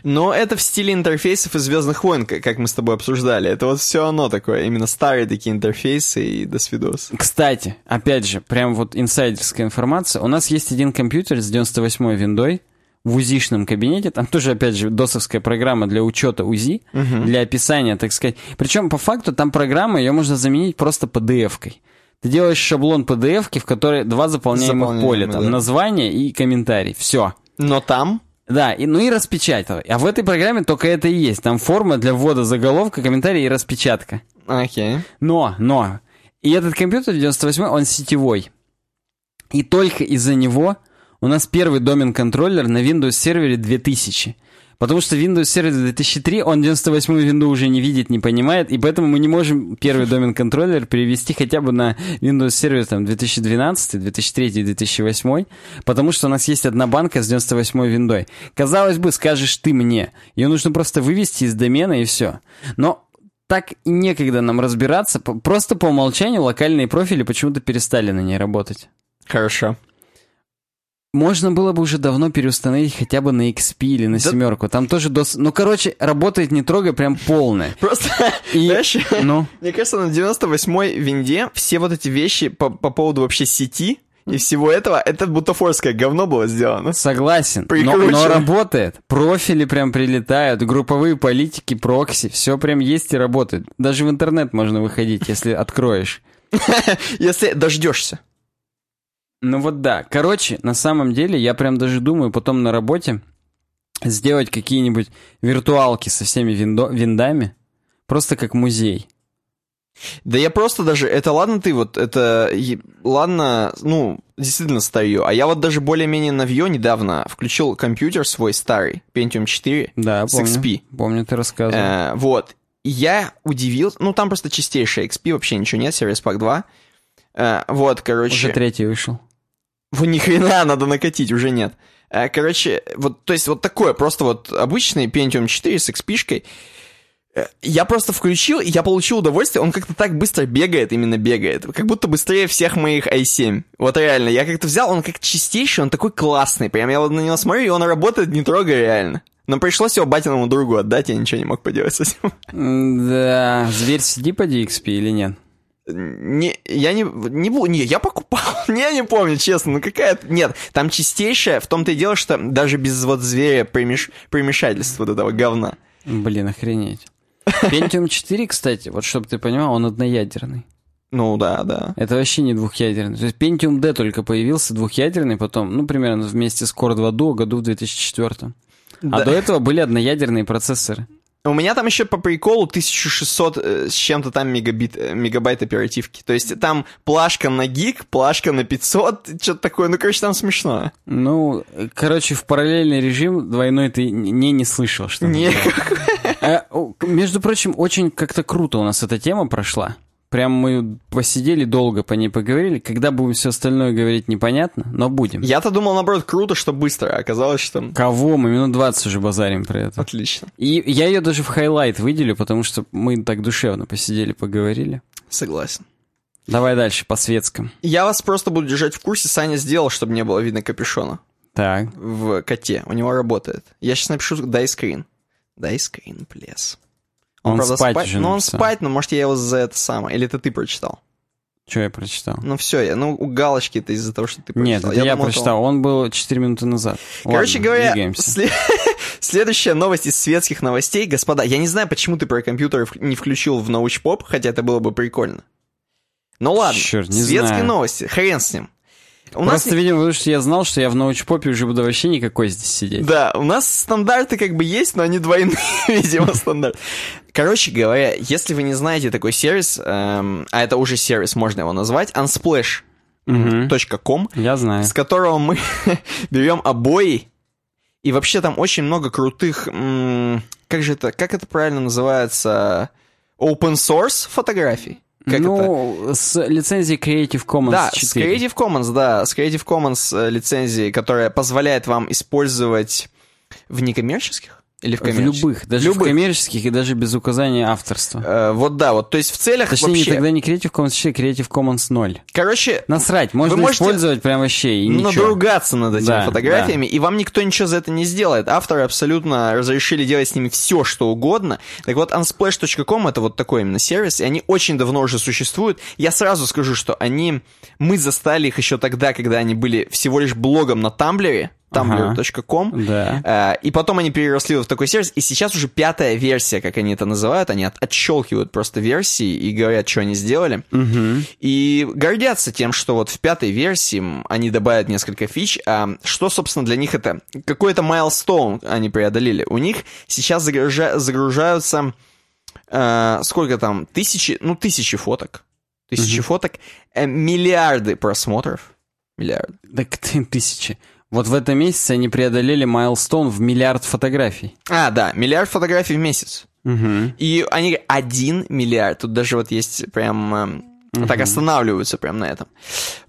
Но это в стиле интерфейсов из Звездных войн, как мы с тобой обсуждали. Это вот все оно такое, именно старые такие интерфейсы и до свидос. Кстати, опять же, прям вот инсайдерская информация. У нас есть один компьютер с 98-й виндой. в УЗИшном кабинете, там тоже, опять же, досовская программа для учета УЗИ, для описания, так сказать. Причем, по факту, там программа, ее можно заменить просто PDF-кой. Ты делаешь шаблон PDF-ки, в которой два заполняемых Заполняемые, поля, там, да. название и комментарий. Все. Но там... Да, и, ну и распечатал. А в этой программе только это и есть. Там форма для ввода заголовка, комментария и распечатка. Окей. Но, но, и этот компьютер 98 он сетевой. И только из-за него у нас первый домен-контроллер на Windows сервере 2000. Потому что Windows Server 2003, он 98 винду уже не видит, не понимает, и поэтому мы не можем первый домен-контроллер перевести хотя бы на Windows Server там, 2012, 2003, 2008, потому что у нас есть одна банка с 98 виндой. Казалось бы, скажешь ты мне, ее нужно просто вывести из домена и все. Но так некогда нам разбираться, просто по умолчанию локальные профили почему-то перестали на ней работать. Хорошо. Можно было бы уже давно переустановить хотя бы на XP или на Да- семерку. Там тоже дос... Ну, короче, работает не трогай прям полная. Просто, И- знаешь, Ну, мне кажется, на 98-й винде все вот эти вещи по, по поводу вообще сети и всего этого, это бутафорское говно было сделано. согласен. Но, но работает. Профили прям прилетают, групповые политики, прокси, все прям есть и работает. Даже в интернет можно выходить, если откроешь. Если дождешься. Ну вот да. Короче, на самом деле, я прям даже думаю потом на работе сделать какие-нибудь виртуалки со всеми виндо- виндами. Просто как музей. Да я просто даже, это ладно ты вот, это, ладно, ну, действительно старье, а я вот даже более-менее новье недавно включил компьютер свой старый, Pentium 4, Да, с помню. XP. Помню, ты рассказывал. Э, вот. Я удивился, ну там просто чистейшая XP, вообще ничего нет, Service Pack 2. Э, вот, короче. Уже третий вышел. Во ни хрена надо накатить, уже нет. Э, Короче, вот, то есть вот такое, просто вот обычный Pentium 4 с XP-шкой. Э, Я просто включил, и я получил удовольствие, он как-то так быстро бегает, именно бегает, как будто быстрее всех моих i7. Вот реально, я как-то взял, он как чистейший, он такой классный, прям я на него смотрю, и он работает, не трогая реально. Но пришлось его батиному другу отдать, я ничего не мог поделать с этим. Да, зверь сиди по DXP или нет? Не, я не, не буду, не, я покупал, не, я не помню, честно, ну какая нет, там чистейшая, в том-то и дело, что даже без вот зверя примеш, примешательства вот этого говна. Блин, охренеть. Pentium 4, кстати, вот чтобы ты понимал, он одноядерный. Ну да, да. Это вообще не двухъядерный. То есть Pentium D только появился двухъядерный потом, ну, примерно вместе с Core 2 Duo году в 2004. А Да. до этого были одноядерные процессоры. У меня там еще по приколу 1600 э, с чем-то там мегабит, э, мегабайт оперативки. То есть там плашка на гиг, плашка на 500, что-то такое, ну короче, там смешно. Ну, короче, в параллельный режим двойной ты не, не слышал, что Не, Э, Между прочим, очень как-то круто у нас эта тема прошла. Прям мы посидели долго по ней поговорили. Когда будем все остальное говорить, непонятно, но будем. я-то думал, наоборот, круто, что быстро, а оказалось, что... Кого? Мы минут 20 уже базарим про это. Отлично, И я ее даже в highlight выделю, потому что мы так душевно посидели, поговорили. согласен. Давай дальше, по светскому. Я вас просто буду держать в курсе, Саня сделал, чтобы не было видно капюшона. Так. в коте. У него работает. Я сейчас напишу дай скрин. Дай скрин, плес. Он правда, спать спать, уже Ну, он написал. спать, но может я его за это самое. Или это ты прочитал? Что я прочитал? Ну все, я, ну у галочки это из-за того, что ты Нет, прочитал. это я, думал, это прочитал. Он был 4 минуты назад. он. Короче Ладно, говоря, двигаемся. сле- следующая новость из светских новостей. Господа, я не знаю, почему ты про компьютеры в- не включил в научпоп, хотя это было бы прикольно. Ну ладно, Чёрт, не светские знаю. новости, хрен с ним. У нас Просто, видимо, потому что я знал, что я в научпопе уже буду вообще никакой здесь сидеть. Да, у нас стандарты как бы есть, но они двойные, видимо, стандарт. Короче говоря, если вы не знаете такой сервис, эм, а это уже сервис, можно его назвать, unsplash.com, Я знаю. с которого мы берем обои, и вообще там очень много крутых, м, как же это, как это правильно называется, open source фотографий? Как это? ну, с лицензией Creative Commons Да, 4. с Creative Commons, да, с Creative Commons э, лицензией, которая позволяет вам использовать в некоммерческих или в В коммерческих? любых, даже Любых. в коммерческих и даже без указания авторства. Э, вот да, вот, то есть в целях Точнее, вообще... тогда не Creative Commons 4, Creative Commons 0. Короче, Насрать, можно можете использовать прям вообще и ничего. надругаться над этими Да, фотографиями, и вам никто ничего за это не сделает. Авторы абсолютно разрешили делать с ними все, что угодно. Так вот, unsplash.com это вот такой именно сервис, и они очень давно уже существуют. Я сразу скажу, что они... Мы застали их еще тогда, когда они были всего лишь блогом на Тамблере, tumblr.com. Да. Э, И потом они переросли в такой сервис, и сейчас уже пятая версия, как они это называют, они от- отщелкивают просто версии и говорят, что они сделали. Мгм. И гордятся тем, что вот в пятой версии они добавят несколько фич. А что, собственно, для них это? Какой-то майлстоун они преодолели. У них сейчас загружа- загружаются... э, сколько там? Тысячи, ну, тысячи фоток. Тысячи фоток. э, миллиарды просмотров. Миллиарды. Так ты- тысячи. Вот в этом месяце они преодолели майлстоун в миллиард фотографий. А, да, миллиард фотографий в месяц. Угу. И они один миллиард. Тут даже вот есть прям... эм, Так останавливаются прям на этом.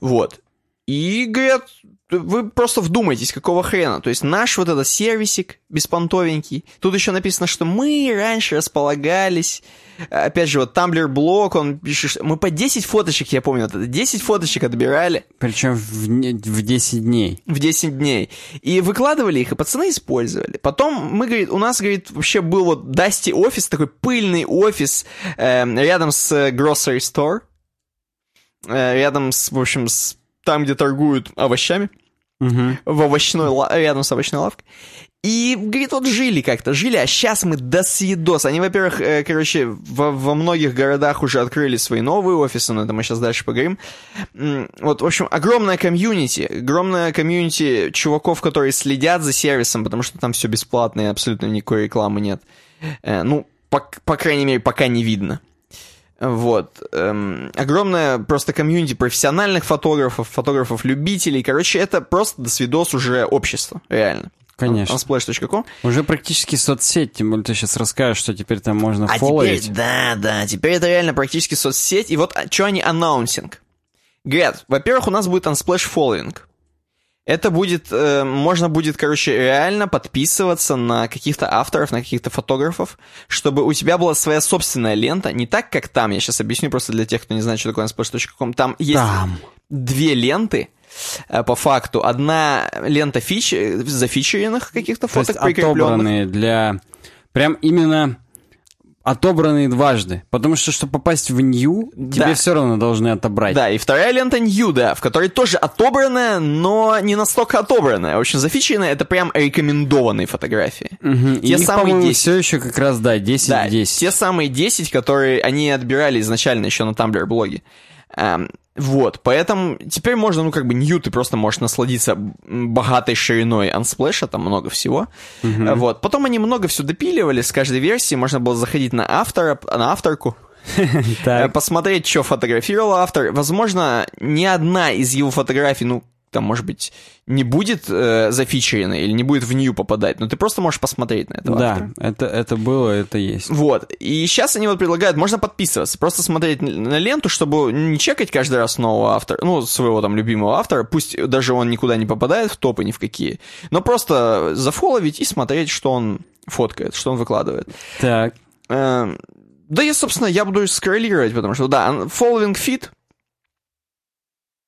Вот. И говорят, вы просто вдумайтесь, какого хрена. То есть наш вот этот сервисик беспонтовенький. Тут еще написано, что мы раньше располагались. Опять же, вот Tumblr блог, он пишет, что мы по 10 фоточек, я помню, вот это 10 фоточек отбирали Причем в, в 10 дней. в 10 дней. И выкладывали их, и пацаны использовали. Потом мы, говорит, у нас, говорит, вообще был вот Дасти офис, такой пыльный офис эм, рядом с э, grocery store. Э, рядом с, в общем, с там, где торгуют овощами. Мгм. В овощной, рядом с овощной лавкой. И, говорит, вот жили как-то, жили, а сейчас мы до свидос. Они, во-первых, э, короче, во, во многих городах уже открыли свои новые офисы, но это мы сейчас дальше поговорим. Вот, в общем, огромная комьюнити, огромная комьюнити чуваков, которые следят за сервисом, потому что там все бесплатно и абсолютно никакой рекламы нет. Э, Ну, по, по крайней мере, пока не видно. Вот. эм, огромное просто комьюнити профессиональных фотографов, фотографов-любителей. Короче, это просто до свидос уже общество, реально. Конечно. Unsplash.com. Уже практически соцсеть, тем более ты сейчас расскажешь, что теперь там можно А фолловить. теперь, да, да, теперь это реально практически соцсеть. И вот что они анонсинг. Говорят, во-первых, у нас будет Unsplash Following. Это будет, э, можно будет, короче, реально подписываться на каких-то авторов, на каких-то фотографов, чтобы у тебя была своя собственная лента, не так, как там, я сейчас объясню просто для тех, кто не знает, что такое unsplash.com, там есть Там. две ленты, по факту. Одна лента фич, э, зафичеренных каких-то То есть фоток отобранные для... Прям именно отобранные дважды. Потому что, чтобы попасть в нью, тебе Да. все равно должны отобрать. Да, и вторая лента New, да, в которой тоже отобранная, но не настолько отобранная. В общем, зафичеренная — это прям рекомендованные фотографии. И Те их, самые по-моему, 10. все еще как раз, да, 10 Да, в 10. те самые 10, которые они отбирали изначально еще на Tumblr блоге. Вот, поэтому теперь можно, ну, как бы, Нью, ты просто можешь насладиться богатой шириной Unsplash, там много всего. Э, Вот, потом они много все допиливали с каждой версии, можно было заходить на автора, на авторку, э, посмотреть, что фотографировал автор. Возможно, ни одна из его фотографий, ну, там, может быть, не будет э, зафичерена или не будет в нее попадать, но ты просто можешь посмотреть на этого автора. Да, это, это было, это есть. Вот. И сейчас они вот предлагают, можно подписываться, просто смотреть на ленту, чтобы не чекать каждый раз нового автора, ну, своего там любимого автора, пусть даже он никуда не попадает в топы ни в какие, но просто зафоловить и смотреть, что он фоткает, что он выкладывает. Так. Эм, Да я, собственно, я буду скроллировать, потому что, да, following feed.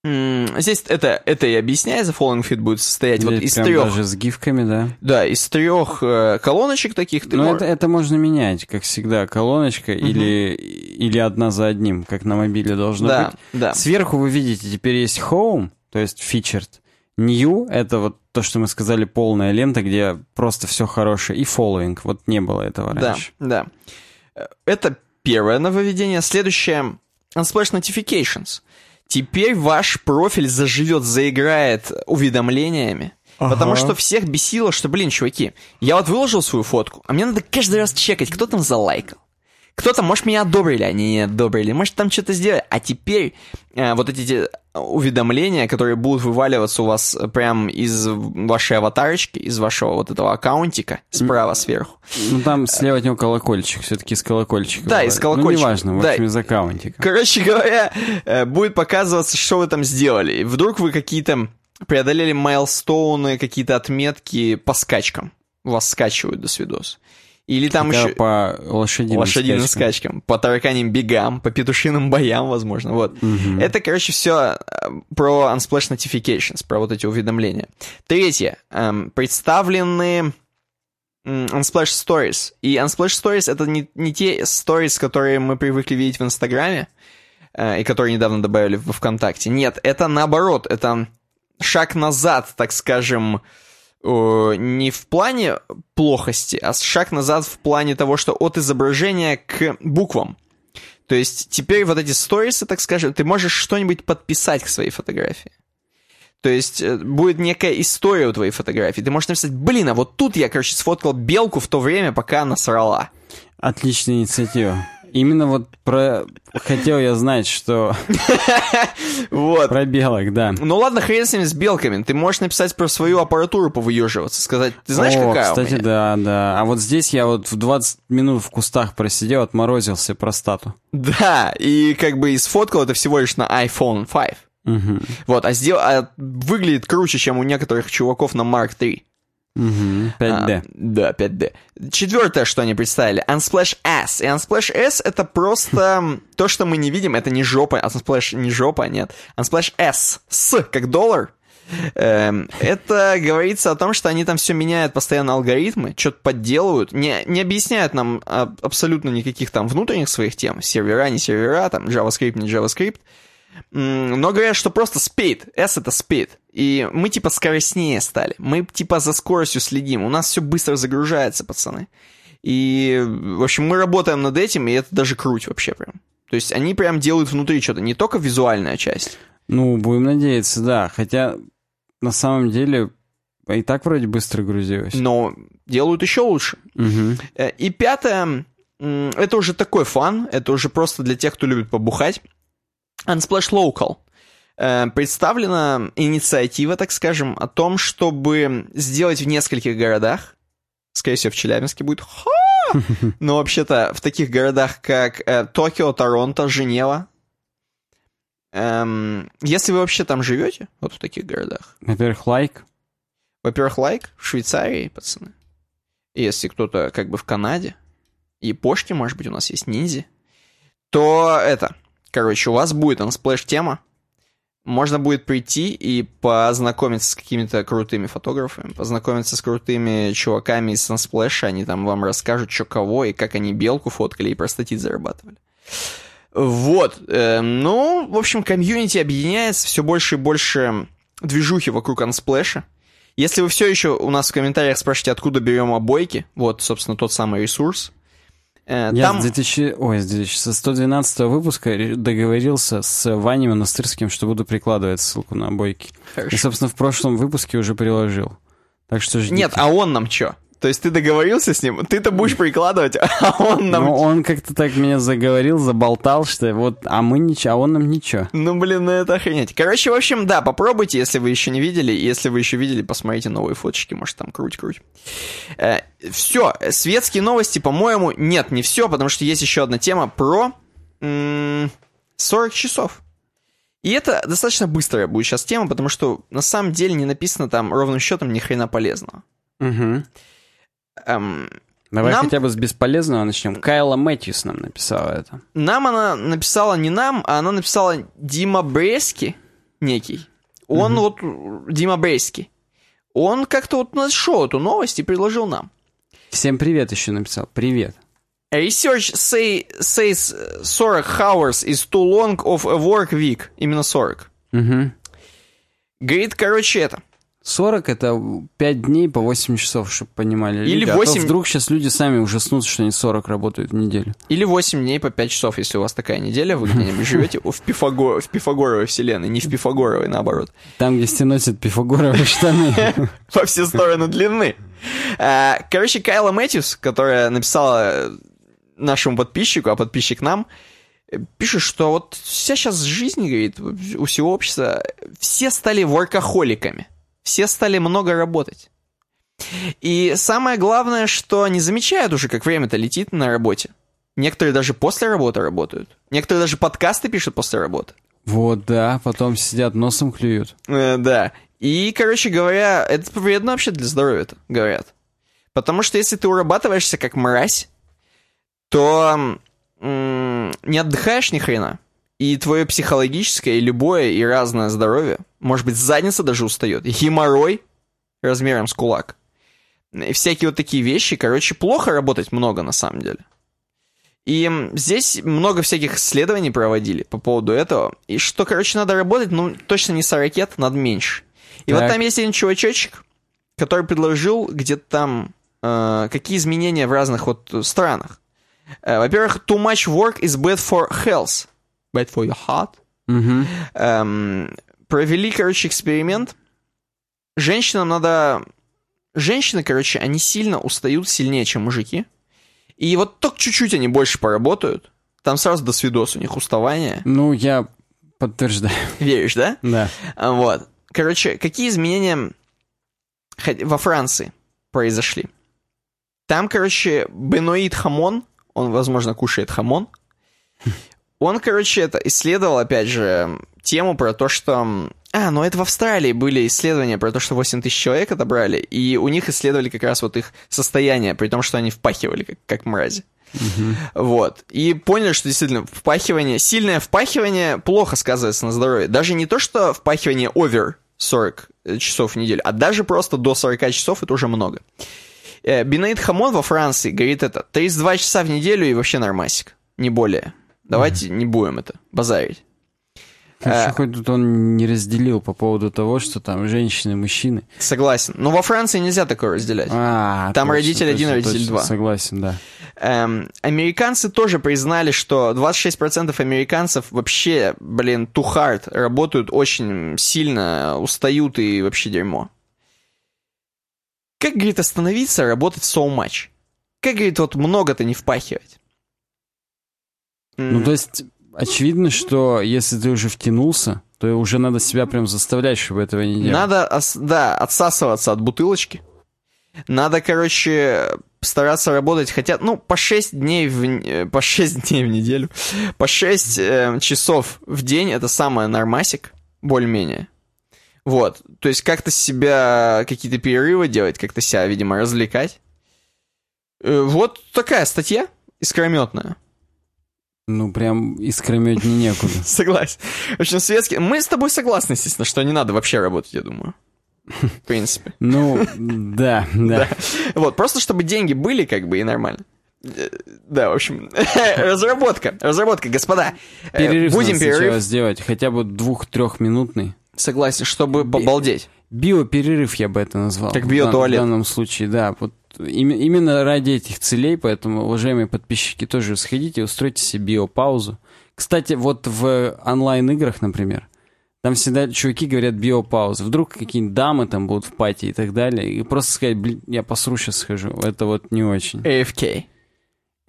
Здесь это, это и объясняется, following feed будет состоять вот Здесь из трех, даже с гифками, да. да, из трех э, колоночек таких. Ты Но мож- это, это можно менять, как всегда, колоночка или, или одна за одним, как на мобиле должно да, быть. да. Сверху вы видите, теперь есть Home, то есть Featured. New — это вот то, что мы сказали, полная лента, где просто все хорошее. И Following, вот не было этого Да, раньше. да. Э, Это первое нововведение. Следующее — Unsplash Notifications. Теперь ваш профиль заживет, заиграет уведомлениями. Потому что всех бесило, что, блин, чуваки, я вот выложил свою фотку, а мне надо каждый раз чекать, кто там залайкал. Кто там, может, меня одобрили, а не одобрили, может, там что-то сделали. А теперь э, вот эти уведомления, которые будут вываливаться у вас прям из вашей аватарочки, из вашего вот этого аккаунтика, справа сверху. Ну, там слева от него колокольчик, все-таки из колокольчика. Да, из колокольчика. Ну, неважно, в Да. общем, из аккаунтика. Короче говоря, э, будет показываться, что вы там сделали. И Вдруг вы какие-то преодолели майлстоуны, какие-то отметки по скачкам. Вас скачивают до свидос. Или там Да, еще по лошадиным, лошадиным скачкам. скачкам, по тараканьим бегам, по петушиным боям, возможно. Вот. Это, короче, все про Unsplash Notifications, про вот эти уведомления. Третье. эм, представлены Unsplash Stories. И Unsplash Stories — это не, не те stories, которые мы привыкли видеть в Инстаграме, э, и которые недавно добавили во ВКонтакте. Нет, это наоборот, это шаг назад, так скажем, не в плане плохости, а шаг назад в плане того, что от изображения к буквам. То есть теперь вот эти сторисы, так скажем, ты можешь что-нибудь подписать к своей фотографии. То есть э, будет некая история у твоей фотографии. Ты можешь написать, блин, а вот тут я, короче, сфоткал белку в то время, пока она срала. Отличная инициатива. Именно вот про... Хотел я знать, что... Вот. Про белок, да. Ну ладно, хрен с ними, с белками. Ты можешь написать про свою аппаратуру повыеживаться, сказать, ты знаешь, О, какая кстати, да, да. А вот здесь я вот в 20 минут в кустах просидел, отморозился простату. Да, и как бы и сфоткал это всего лишь на iPhone 5. Угу. Вот, а, сдел... а выглядит круче, чем у некоторых чуваков на Mark 3. Угу. 5D. А, да, 5D. Четвертое, что они представили, Unsplash S. И Unsplash S это просто то, что мы не видим, это не жопа, Unsplash не жопа, нет. Unsplash S, с, как доллар. Эм, это говорится о том, что они там все меняют постоянно алгоритмы, что-то подделывают, не, не объясняют нам абсолютно никаких там внутренних своих тем, сервера, не сервера, там JavaScript, не JavaScript, но говорят, что просто speed, S это speed, и мы типа скоростнее стали, мы типа за скоростью следим, у нас все быстро загружается, пацаны. И, в общем, мы работаем над этим, и это даже круть вообще прям. То есть они прям делают внутри что-то, не только визуальная часть. Ну, будем надеяться, да. Хотя, на самом деле, и так вроде быстро грузилось. но делают еще лучше. Э, И пятое, это уже такой фан, это уже просто для тех, кто любит побухать. Unsplash Local. Э, Представлена инициатива, так скажем, о том, чтобы сделать в нескольких городах, скорее всего, в Челябинске будет ха! но вообще-то в таких городах, как э, Токио, Торонто, Женева. Эм, Если вы вообще там живете, вот в таких городах, Во-первых, лайк. во-первых, лайк в Швейцарии, пацаны. И Если кто-то как бы в Канаде, и Пошки, может быть, у нас есть ниндзя, то это, короче, у вас будет Unsplash тема, можно будет прийти и познакомиться с какими-то крутыми фотографами, познакомиться с крутыми чуваками из Unsplash, они там вам расскажут, что кого, и как они белку фоткали и простатит зарабатывали. Вот, э, ну, в общем, комьюнити объединяется, все больше и больше движухи вокруг Unsplash. Если вы все еще у нас в комментариях спрашиваете, откуда берем обойки, вот, собственно, тот самый ресурс. Э, Я там... с 2000, ой, с 2000, со 112 выпуска договорился с Ваней Монастырским, что буду прикладывать ссылку на обойки. И, Хорошо. собственно, в прошлом выпуске уже приложил. Так что ждите. Нет, а он нам что? То есть ты договорился с ним, ты-то будешь прикладывать, а он нам... Ну, он как-то так меня заговорил, заболтал, что вот, а мы ничего, а он нам ничего. Ну, блин, ну это охренеть. Короче, в общем, да, попробуйте, если вы еще не видели. Если вы еще видели, посмотрите новые фоточки, может, там круть-круть. все, светские новости, по-моему, нет, не все, потому что есть еще одна тема про м, 40 часов. И это достаточно быстрая будет сейчас тема, потому что на самом деле не написано там ровным счетом ни хрена полезного. Угу. Эм, Давай Нам- хотя бы с бесполезного начнем. Кайла Мэтьюс нам написала это. Нам она написала не нам, а она написала Дима Брески некий. Он вот, Дима Брески. Он как-то вот нашел эту новость и предложил нам. Всем привет еще написал. Привет. Research say, says 40 hours is too long of a work week. Именно 40. Угу. Говорит, короче, это. 40 это 5 дней по 8 часов, чтобы понимали. Или люди. А то 8 вдруг сейчас люди сами ужаснутся, что они 40 работают в неделю. Или 8 дней по 5 часов, если у вас такая неделя, вы где-нибудь живете в, Пифаго- в Пифагоровой вселенной, не в Пифагоровой, наоборот. Там, где все носят пифагоровые штаны. во все стороны длины. А, Короче, Кайла Мэтьюс, которая написала нашему подписчику, а подписчик нам, э, пишет, что вот вся сейчас жизнь, говорит, у всего общества, все стали воркохоликами. Все стали много работать. И самое главное, что не замечают уже, как время-то летит на работе. Некоторые даже после работы работают. Некоторые даже подкасты пишут после работы. Вот, да, потом сидят, носом клюют. Э, да. И, короче говоря, это вредно вообще для здоровья-то, говорят. Потому что если ты урабатываешься как мразь, то м, не отдыхаешь ни хрена. И твое психологическое, и любое, и разное здоровье, может быть, задница даже устает, геморрой размером с кулак. И всякие вот такие вещи, короче, плохо работать много на самом деле. И здесь много всяких исследований проводили по поводу этого. И что, короче, надо работать, ну, точно не 40 надо меньше. И вот Так. там есть один чувачочек, который предложил где-то там э, какие изменения в разных вот странах. Э, во-первых, too much work is bad for health. Bad for your heart. Мгм. Эм, провели, короче, эксперимент. Женщинам надо... Женщины, короче, они сильно устают сильнее, чем мужики. И вот только чуть-чуть они больше поработают. Там сразу до свидос у них уставание. Ну, я подтверждаю. Веришь, да? Да. А, Вот. Короче, какие изменения во Франции произошли? Там, короче, Беноид Хамон, он, возможно, кушает хамон, он, короче, это исследовал, опять же, тему про то, что... А, ну это в Австралии были исследования про то, что 8 тысяч человек отобрали, и у них исследовали как раз вот их состояние, при том, что они впахивали, как, как мрази. Вот. И поняли, что действительно впахивание, сильное впахивание плохо сказывается на здоровье. Даже не то, что впахивание over 40 часов в неделю, а даже просто до 40 часов это уже много. Э, Бенаид Хамон во Франции говорит это 32 часа в неделю и вообще нормасик. Не более. Давайте не будем это базарить. Хорошо, Э. хоть тут он не разделил по поводу того, что там женщины, мужчины. Согласен. Но во Франции нельзя такое разделять. А, Там точно, родитель один, точно, родитель точно, два. Согласен, да. Эм, американцы тоже признали, что 26% американцев вообще, блин, too hard, работают очень сильно, устают и вообще дерьмо. Как, говорит, остановиться, работать so much? Как, говорит, вот много-то не впахивать? Ну, то есть, очевидно, что если ты уже втянулся, то уже надо себя прям заставлять, чтобы этого не делать. Надо, да, отсасываться от бутылочки. Надо, короче, стараться работать хотя, ну, по 6 дней в, э, по 6 дней в неделю, по 6 э, часов в день, это самое нормасик, более-менее. Вот, то есть как-то себя, какие-то перерывы делать, как-то себя, видимо, развлекать. Э, Вот такая статья искрометная. Ну, прям искрометнее некуда. Согласен. В общем, светский... Мы с тобой согласны, естественно, что не надо вообще работать, я думаю. В принципе. Ну, да, да. Вот, просто чтобы деньги были, как бы, и нормально. Да, в общем, разработка, разработка, господа. Э, Перерыв Будем перерыв. сделать, хотя бы двух-трехминутный. Согласен, чтобы побалдеть. Биоперерыв я бы это назвал. Как биотуалет. В данном случае, да. Вот именно ради этих целей, поэтому, уважаемые подписчики, тоже сходите, устройте себе биопаузу. Кстати, вот в онлайн-играх, например, там всегда чуваки говорят биопауза. Вдруг какие-нибудь дамы там будут в пати и так далее. И просто сказать, блин, я посру сейчас схожу. Это вот не очень. AFK.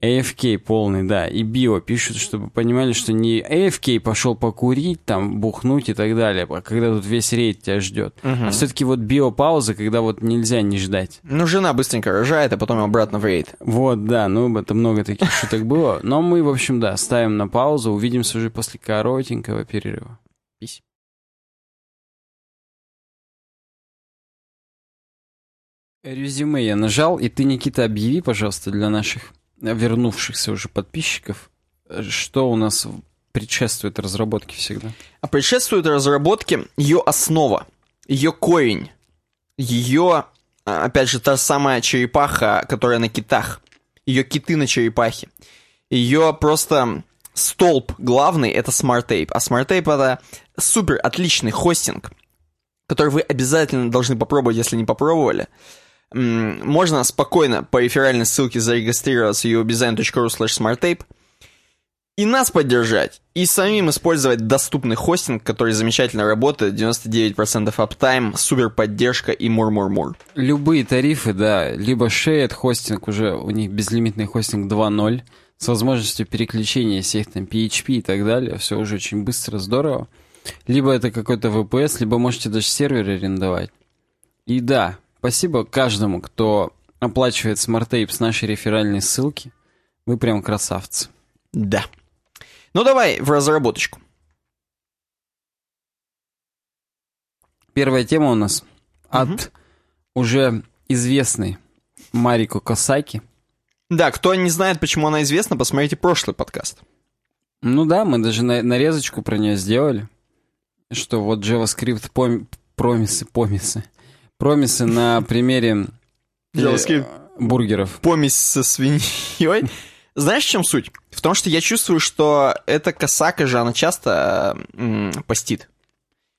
AFK полный, да, и био пишут, чтобы понимали, что не AFK пошел покурить, там, бухнуть и так далее, а когда тут весь рейд тебя ждет. А все-таки вот биопауза, когда вот нельзя не ждать. Ну, жена быстренько рожает, а потом обратно в рейд. Вот, да, ну, это много таких шуток было. Но мы, в общем, да, ставим на паузу, увидимся уже после коротенького перерыва. Пись. Резюме я нажал, и ты, Никита, объяви, пожалуйста, для наших вернувшихся уже подписчиков, э, что у нас предшествует разработке всегда. А предшествует разработке ее основа, ее корень, ее, а, опять же, та самая черепаха, которая на китах, ее киты на черепахе. Ее просто столб главный — это Tape. А Tape — это супер отличный хостинг, который вы обязательно должны попробовать, если не попробовали. Можно спокойно по реферальной ссылке зарегистрироваться uobdesign.ru slash smarttape и нас поддержать, и самим использовать доступный хостинг, который замечательно работает, 99% аптайм, супер поддержка и мур-мур-мур. Любые тарифы, да, либо shared хостинг, уже у них безлимитный хостинг 2.0, с возможностью переключения всех там PHP и так далее, все уже очень быстро, здорово. Либо это какой-то VPS, либо можете даже сервер арендовать. И да, спасибо каждому, кто оплачивает Tape с нашей реферальной ссылки. Вы прям красавцы. Да. Ну давай в разработочку. Первая тема у нас от уже известной Марико Косаки. Да, кто не знает, почему она известна, посмотрите прошлый подкаст. Ну да, мы даже на- нарезочку про нее сделали. Что вот JavaScript пом- промисы, помисы. Промисы на примере э, бургеров. Помесь со свиньей. Знаешь, в чем суть? В том, что я чувствую, что эта косака же, она часто м, постит.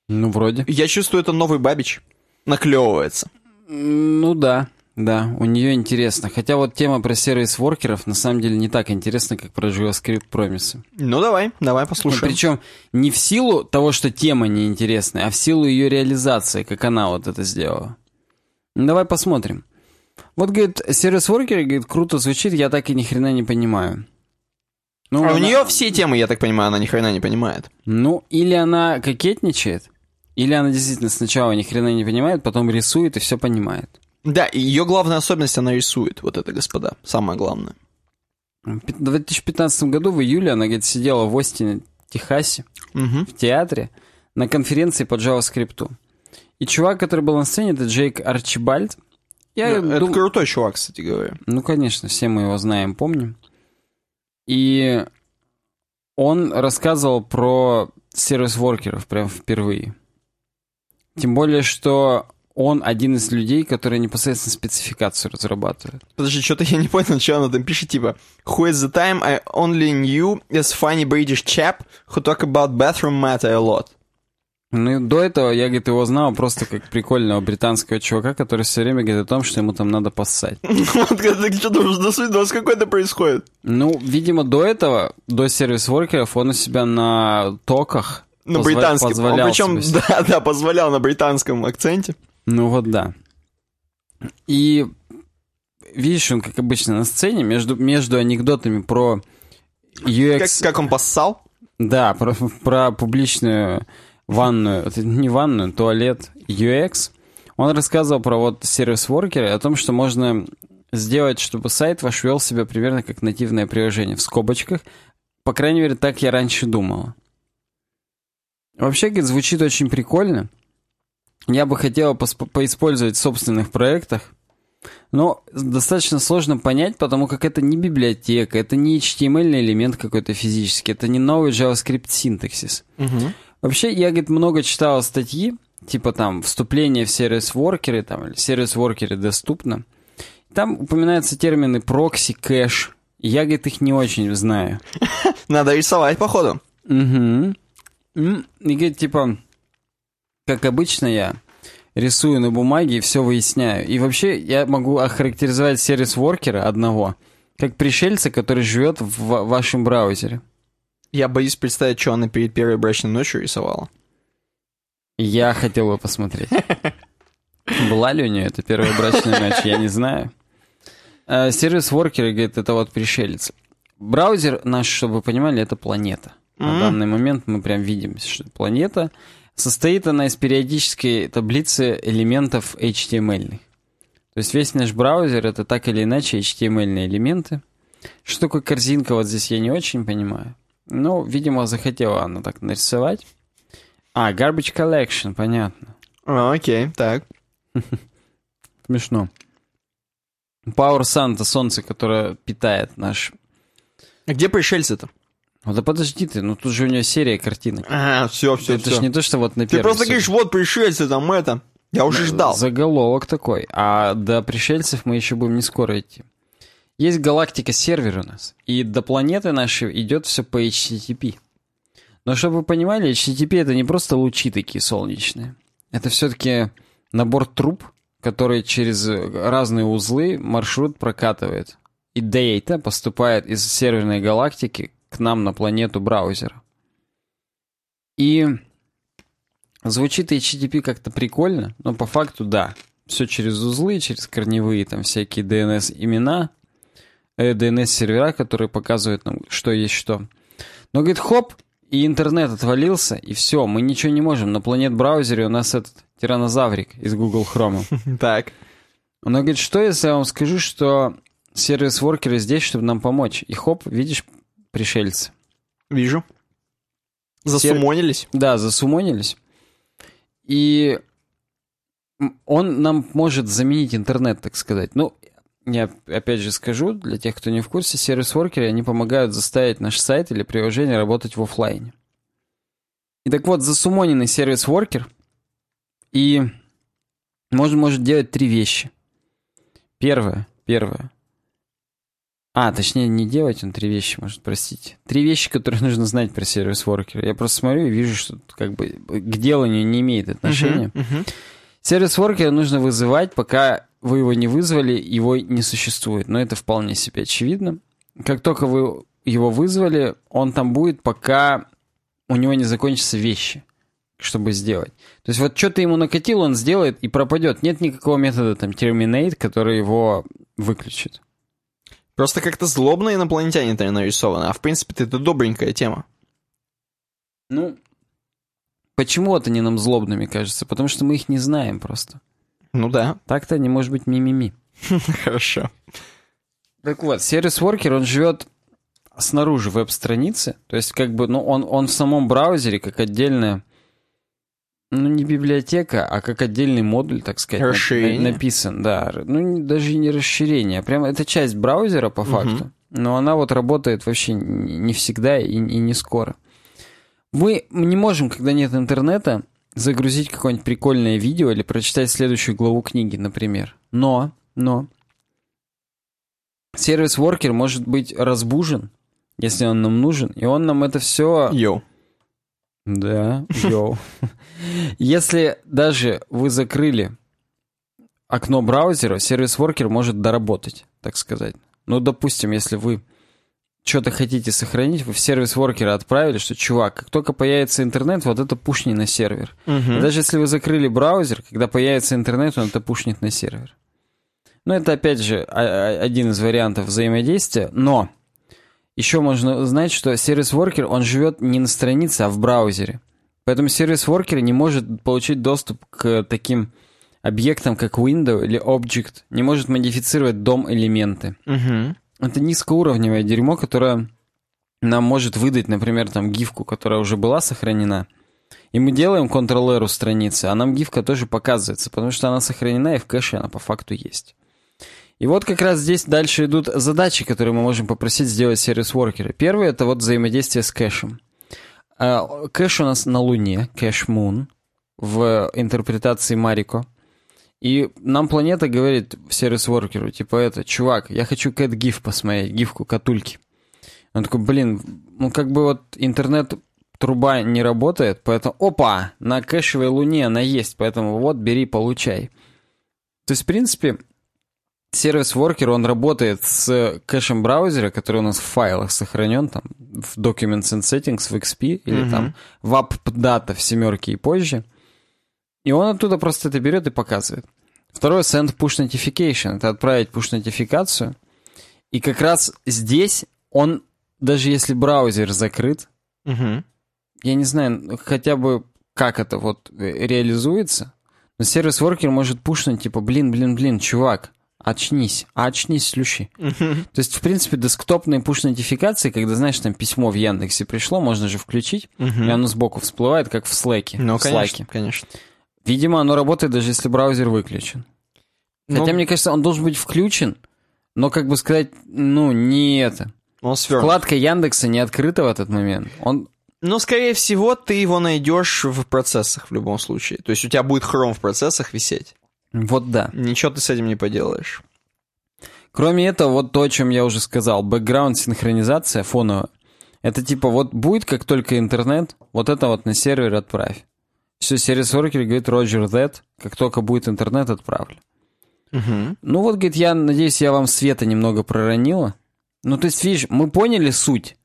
Ну, вроде. Я чувствую, это новый Бабич наклевывается. Ну да, да, у нее интересно. Хотя вот тема про сервис-воркеров на самом деле не так интересна, как про JavaScript промисы. Ну давай, давай послушаем. Причем не в силу того, что тема неинтересная, а в силу ее реализации, как она вот это сделала. Ну, давай посмотрим. Вот, говорит, сервис-воркер, говорит, круто звучит, я так и ни хрена не понимаю. Ну, а она... у нее все темы, я так понимаю, она ни хрена не понимает. Ну, или она кокетничает, или она действительно сначала ни хрена не понимает, потом рисует и все понимает. Да, ее главная особенность, она рисует, вот это, господа, самое главное. В 2015 году, в июле, она, говорит, сидела в Остине, Техасе, угу. в театре, на конференции по JavaScript. И чувак, который был на сцене, это Джейк Арчибальд. Я да, дум... Это крутой чувак, кстати говоря. Ну, конечно, все мы его знаем, помним. И он рассказывал про сервис-воркеров прям впервые. Тем более, что он один из людей, которые непосредственно спецификацию разрабатывают. Подожди, что-то я не понял, что она там пишет, типа Who is the time I only knew as funny British chap who talk about bathroom matter a lot. Ну, до этого я, говорит, его знал просто как прикольного британского чувака, который все время говорит о том, что ему там надо поссать. Что-то уже досвидос какой-то происходит. Ну, видимо, до этого, до сервис-воркеров, он у себя на токах на британском. Позволял причем, да, да, позволял на британском акценте. Ну вот да. И видишь, он, как обычно, на сцене, между, между анекдотами про UX... Как, как он поссал? Да, про, про публичную ванную, не ванную, туалет UX, он рассказывал про вот сервис-воркеры, о том, что можно сделать, чтобы сайт ваш вел себя примерно как нативное приложение в скобочках. По крайней мере, так я раньше думала. Вообще, говорит, звучит очень прикольно. Я бы хотела по поиспользовать в собственных проектах. Но достаточно сложно понять, потому как это не библиотека, это не HTML элемент какой-то физический, это не новый JavaScript синтаксис. Угу. Вообще, я, говорит, много читал статьи, типа там вступление в сервис-воркеры, там, или сервис-воркеры доступно. Там упоминаются термины прокси, кэш. Я, говорит, их не очень знаю. Надо рисовать, походу. Угу. И, говорит, типа, как обычно я рисую на бумаге и все выясняю. И вообще я могу охарактеризовать сервис-воркера одного как пришельца, который живет в вашем браузере. Я боюсь представить, что она перед первой брачной ночью рисовала. Я хотел бы посмотреть. Была ли у нее эта первая брачная ночь, я не знаю. А, сервис воркеры, говорит, это вот пришелец. Браузер наш, чтобы вы понимали, это планета. На данный момент мы прям видим, что планета. Состоит она из периодической таблицы элементов HTML. То есть весь наш браузер это так или иначе HTML элементы. Что такое корзинка, вот здесь я не очень понимаю. Ну, видимо, захотела она так нарисовать. А, Garbage Collection, понятно. А, окей, так. Смешно. Power Sun — это солнце, которое питает наш... А где пришельцы-то? Ну да подожди ты, ну тут же у нее серия картинок. А, все, все, Это все. же не то, что вот на Ты просто говоришь, вот пришельцы там это. Я уже ждал. Заголовок такой. А до пришельцев мы еще будем не скоро идти. Есть галактика-сервер у нас, и до планеты нашей идет все по HTTP. Но чтобы вы понимали, HTTP это не просто лучи такие солнечные. Это все-таки набор труб, который через разные узлы маршрут прокатывает. И дейта поступает из серверной галактики к нам на планету браузера. И звучит HTTP как-то прикольно, но по факту да. Все через узлы, через корневые там всякие DNS-имена, DNS-сервера, которые показывают нам, что есть что. Но, говорит, хоп, и интернет отвалился, и все, мы ничего не можем. На планет-браузере у нас этот тиранозаврик из Google Chrome. Так. Он говорит, что если я вам скажу, что сервис-воркеры здесь, чтобы нам помочь? И хоп, видишь, пришельцы. Вижу. Засумонились? Да, засумонились. И он нам может заменить интернет, так сказать. Ну, я опять же скажу, для тех, кто не в курсе, сервис-воркеры, они помогают заставить наш сайт или приложение работать в офлайне. И так вот, засумоненный сервис-воркер и может, может делать три вещи. Первое, первое. А, точнее, не делать он три вещи, может, простите. Три вещи, которые нужно знать про сервис-воркер. Я просто смотрю и вижу, что как бы к деланию не имеет отношения. Uh-huh, uh-huh. Сервис-воркера нужно вызывать, пока вы его не вызвали, его не существует. Но это вполне себе очевидно. Как только вы его вызвали, он там будет, пока у него не закончатся вещи, чтобы сделать. То есть вот что ты ему накатил, он сделает и пропадет. Нет никакого метода там terminate, который его выключит. Просто как-то злобно инопланетяне то нарисованы, а в принципе это добренькая тема. Ну, почему это не нам злобными кажется? Потому что мы их не знаем просто. Ну да. Так-то не может быть мимими. Хорошо. Так вот, сервис-воркер, он живет снаружи веб-страницы. То есть, как бы, ну, он, он в самом браузере, как отдельная, ну, не библиотека, а как отдельный модуль, так сказать, расширение. написан. Да, ну, даже не расширение, а прямо это часть браузера, по факту. Угу. Но она вот работает вообще не всегда и, и не скоро. Мы не можем, когда нет интернета, загрузить какое-нибудь прикольное видео или прочитать следующую главу книги, например. Но, но, сервис-воркер может быть разбужен, если он нам нужен, и он нам это все... Йоу. Да, йоу. Если даже вы закрыли окно браузера, сервис-воркер может доработать, так сказать. Ну, допустим, если вы что-то хотите сохранить, вы в сервис воркера отправили, что, чувак, как только появится интернет, вот это пушни на сервер. Угу. даже если вы закрыли браузер, когда появится интернет, он это пушнет на сервер. Ну, это, опять же, один из вариантов взаимодействия, но еще можно знать, что сервис-воркер, он живет не на странице, а в браузере. Поэтому сервис-воркер не может получить доступ к таким объектам, как window или object, не может модифицировать дом-элементы. Угу. Это низкоуровневое дерьмо, которое нам может выдать, например, там гифку, которая уже была сохранена. И мы делаем Ctrl-R у страницы, а нам гифка тоже показывается, потому что она сохранена и в кэше она по факту есть. И вот как раз здесь дальше идут задачи, которые мы можем попросить сделать сервис-воркеры. Первый — это вот взаимодействие с кэшем. А, кэш у нас на Луне, кэш Moon, в интерпретации Марико. И нам планета говорит сервис-воркеру, типа это, чувак, я хочу кэт гиф посмотреть, гифку катульки. Он такой, блин, ну как бы вот интернет труба не работает, поэтому, опа, на кэшевой луне она есть, поэтому вот, бери, получай. То есть, в принципе, сервис-воркер, он работает с кэшем браузера, который у нас в файлах сохранен, там, в Documents and Settings, в XP, или mm-hmm. там в AppData в семерке и позже. И он оттуда просто это берет и показывает. Второе, send push notification. Это отправить push-нотификацию. И как раз здесь он, даже если браузер закрыт, угу. я не знаю, хотя бы как это вот реализуется, но сервис-воркер может пушнуть, типа, блин, блин, блин, чувак, очнись, очнись, слющи. То есть, в принципе, десктопные пуш-нотификации, когда, знаешь, там письмо в Яндексе пришло, можно же включить, и оно сбоку всплывает, как в Slack. Ну, в конечно, конечно. Видимо, оно работает даже если браузер выключен. Хотя, ну, мне кажется, он должен быть включен, но, как бы сказать, ну, не это. Он свернут. Вкладка Яндекса не открыта в этот момент. Он... Но, скорее всего, ты его найдешь в процессах в любом случае. То есть у тебя будет хром в процессах висеть. Вот да. Ничего ты с этим не поделаешь. Кроме этого, вот то, о чем я уже сказал, бэкграунд синхронизация фоновая. Это типа вот будет как только интернет, вот это вот на сервер отправь. Все, сервис Oracle говорит Roger that, как только будет интернет, отправлю. Угу. Ну вот, говорит, я надеюсь, я вам света немного проронила. Ну, то есть, видишь, мы поняли суть.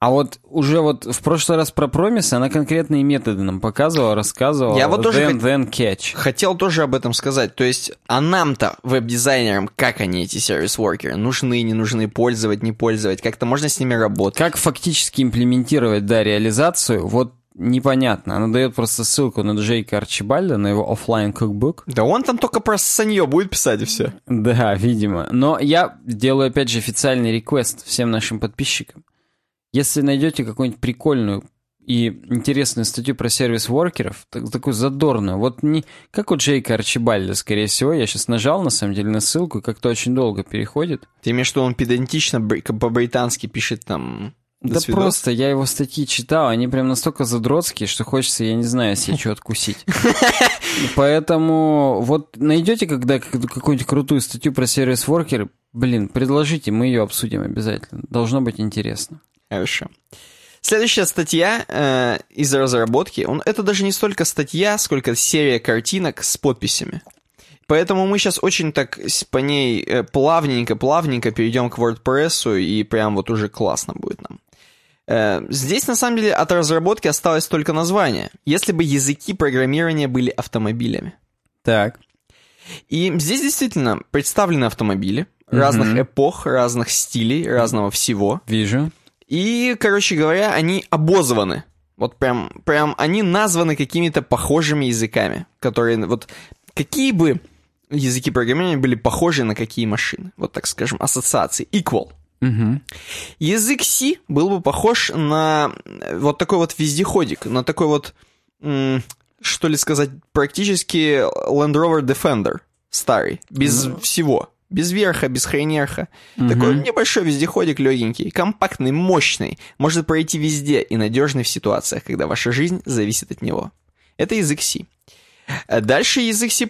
А вот уже вот в прошлый раз про промисы она конкретные методы нам показывала, рассказывала. Я вот тоже then, then catch. хотел тоже об этом сказать. То есть, а нам-то, веб-дизайнерам, как они, эти сервис-воркеры? Нужны, не нужны, пользовать, не пользовать? Как-то можно с ними работать? Как фактически имплементировать, да, реализацию? Вот непонятно. Она дает просто ссылку на Джейка Арчибальда, на его офлайн кукбук. Да он там только про санье будет писать и все. Да, видимо. Но я делаю, опять же, официальный реквест всем нашим подписчикам. Если найдете какую-нибудь прикольную и интересную статью про сервис воркеров, так, такую задорную, вот не как у Джейка Арчибальда, скорее всего, я сейчас нажал, на самом деле, на ссылку, и как-то очень долго переходит. Ты имеешь виду, он педантично по-британски пишет там да свидос. просто, я его статьи читал, они прям настолько задротские, что хочется, я не знаю, себе что откусить. Поэтому вот найдете когда какую-нибудь крутую статью про сервис-воркер, блин, предложите, мы ее обсудим обязательно. Должно быть интересно. Хорошо. Следующая статья э, из разработки, он, это даже не столько статья, сколько серия картинок с подписями. Поэтому мы сейчас очень так по ней плавненько-плавненько перейдем к WordPress, и прям вот уже классно будет нам. Э, здесь, на самом деле, от разработки осталось только название. Если бы языки программирования были автомобилями. Так. И здесь действительно представлены автомобили угу. разных эпох, разных стилей, разного всего. Вижу. И, короче говоря, они обозваны. Вот прям, прям они названы какими-то похожими языками, которые вот какие бы языки программирования были похожи на какие машины. Вот так скажем, ассоциации. Equal. Угу. Язык C был бы похож на вот такой вот вездеходик, на такой вот, что ли сказать, практически Land Rover Defender старый, без ну... всего. Без верха, без хренерха. Угу. Такой небольшой вездеходик легенький, компактный, мощный, может пройти везде и надежный в ситуациях, когда ваша жизнь зависит от него. Это язык C. А дальше язык C++.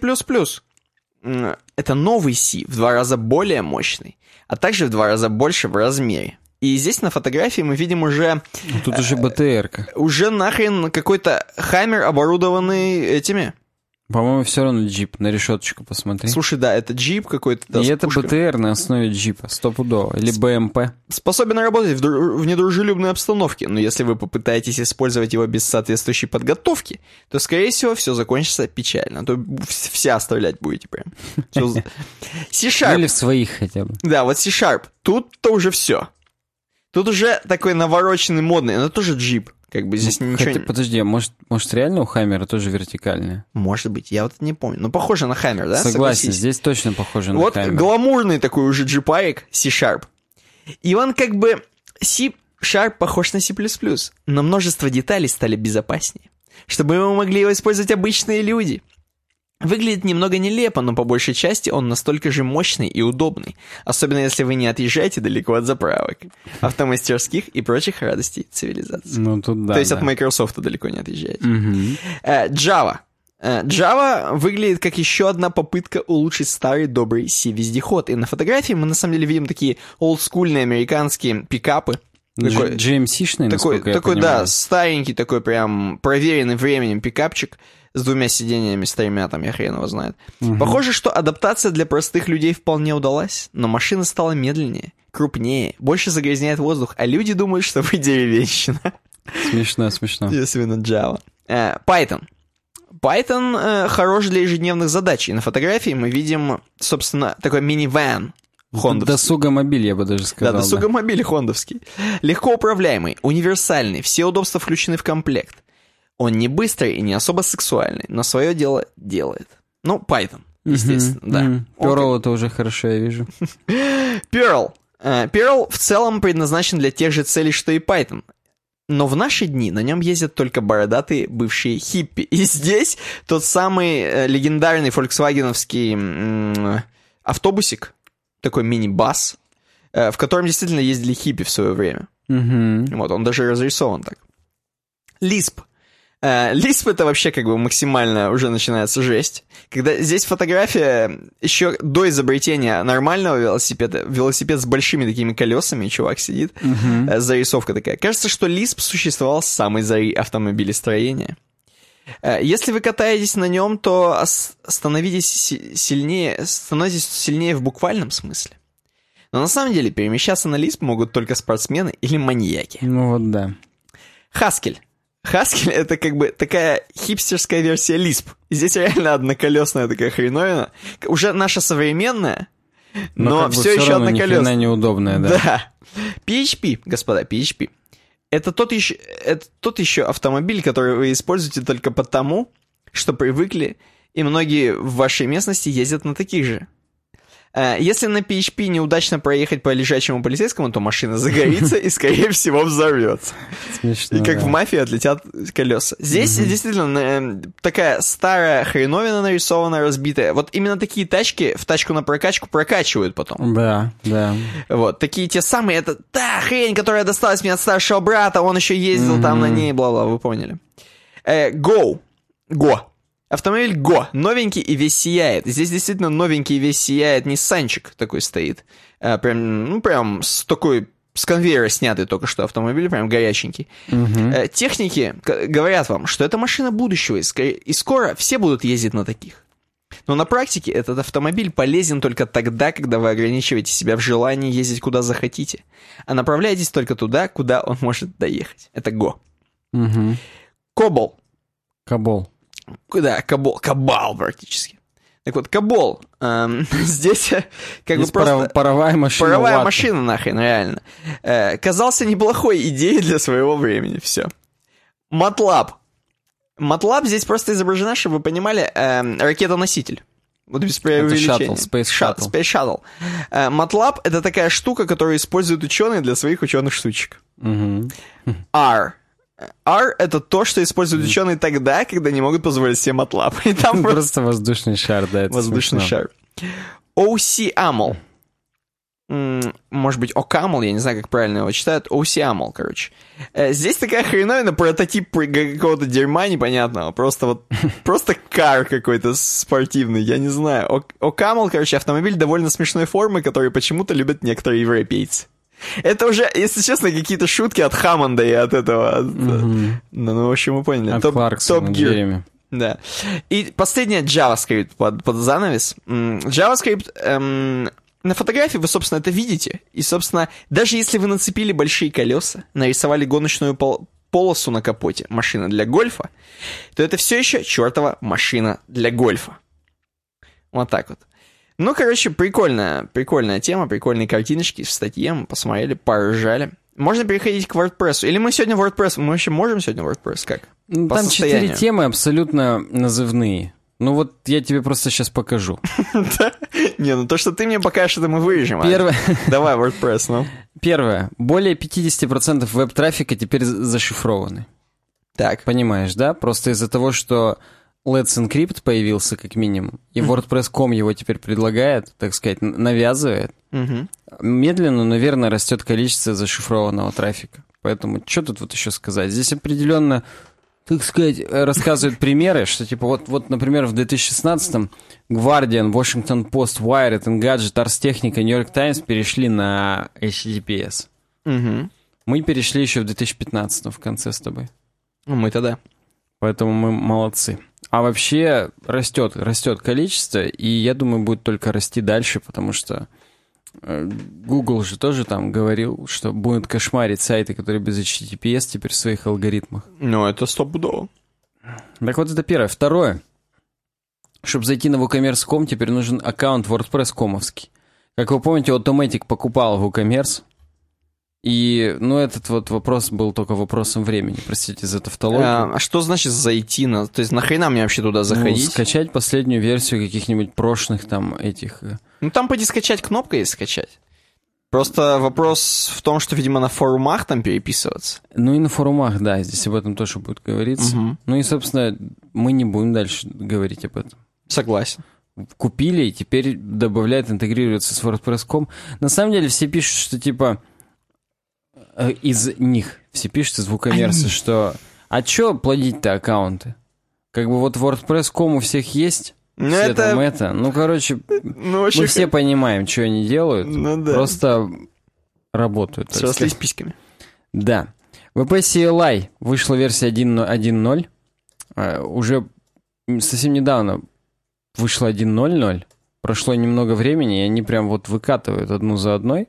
Это новый C, в два раза более мощный, а также в два раза больше в размере. И здесь на фотографии мы видим уже... Ну, тут уже БТР. -ка. Уже нахрен какой-то хаммер, оборудованный этими по-моему, все равно джип. На решеточку посмотри. Слушай, да, это джип какой-то. Да, И это БТР на основе джипа, стопудово. Или БМП. Способен работать в, дру- в недружелюбной обстановке, но если вы попытаетесь использовать его без соответствующей подготовки, то, скорее всего, все закончится печально. А то вся оставлять будете прям. C-Sharp. Или в своих хотя бы. Да, вот C-Sharp. Тут-то уже все. Тут уже такой навороченный, модный, но тоже джип. Как бы здесь ну, ничего... Хотя, подожди, а может, может реально у Хаммера тоже вертикальная? Может быть, я вот не помню. Ну, похоже на Хаммер, да? Согласен, Согласись? здесь точно похоже на вот Хаммер. Вот гламурный такой уже джипарик C-Sharp. И он как бы... C-Sharp похож на C++, но множество деталей стали безопаснее. Чтобы мы могли его использовать обычные люди — Выглядит немного нелепо, но по большей части он настолько же мощный и удобный, особенно если вы не отъезжаете далеко от заправок, автомастерских и прочих радостей цивилизации. Ну, тут да. То есть да. от Microsoft далеко не отъезжаете. Угу. Java. Э, Java выглядит как еще одна попытка улучшить старый добрый C-вездеход. И на фотографии мы на самом деле видим такие олдскульные американские пикапы. Такой, GMC-шный, такой, такой, такой да, старенький такой прям проверенный временем пикапчик с двумя сидениями, с тремя, там, я хрен его знает. Угу. Похоже, что адаптация для простых людей вполне удалась, но машина стала медленнее, крупнее, больше загрязняет воздух, а люди думают, что вы деревенщина. Смешно, смешно. Если на Java. Э, Python. Python э, хорош для ежедневных задач, и на фотографии мы видим, собственно, такой мини-ван, Хондовский. Досугомобиль, я бы даже сказал. Да, досугомобиль да. хондовский. Легко управляемый, универсальный, все удобства включены в комплект. Он не быстрый и не особо сексуальный, но свое дело делает. Ну, Python, естественно, mm-hmm. да. Mm-hmm. Perl это уже хорошо, я вижу. Perl. Perl в целом предназначен для тех же целей, что и Python. Но в наши дни на нем ездят только бородатые бывшие хиппи. И здесь тот самый э, легендарный фольксвагеновский э, автобусик, такой мини-бас, э, в котором действительно ездили хиппи в свое время. Mm-hmm. Вот, он даже разрисован так. Lisp. Лисп это вообще как бы максимально уже начинается жесть. Когда здесь фотография еще до изобретения нормального велосипеда, велосипед с большими такими колесами, чувак сидит, uh-huh. зарисовка такая. Кажется, что Лисп существовал с самой зари автомобилестроения. Если вы катаетесь на нем, то становитесь сильнее, становитесь сильнее в буквальном смысле. Но на самом деле перемещаться на Лисп могут только спортсмены или маньяки. Ну вот да. Хаскель. Хаскель — это как бы такая хипстерская версия Lisp. Здесь реально одноколесная такая хреновина. Уже наша современная, но, но как все, все еще одноколесная. неудобная, да. Да. PHP, господа, PHP. Это тот еще, это тот еще автомобиль, который вы используете только потому, что привыкли, и многие в вашей местности ездят на таких же. Э, если на PHP неудачно проехать по лежачему полицейскому, то машина загорится и, скорее всего, взорвется. Смешно, и как да. в мафии отлетят колеса. Здесь угу. действительно э, такая старая хреновина нарисована, разбитая. Вот именно такие тачки в тачку на прокачку прокачивают потом. Да, да. Вот, такие те самые, это та хрень, которая досталась мне от старшего брата, он еще ездил угу. там на ней, бла-бла, вы поняли. Э, Go. Go. Автомобиль Го, новенький и весь сияет. Здесь действительно новенький и весь сияет. Ниссанчик такой стоит. А, прям, ну, прям с такой с конвейера снятый только что автомобиль, прям горяченький. Э, техники говорят вам, что это машина будущего, и, скорее- и скоро все будут ездить на таких. Но на практике этот автомобиль полезен только тогда, когда вы ограничиваете себя в желании ездить куда захотите, а направляетесь только туда, куда он может доехать. Это Го. Угу. Кобол. Кобол. Да, Кобол. Кабал практически. Так вот, Кобол. эм, здесь э, как Здесь бы просто... паров- паровая машина. Паровая Ватта. машина нахрен, реально. Э, казался неплохой идеей для своего времени, все. Матлаб. Матлаб здесь просто изображена, чтобы вы понимали, эм, ракета-носитель. Вот без преувеличения. shuttle, Space Shuttle. Space Shuttle. Э, Матлаб — это такая штука, которую используют ученые для своих ученых штучек. Мгм. R. R — это то, что используют ученые тогда, когда не могут позволить себе Матлаб. И там просто Просто воздушный шар, да, это Воздушный смешно. шар. OC AML. М, Может быть, OCAML, я не знаю, как правильно его читают. OC AML, короче. Э, Здесь такая хреновина, прототип какого-то дерьма непонятного. Просто вот, просто кар какой-то спортивный, я не знаю. OCAML, короче, автомобиль довольно смешной формы, который почему-то любят некоторые европейцы. Это уже, если честно, какие-то шутки от Хаммонда и от этого. от- ну, ну, в общем, вы поняли. От Топ- Кларксона Gear. Джереми. Да. И последнее JavaScript под, под занавес. JavaScript эм, на фотографии вы, собственно, это видите. И, собственно, даже если вы нацепили большие колеса, нарисовали гоночную пол- полосу на капоте машины для гольфа, то это все еще чертова машина для гольфа. Вот так вот. Ну, короче, прикольная, прикольная тема, прикольные картиночки в статье, мы посмотрели, поржали. Можно переходить к WordPress. Или мы сегодня WordPress, мы вообще можем сегодня WordPress как? Ну, По Там четыре темы абсолютно назывные. Ну вот я тебе просто сейчас покажу. Не, ну то, что ты мне покажешь, это мы вырежем. а. Первое, Давай, WordPress, ну. первое. Более 50% веб-трафика теперь за- зашифрованы. Так. Понимаешь, да? Просто из-за того, что Let's Encrypt появился как минимум, и WordPress.com его теперь предлагает, так сказать, навязывает, Мгм. медленно, но верно растет количество зашифрованного трафика. Поэтому что тут вот еще сказать? Здесь определенно, так сказать, э, рассказывают примеры, что типа вот, вот например, в 2016-м Guardian, Washington Post, Wired, Engadget, Ars Technica, New York Times перешли на HTTPS. Мгм. Мы перешли еще в 2015 в конце с тобой. Ну, мы тогда. Поэтому мы молодцы. А вообще растет, растет количество, и я думаю, будет только расти дальше, потому что э, Google же тоже там говорил, что будет кошмарить сайты, которые без HTTPS теперь в своих алгоритмах. Ну, это стопудово. Так вот это первое. Второе. Чтобы зайти на WooCommerce.com, теперь нужен аккаунт WordPress-комовский. Как вы помните, Automatic покупал WooCommerce, и, ну, этот вот вопрос был только вопросом времени, простите за тавтологию. А, а что значит зайти на... То есть нахрена мне вообще туда Ну, заходить? скачать последнюю версию каких-нибудь прошлых там этих... э, Ну, там поди скачать кнопка есть скачать. Просто вопрос в том, что, видимо, на форумах там переписываться. Ну и на форумах, да, здесь об этом тоже будет говориться. Мгм. Ну и, собственно, мы не будем дальше говорить об этом. Согласен. Купили, и теперь добавляют, интегрируется с WordPress.com. На самом деле все пишут, что типа из них, все пишут из WooCommerce, что а чё плодить-то аккаунты? Как бы вот WordPress.com у всех есть, Ну, все это... там это. Ну, короче, Ну, вообще... мы все понимаем, что они делают. Ну, да. Просто работают. Срослись письками. Да. VP CLI вышла версия 1.1.0. Э, Уже совсем недавно вышла 1.0.0. Прошло немного времени, и они прям вот выкатывают одну за одной.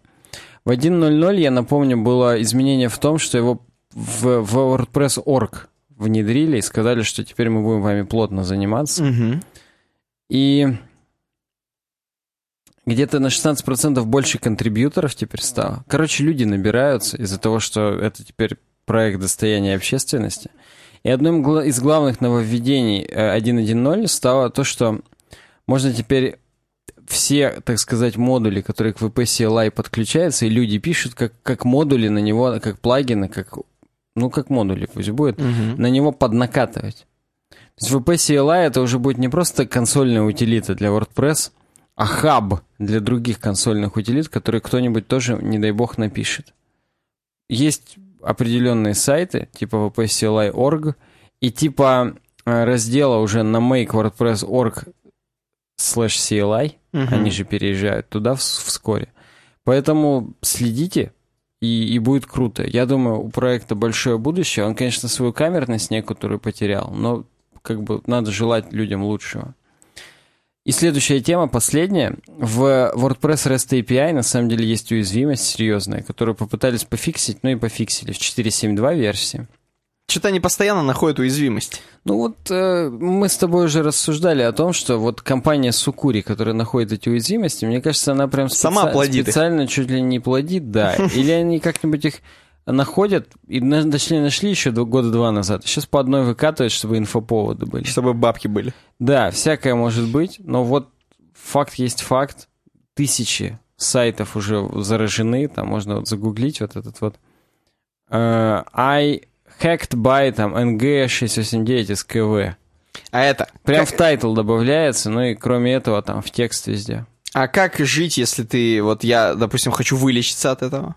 В 1.0.0, я напомню, было изменение в том, что его в, в WordPress.org внедрили и сказали, что теперь мы будем вами плотно заниматься. Мгм. И где-то на 16% больше контрибьюторов теперь стало. Короче, люди набираются из-за того, что это теперь проект достояния общественности. И одним из главных нововведений э, 1.1.0 стало то, что можно теперь все, так сказать, модули, которые к VP CLI подключаются, и люди пишут как, как модули на него, как плагины, как, ну, как модули пусть будет, Мгм. на него поднакатывать. То есть VP CLI это уже будет не просто консольная утилита для WordPress, а хаб для других консольных утилит, которые кто-нибудь тоже, не дай бог, напишет. Есть определенные сайты, типа VP CLI.org, и типа э, раздела уже на make WordPress.org slash CLI, Мгм. они же переезжают туда вс- вскоре. Поэтому следите, и, и будет круто. Я думаю, у проекта большое будущее. Он, конечно, свою камерность некоторую потерял, но как бы надо желать людям лучшего. И следующая тема, последняя. В WordPress REST API на самом деле есть уязвимость серьезная, которую попытались пофиксить, ну и пофиксили в 4.7.2 версии. Что-то они постоянно находят уязвимость. Ну вот э, мы с тобой уже рассуждали о том, что вот компания Сукури, которая находит эти уязвимости, мне кажется, она прям специ... Сама плодит специально их. чуть ли не плодит, да. Или они как-нибудь их находят, и точнее нашли еще года два назад, сейчас по одной выкатывают, чтобы инфоповоды были. Чтобы бабки были. Да, всякое может быть, но вот факт есть факт. Тысячи сайтов уже заражены, там можно вот загуглить вот этот вот. Uh, I hacked by там NG689 SKV. А это? Прям как... в title добавляется, ну и кроме этого там в текст везде. А как жить, если ты, вот я, допустим, хочу вылечиться от этого?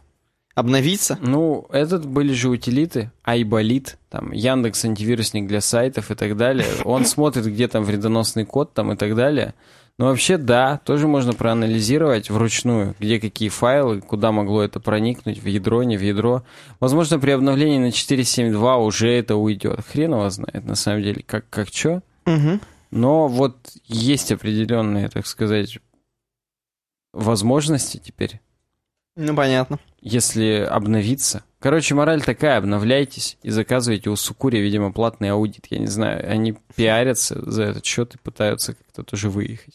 Обновиться? Ну, этот были же утилиты, Айболит, там, Яндекс антивирусник для сайтов и так далее. Он смотрит, где там вредоносный код там и так далее. Но вообще, да, тоже можно проанализировать вручную, где какие файлы, куда могло это проникнуть, в ядро, не в ядро. Возможно, при обновлении на 4.7.2 уже это уйдет. Хрен его знает, на самом деле, как, как что. Угу. Но вот есть определенные, так сказать, возможности теперь. Ну, понятно. Если обновиться. Короче, мораль такая, обновляйтесь и заказывайте у Сукури, видимо, платный аудит. Я не знаю, они пиарятся за этот счет и пытаются как-то тоже выехать.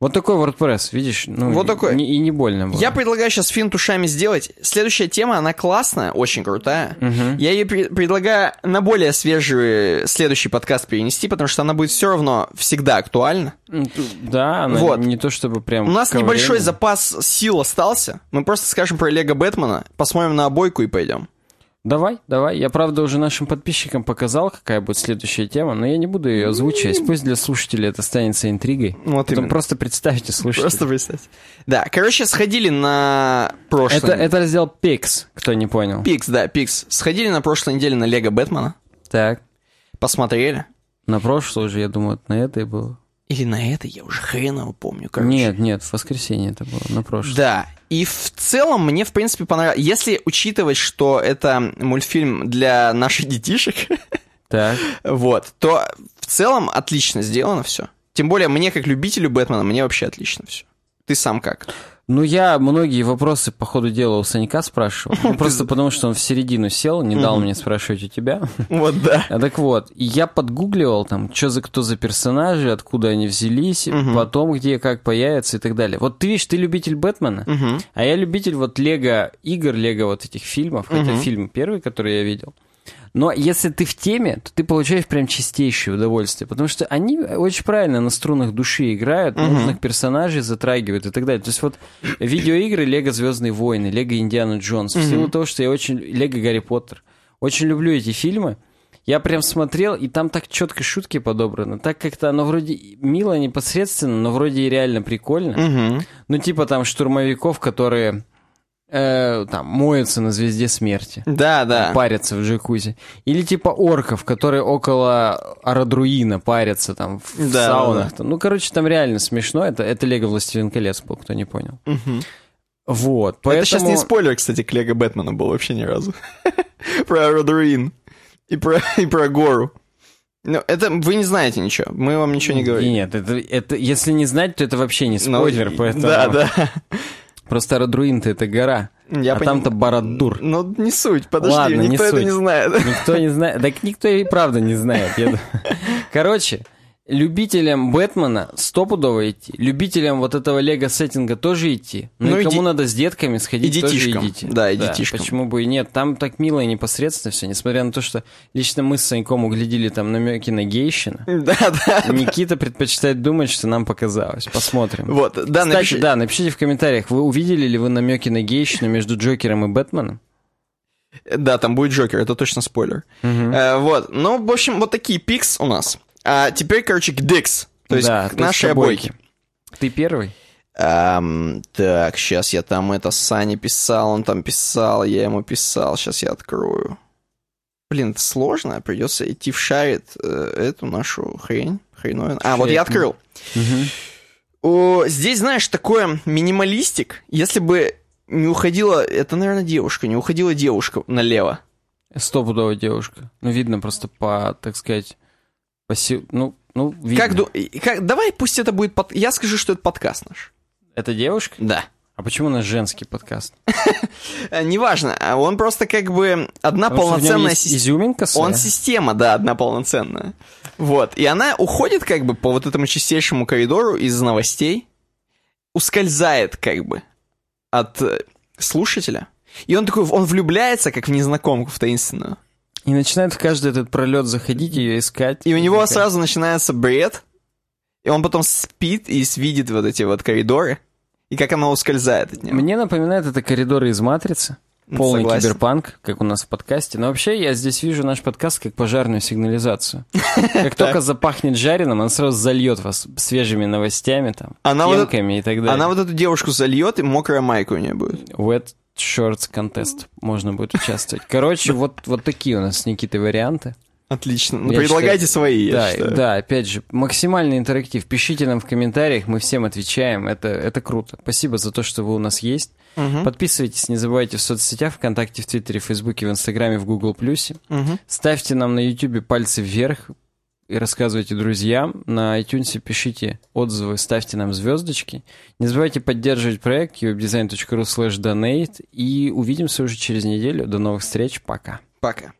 Вот такой WordPress, видишь? Ну, вот такой. Не, и не больно было. Я предлагаю сейчас финт ушами сделать. Следующая тема, она классная, очень крутая. Угу. Я ее при- предлагаю на более свежий следующий подкаст перенести, потому что она будет все равно всегда актуальна. Да, она вот. не то чтобы прям... У нас небольшой запас сил остался. Мы просто скажем про Лего Бэтмена, посмотрим на обойку и пойдем. Давай, давай. Я, правда, уже нашим подписчикам показал, какая будет следующая тема, но я не буду ее озвучивать. Пусть для слушателей это останется интригой. Вот Потом именно. просто представьте слушателей. Просто представьте. Да, короче, сходили на прошлый... Это, это раздел Pix, кто не понял. Пикс, да, Пикс. Сходили на прошлой неделе на Лего Бэтмена. Так. Посмотрели. На прошлой уже, я думаю, на этой было. Или на это, я уже хреново помню, короче. Нет, нет, в воскресенье это было, на прошлой. Да, и в целом мне, в принципе, понравилось. Если учитывать, что это мультфильм для наших детишек, так. вот, то в целом отлично сделано все. Тем более, мне, как любителю Бэтмена, мне вообще отлично все. Ты сам как? Ну, я многие вопросы по ходу дела у Санька спрашивал. Ну, просто потому, что он в середину сел, не дал мне спрашивать у тебя. Вот, да. А так вот, я подгугливал там, что за кто за персонажи, откуда они взялись, потом где как появятся и так далее. Вот ты видишь, ты любитель Бэтмена, а я любитель вот Лего игр, Лего вот этих фильмов, хотя фильм первый, который я видел. Но если ты в теме, то ты получаешь прям чистейшее удовольствие, потому что они очень правильно на струнах души играют, uh-huh. нужных персонажей затрагивают и так далее. То есть вот видеоигры Лего Звездные войны, Лего Индиана Джонс, uh-huh. в силу того, что я очень Лего Гарри Поттер, очень люблю эти фильмы. Я прям смотрел, и там так четко шутки подобраны. Так как-то оно вроде мило, непосредственно, но вроде и реально прикольно. Угу. Ну, типа там штурмовиков, которые э, там, моются на звезде смерти. Да, да. Парятся в джакузи. Или типа орков, которые около Арадруина парятся там в Да, саунах. Там. Ну, короче, там реально смешно. Это, это Лего Властелин колец был, кто не понял. Мгм. Вот, поэтому... Это сейчас не спойлер, кстати, к Лего Бэтмену был вообще ни разу. про Родруин. И про, и про гору. Ну, это вы не знаете ничего. Мы вам ничего не говорим. Нет, это, это, если не знать, то это вообще не Ну, спойлер, поэтому... Да, да. Просто Арадруин-то это гора, Я а поним- там-то Барадур. Ну, не суть, подожди, Ладно, не никто это суть. не знает. Никто не знает. Так никто и правда не знает. Короче, любителям Бэтмена стопудово идти. Любителям вот этого лего-сеттинга тоже идти. Ну, Ну, и кому надо с детками сходить, и тоже детишкам. идите. Да, и детишкам. Почему бы и нет. Там так мило и непосредственно все. Несмотря на то, что лично мы с Саньком углядели там намеки на гейщина. Да, да. Никита предпочитает думать, что нам показалось. Посмотрим. Вот, да, Кстати, напиши- да, напишите в комментариях, вы увидели ли вы намеки на гейщину между Джокером и Бэтменом? Да, там будет Джокер, это точно спойлер. Э, вот, ну, в общем, вот такие пикс у нас. А теперь, короче, к Дикс. То есть Да, к то нашей обойке. Ты первый? Ам, так, сейчас я там это Сане писал, он там писал, я ему писал, сейчас я открою. Блин, это сложно, придется идти в шарит э, эту нашу хрень. Хреновину. А, вот я Шарит. открыл. О, здесь, знаешь, такое минималистик. Если бы не уходила, это, наверное, девушка, не уходила девушка налево. Стопудовая девушка. Ну, видно просто по, так сказать, си... Ну, ну, видно. Как, ду- как, давай пусть это будет, под... я скажу, что это подкаст наш. Это девушка? Да. А почему у нас женский подкаст? Неважно, а он просто как бы одна Потому полноценная система. Он система, да, одна полноценная. Вот. И она уходит как бы по вот этому чистейшему коридору из новостей, ускользает как бы от э, слушателя. И он такой, он влюбляется, как в незнакомку, в таинственную. И начинает в каждый этот пролет заходить, ее искать. И у него Искать. сразу начинается бред, и он потом спит и видит вот эти вот коридоры, и как она ускользает от него. Мне напоминает это коридоры из «Матрицы». Полный Согласен. киберпанк, как у нас в подкасте. Но вообще я здесь вижу наш подкаст как пожарную сигнализацию. Как только запахнет жареным, он сразу зальет вас свежими новостями, там, Она темками и так далее. Она вот эту девушку зальет, и мокрая майка у нее будет. Wet Shorts Contest можно будет участвовать. Короче, вот, вот такие у нас с Никитой варианты. Отлично. Ну, Я предлагайте считаю- свои, да, считаю. да, опять же, максимальный интерактив. Пишите нам в комментариях, мы всем отвечаем. Это, это круто. Спасибо за то, что вы у нас есть. Мгм. Подписывайтесь, не забывайте в соцсетях, ВКонтакте, в Твиттере, в Фейсбуке, в Инстаграме, в Гугл Плюсе. Мгм. Ставьте нам на Ютубе пальцы вверх и рассказывайте друзьям. На iTunes пишите отзывы, ставьте нам звездочки. Не забывайте поддерживать проект webdesign.ru slash donate. И увидимся уже через неделю. До новых встреч. Пока. Пока.